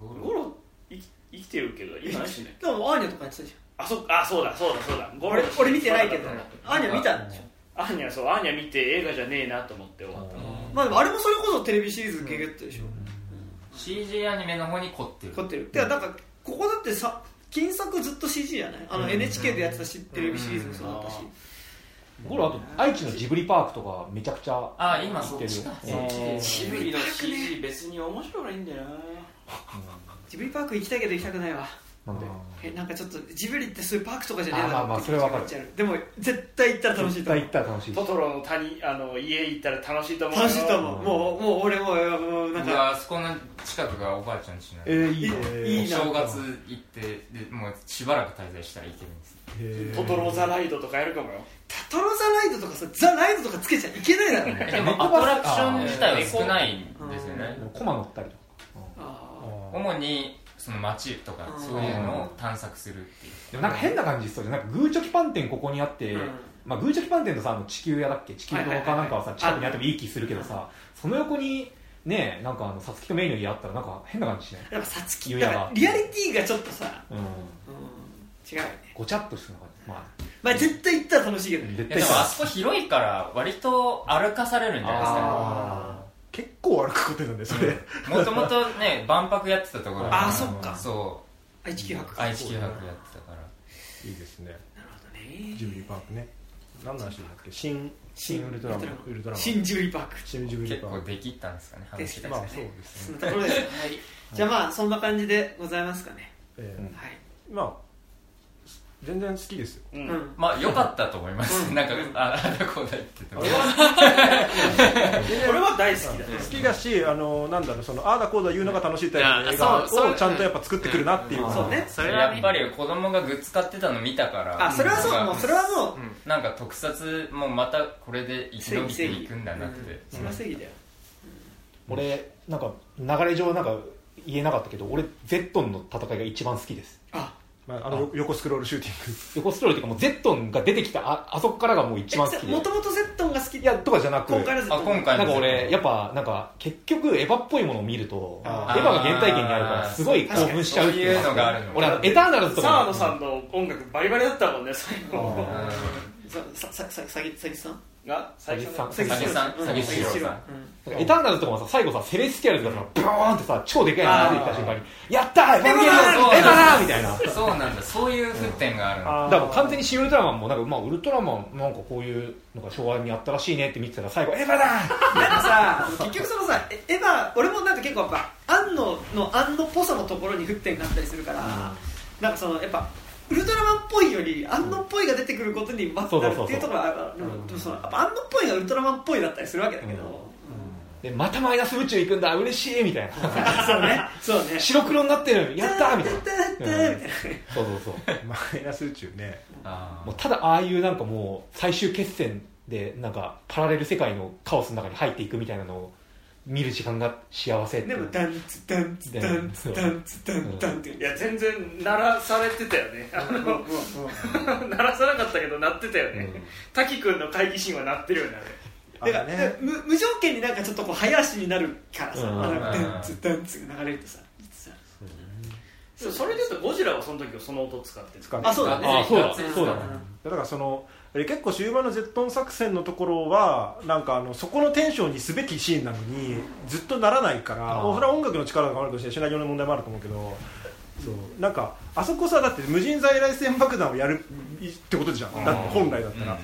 ゴゴロ生き生きてるけど今何しない。ーでもアーニャとかやってたじあそあそうだそうだそうだ。俺俺見てないけど。アーニャ見たんでしょ？アーニャそうアーニャ見て映画じゃねえなと思って終わったまあでもあれもそれこそテレビシリーズゲゲットでしょ。CG アニメの方に凝ってる。凝ってる。てかなんかここだってさ金作ずっと CG じゃない？あの NHK でやってたしテレビシリーズもそうだったしゴロあと愛知のジブリパークとかめちゃくちゃあ今行ってる。そっちか。えジブリの CG 別に面白くないんだよなジブリパーク行きたいけど行きたくないわなんで。えなんかちょっとジブリってそういうパークとかじゃねえだろあまあまあそれはわかる。でも絶対行ったら楽しいと思う。絶対行ったら楽しいトトロの谷あの家行ったら楽しいと思うよ楽しいと思う。もうもう俺ももうなん僕か。はあそこの近くがおばあちゃん家なんで。えー、いいねいいな。お正月行ってでもうしばらく滞在したら行けるんですトトロザライドとかやるかもよ。タトロザライドとかさザライドとかつけちゃいけないだろ。えでもアトラクション自体は少ないんですよね。コマ乗ったりとか。あ主にその街とかうん。そういうのを探索するっていう。でもなんか変な感じしそうでなんかグーチョキパン店ここにあって、うん。まあ、グーチョキパン店とさあの地球屋だっけ？地球とかなんかはさ近くにあってもいい気するけどさその横にねなんかあのさつきとメイの家あったらなんか変な感じしない？ーやっぱさつきリアリティがちょっとさ、うん。うん、違うよね。ごちゃっとしてるのがまあ。まあ絶対行ったら楽しいけどね。いやでもあそこ広いから割と歩かされるんじゃないですか。あ結構歩くことなんだよそれ。もともとね 万博やってたところあそっか。そ愛知九博う愛知九博やってたから。いいですね。なるほどね。ジブリパークね。何の話だっけ？新新ウルトラマン。ウルトラマン。新ジブリパーク。新ジブリ結パーク。構できったんですかね話ですがまあそうですね。そんなところですはい。じゃあまあそんな感じでございますかね。ええ。はい。まあ全然好きですよ。ううん。んまあ良かったと思います、うん。なんかああだこうだ言ってても。俺は？大好きだ。好きだしあのなんだろうそのああだこうだ言うのが楽しいタイプの映画をちゃんとやっぱ作ってくるなっていう。そうね。それはね。やっぱり子供がグッズ買ってたの見たから。あそれはそうも。うそれはもう。なんか特撮もまたこれで生き延びていくんだなって。それは正義だよ。俺なんか流れ上なんか言えなかったけど俺ゼットンの戦いが一番好きです。あまあ、あの横スクロールシューティング。横ストーリーっていうかもうゼットンが出てきたああそこからがもう一番好きで。もともとゼットンが好きいやとかじゃなく。今回のゼットンあ今回のなんか俺やっぱなんか結局エヴァっぽいものを見るとエヴあァが原体験にあるからすごい興奮しちゃうっていう。そういうのがあるの。俺あのエターナルズとか沢野さんの音楽バリバリだったもんね最後ささささぎさぎさん？が最初の。ささぎさん。うさぎしろさん。なんかエターナルズとかもさ最後さセレスティアルズがさブーンってさ超でかいのが出てきた瞬間にやったーエヴァンゲリオンエヴァだみたいな。そうなんだ。そういう沸点があるの。だからもう完全にシン・ウルトラマンもなんか、まあ、ウルトラマンなんかこういうのが昭和にあったらしいねって見てたら最後エヴァだなんかさ結局そのさエエヴァ俺もなんか結構やっぱ庵野の庵野っぽさのところに沸点があったりするから、なんかそのやっぱウルトラマンっぽいより安野っぽいが出てくることにまずなるっていうところがあるからでもでもそのやっぱ安野っぽいがウルトラマンっぽいだったりするわけだけど、でまたマイナス宇宙行くんだ嬉しいみたいな。そうね。そうね。白黒になってるやったーみたいな。そうそうそう。マイナス宇宙ね。あもうただああいうなんかもう最終決戦でなんかパラレル世界のカオスの中に入っていくみたいなのを見る時間が幸せってでもダンツダンツダンツダンツダンダンって。いや全然鳴らされてたよね。あの鳴らさなかったけど鳴ってたよね。滝君の会議シーンは鳴ってるよねあれ。だから、ね無無条件になんかちょっとこう早足になるからさ、ダンツダンツが流れるとさそれで言うとゴジラはその時はその音使ってる。使ってあそうだね。あそうだ。んそうだだからそのえ結構終盤のゼットン作戦のところはなんかあのそこのテンションにすべきシーンなのにずっとならないからそれは音楽の力があるとしてシナリオの問題もあると思うけどそう。なんかあそこさだって無人在来線爆弾をやるってことじゃん。だって本来だったら、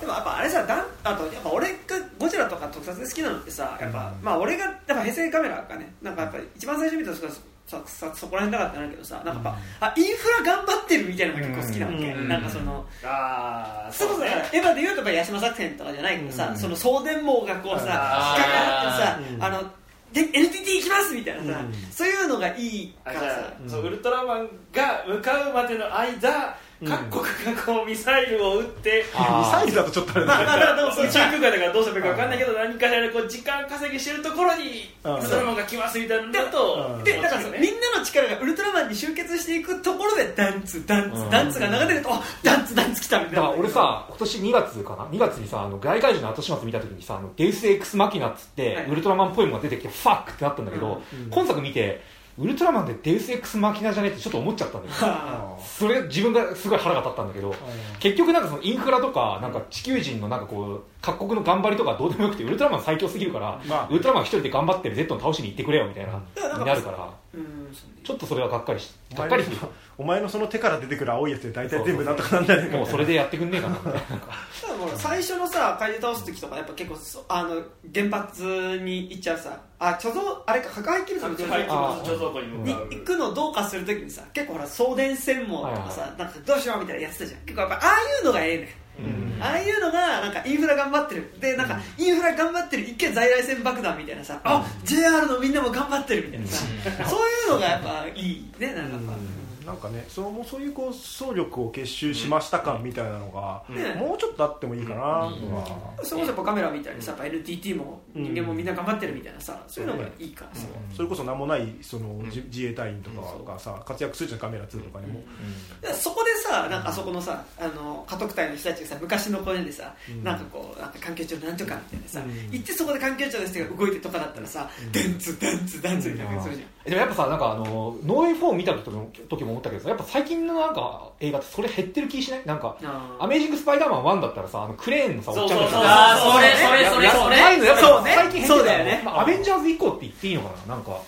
でもやっぱあれさだんあとやっぱ俺がゴジラとか特撮で好きなのってさやっぱ、まあ俺がやっぱ平成カメラがねなんかやっぱ一番最初見た時はそそそこら辺だからってなるけどさなんかやっぱ、あインフラ頑張ってるみたいなのが結構好きなわけ、うん。なんかそのああそそだからエヴァで言うとやっぱ八島作戦とかじゃないけどさ、その送電網がこうさ引っかかあってさ、あので NTT 行きますみたいなさ、うん。そういうのがいいからさ。そうウルトラマンが向かうまでの間、各国がこうミサイルを撃って、あミサイルだとちょっとあれまあまあだでもそれ宇宙空間だからどうすればいいか分かんないけど、何かしらでこう時間稼ぎしてるところにうん。ウルトラマンが来ますみたいなのだと、うんでだからみんなの力がウルトラマンに集結していくところでダンツダンツダンツが流れてるとあダンツダンツ来たみたいな。だから俺さ今年2月かな？2月にさあの外怪獣の後始末見た時にさあのデウス X マキナっつって、はい。ウルトラマンっぽいものが出てきてファックってなったんだけど、今作見てウルトラマンでデウス X マキナじゃねってちょっと思っちゃったんだよあ。それ自分がすごい腹が立ったんだけど結局なんかそのインフラとかなんか地球人のなんかこう各国の頑張りとかどうでもよくてウルトラマン最強すぎるから、まあ。ウルトラマン一人で頑張ってる Z の倒しに行ってくれよみたいな、うんになるからちょっとそれはがっかりしお前がっかりする。のそのお前のその手から出てくる青いやつで大体全部なんとかなんだよねもうそれでやってくんねえかな。最初のさ怪獣倒す時とかやっぱ結構そあの原発に行っちゃうさ。あ貯蔵あれか核廃棄物の貯蔵庫に向にかう行くのどうかするときにさ結構ほら送電線網とかさ、なんかどうしようみたいなやってたじゃん。結構やっぱああいうのがええねんうん。ああいうのがなんかインフラ頑張ってる。でなんかインフラ頑張ってる一見在来線爆弾みたいなさ、あ JR のみんなも頑張ってるみたいなさ、そういうのがやっぱいいねなんかやっぱ、なんかねそうもうそういうこう総力を結集しました感みたいなのが、ねもうちょっとあってもいいかなとは、それこそやっぱカメラみたいにさやっぱ NTT も人間もみんな頑張ってるみたいなさそういうのがいいからさ、それこそ名もないその、自自衛隊員とかがさ活躍するじゃんガメラ2とかにも、でそこでさなんかあそこのさあの科特隊の人たちがさ昔の声でさ、うん。なんかこうなんか環境庁なんとかみたいなさ、うん。行ってそこで環境庁の人が動いてとかだったらさ、ダンツダンツダンツみたいな感じするじゃん、でもやっぱさなんかあのノーウェイホーム見た時も時も思ったけどさやっぱ最近のなんか映画ってそれ減ってる気しない？なんかアメージング・スパイダーマン1だったらさあのクレーンのさおっちゃんがさそれそれそれやそれ。いうのやっぱね。最近減ってそうだよね。まあアベンジャーズ以降って言っていいのかな？なんか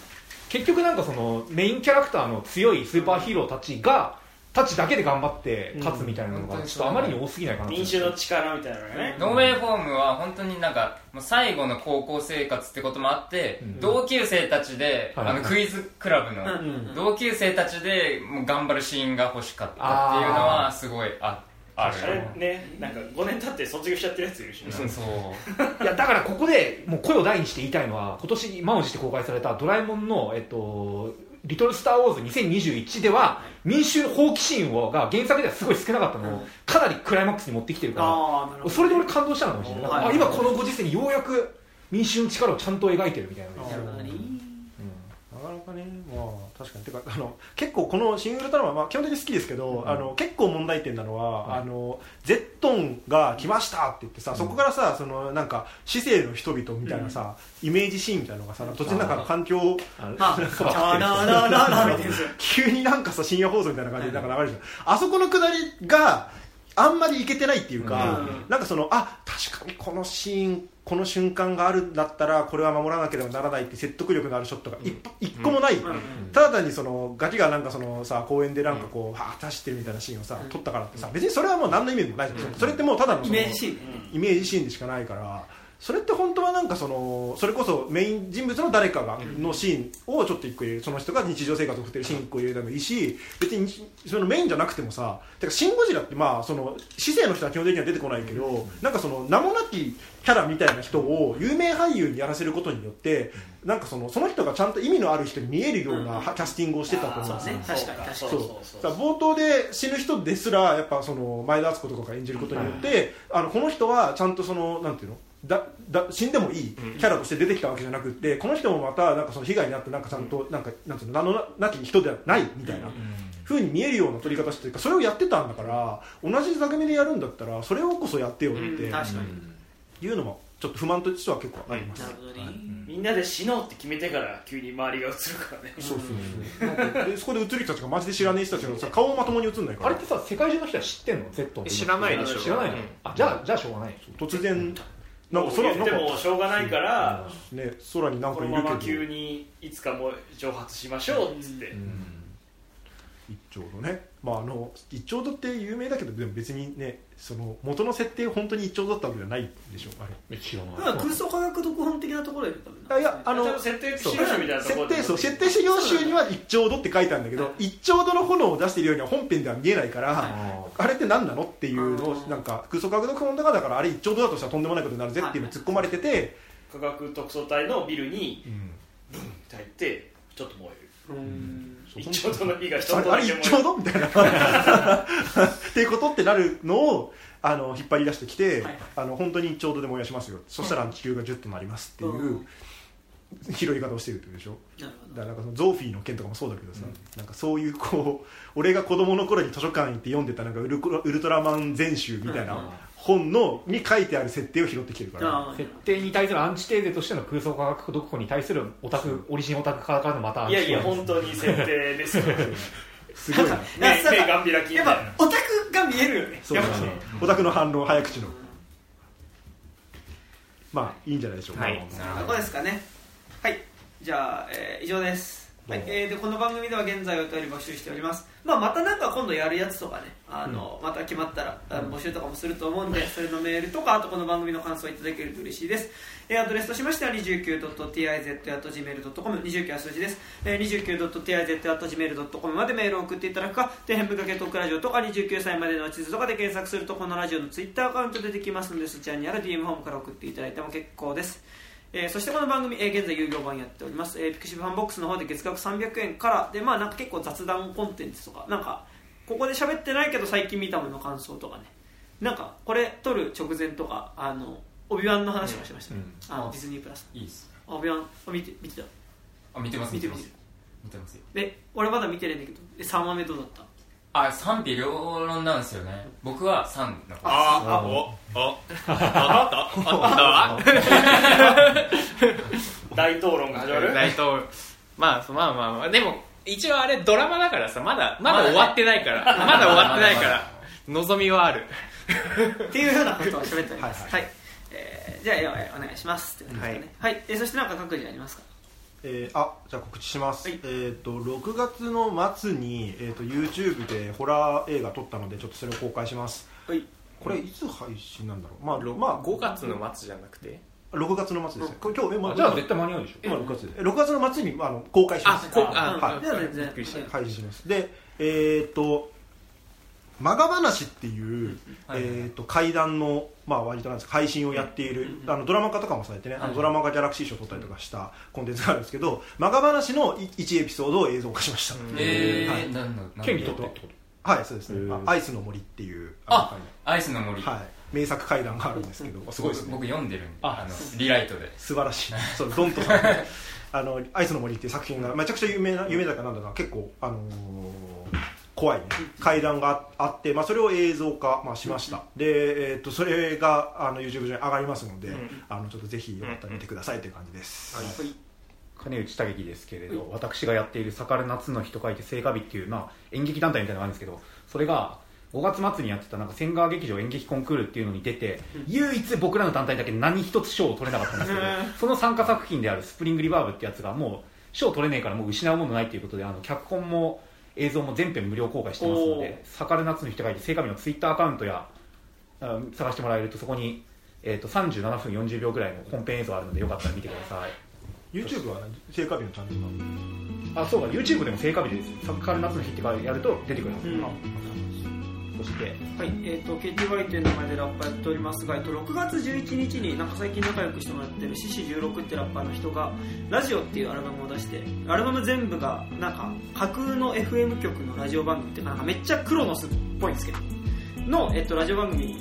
結局なんかそのメインキャラクターの強いスーパーヒーローたちがたちだけで頑張って勝つみたいなのうんがちょっとあまりに多すぎないかな。民衆の力みたいなね。ノーウェイフォームは本当になんかもう最後の高校生活ってこともあって、うん。同級生たちで、はい。あのクイズクラブの、うん。同級生たちでもう頑張るシーンが欲しかったっていうのはすごいあある。あれねなんか5年経って卒業しちゃってるやついるしね。そう。そう。いやだからここでもう声を大にして言いたいのは今年満を持して公開された「ドラえもんの」えっと「リトル・スター・ウォーズ2021」では民衆の放棄シーンをが原作ではすごい少なかったのをかなりクライマックスに持ってきてるからそれで俺感動したのかもしれない。今このご時世にようやく民衆の力をちゃんと描いてるみたいななるほどね。なかね。まあ確かに。てかあの結構この「シン・ウルトラマン」まあ、基本的に好きですけど、あの結構問題点なのは、はい。あのゼットンが来ましたって言ってさ、そこからさそのなんか市政の人々みたいなさ、イメージシーンみたいなのがさ突然なんか環境 急になんかさ深夜放送みたいな感じでなんか流れるじゃん。あそこのくだりがあんまりいけてないっていうか、うん。なんかそのあ確かにこのシーンこの瞬間があるんだったらこれは守らなければならないって説得力のあるショットが一一個もない、ただ単にそのガキがなんかそのさ公園でなんかこう、はーって走ってるみたいなシーンをさ、撮ったからってさ別にそれはもう何の意味でもないじゃん、それってもうただのイメージシーン。ねイメージシーンでしかないからそれって本当はなんかそのそれこそメイン人物の誰かがのシーンをちょっと一個入れる。その人が日常生活を送ってるシーン一個入れてもいいし別にそのメインじゃなくてもさてかシン・ゴジラってまあその市政の人は基本的には出てこないけどなんかその名もなきキャラみたいな人を有名俳優にやらせることによってなんかそのその人がちゃんと意味のある人に見えるようなキャスティングをしてたと思うんですよ。ね。確かに。確か。にそうそうそう。だから冒頭で死ぬ人ですらやっぱその前田敦子とかが演じることによって、あのこの人はちゃんとそのなんていうの？だだ死んでもいいキャラとして出てきたわけじゃなくて、この人もまたなんかその被害に遭ってなんかちゃんとなんかなんていうの？名のなき人ではないみたいな風に見えるような撮り方してるかそれをやってたんだから同じ座組でやるんだったらそれをこそやってよって。うん。確かにいうのもちょっと不満としては結構あります、みんなで死のうって決めてから急に周りが映るからね。そうそうそこで映る人たちがマジで知らねえ人たちがさ顔もまともに映んないから。あれってさ世界中の人は知ってんの？Z の知らないでしょ。知らないの、うん。あじゃあじゃあしょうがない。突然なんかもう言って空なんかもしょうがないから、ね空になんこかいるけど。のまま急にいつかもう蒸発しましょうっつって、一丁度ねまああの一丁度って有名だけどでも別にねその元の設定本当に一丁度だったわけじゃないでしょあれ。空想科学読本的なところで多分あいやあの設定そう資料集みたいなところで設定そう設定資料集には一丁度って書いてあるんだけど一丁度の炎を出しているようには本編では見えないから、あれって何なのっていうのをうんなんか空想科学読本だからだからあれ一丁度だとしたらとんでもないことになるぜっていうのを突っ込まれてて、科学特捜隊のビルにうん。ブンって入ってちょっと燃える。うん一丁度の火が一あれあれ一丁度みたいな。っていうことってなるのをあの引っ張り出してきて、はい。あの本当に一丁度で燃やしますよ。そしたら地球が10となりますっていう、うん拾い方をしてるってことでしょ？だからなんかそのゾーフィーの件とかもそうだけどさ、なんかそういうこう俺が子供の頃に図書館行って読んでたなんかウルウルトラマン全集みたいな本のに書いてある設定を拾ってきてるから、設定に対するアンチテーゼとしての空想科学読本に対するオタクオリジンオタクからのまたアンいやいやチテーゼ本当に設定ですよ すごいな目目がん開きみたいな。やっぱオタクが見えるよね。そうそうそうオタクの反論早口の。まあいいんじゃないでしょうか、はい。なるこほどこですかね。はい。じゃあ、えー以上です、はい。えーでこの番組では現在お便り募集しております、まあ、またなんか今度やるやつとかねあの、また決まったら募集とかもすると思うんでそれのメールとかあとこの番組の感想をいただけると嬉しいです、えーアドレスとしましては 29.tiz.gmail.com 29は数字です、えー、29.tiz.gmail.com までメールを送っていただくか底辺文化系トークラジオとか29歳までの地図とかで検索するとこのラジオのツイッターアカウント出てきますのでそちらにある DM ホームから送っていただいても結構ですえーそしてこの番組、えー現在有料版やっております、えーピクシブファンボックスの方で月額300円からでまあなんか結構雑談コンテンツとかなんかここで喋ってないけど最近見たものの感想とかね。なんかこれ撮る直前とかあのオビワンの話もしました。ね、あのあディズニープラス。いいっす。オビワンあ見て見てた？あ見てます見てます。見てますよ。で俺まだ見てないんだけど。で3話目どうだった？あ賛否両論なんですよね。僕は3の方ああおお。ああった？あった？大討論が始まる？大統領まあまあまあまあ。でも一応あれドラマだからさまだまだ終わってないから。まだ終わってないから。望みはある。っていうようなことを喋っております。ははい。えーじゃあえーお願いしますって感じですかね。はい。えーそしてなんか各自ありますか？えーあじゃあ告知します、はい。えっ、と6月の末に、えー、と YouTube でホラー映画撮ったのでちょっとそれを公開します。はい。これいつ配信なんだろう？まあ、まあ、5月の末じゃなくて？6月の末ですねこれ今日え、まあ、じゃあ絶対間に合うでしょ。今6月で。え6月の末にあの公開します。こあはい。じゃあ全然。配信します。でえっ、と「マガ話」っていう、はい。えー、と怪談の、まあ、割となんですか配信をやっている、あのドラマ化とかもされてね、あのドラマがギャラクシー賞を取ったりとかしたコンテンツがあるんですけど「マガ話」の1エピソードを映像化しました、えはい。ー、なんだなんだ。権利取っはいそうですね。へー「あアイスの森」っていうああアイスの森、のはい、名作怪談があるんですけどすごいですね。僕読んでるんであ。あのリライトで。素晴らしい。そうドントさんのあの「アイスの森」っていう作品がめちゃくちゃ有名な有名だかなんだか結構、あのー怖いね。階段があって、まあ、それを映像化、まあ、しました、で、えー、とそれがあの YouTube 上に上がりますので、あのちょっとぜひよかったら見てくださいという感じです、金内武樹ですけれど、私がやっている「盛る夏の日」と書いて聖火日っていう、まあ、演劇団体みたいなのがあるんですけどそれが5月末にやってたなんか千川劇場演劇コンクールっていうのに出て、唯一僕らの団体だけ何一つ賞を取れなかったんですけど、その参加作品である「スプリングリバーブ」ってやつがもう賞取れねえからもう失うものないということであの脚本も映像も全編無料公開してますので「盛る夏の日」と書いて聖火日のツイッターアカウントやあ探してもらえるとそこに、えー、と37分40秒ぐらいの本編映像あるのでよかったら見てください。YouTube は、ね、聖火日のチャンネルがあそうか YouTube でも聖火日です「サッカー夏の日」ってやると出てくるはず、うんあそしてはい、えっ、と KTY という名前でラッパーやっておりますが、えっと6月11日になんか最近仲良くしてもらってるシシ16ってラッパーの人がラジオっていうアルバムを出して、アルバム全部がなんか架空の FM 局のラジオ番組っていうかなんかめっちゃクロノスっぽいんですけど、のえっとラジオ番組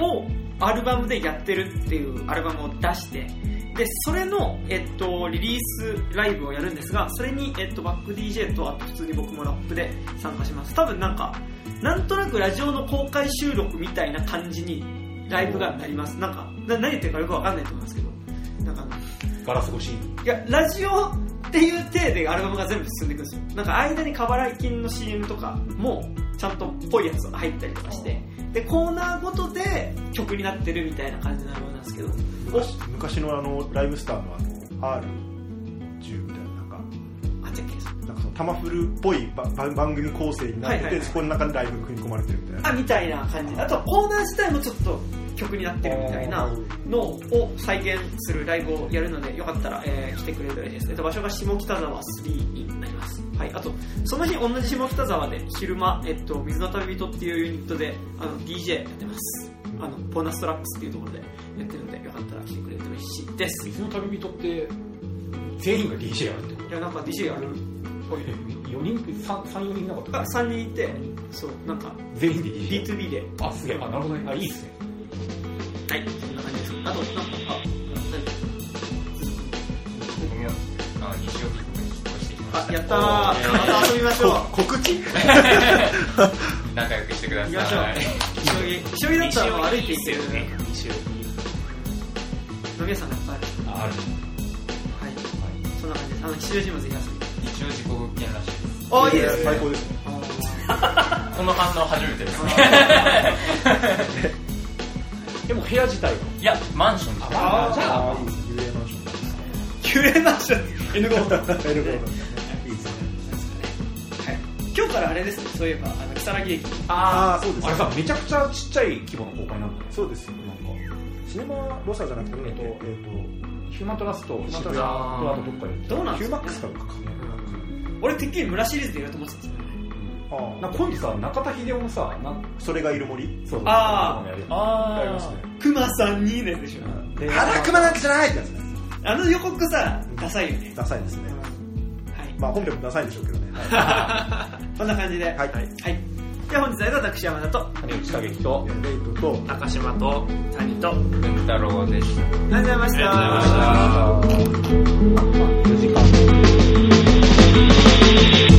をアルバムでやってるっていうアルバムを出して。でそれの、えっと、リリースライブをやるんですがそれに、えっと、バック DJ とあと普通に僕もラップで参加します。多分なんかなんとなくラジオの公開収録みたいな感じにライブがなります。なんかな何言ってるかよくわかんないと思うんですけど。なんかガラス越しいやラジオっていう体でアルバムが全部進んでいくんですよ。なんか間に過払い金の CM とかもちゃんとっぽいやつが入ったりとかしてでコーナーごとで曲になってるみたいな感じのアルバムなんですけど。昔昔のあのライブスターのあの R10 みたいななんか。あっっけ？なんかそのタマフルっぽい番組構成になってて、はいはいはい。そこの中にライブが組み込まれてるみたいな。あみたいな感じ。あ。とはコーナー自体もちょっと曲になってるみたいなのを再現するライブをやるのでよかったら、えー来てくれると嬉しいです、えっと、場所が下北沢3になりますはいあとその日同じ下北沢で昼間、えっと、水の旅人っていうユニットであの DJ やってます。あのボーナストラックスっていうところでやってるのでよかったら来てくれると嬉しいです。い水の旅人って全員が DJ やるってこやなんか DJ やると4人34人いなかったが3人いて。そうなんか全員で DJ B2B で。あすげえ。あなるほどね。あいいっすね。はいそんな感じです。あとなんかあ何か僕もあの西荻あやったー。また遊びましょう。こ告知？仲良くしてください。行きましょう急ぎ急ぎだったら歩いていけるね。西尾飲み屋さんがいっぱいある。ああるはい。そんな感じ。ですあの吉祥寺もぜひ遊びに一応自己物件らしいですあいいですね。最高ですねこの反応初めてですねでも部屋自体はいやマンションですあじゃああいいですね。UA マンション。急連マンション。N 号今日からあれですねそういえばあの木更木駅。ああそうですあれさめちゃくちゃちっちゃい規模の公開な。んだねそうですよなんかシネマロサじゃなくてえっとえヒューマントラスト渋谷とあとどっかでどうなんヒューマックスかどっかか俺てっきり村シリーズでやると思ってたんですよね。あなんか今度さ中田秀夫もさなんそれがいる森。そうああやりますねクマさんにね。でしょで腹熊なんてじゃないってやつね。あの予告さダサいよね。ダサいですね。はい。まあ本編もダサいんでしょうけどね こんな感じで。ははい。はい。では本日は私山田と。あ金内景樹と。レイトと高島と。谷と。あ文太郎でした。りがとうございました。ありがとうございました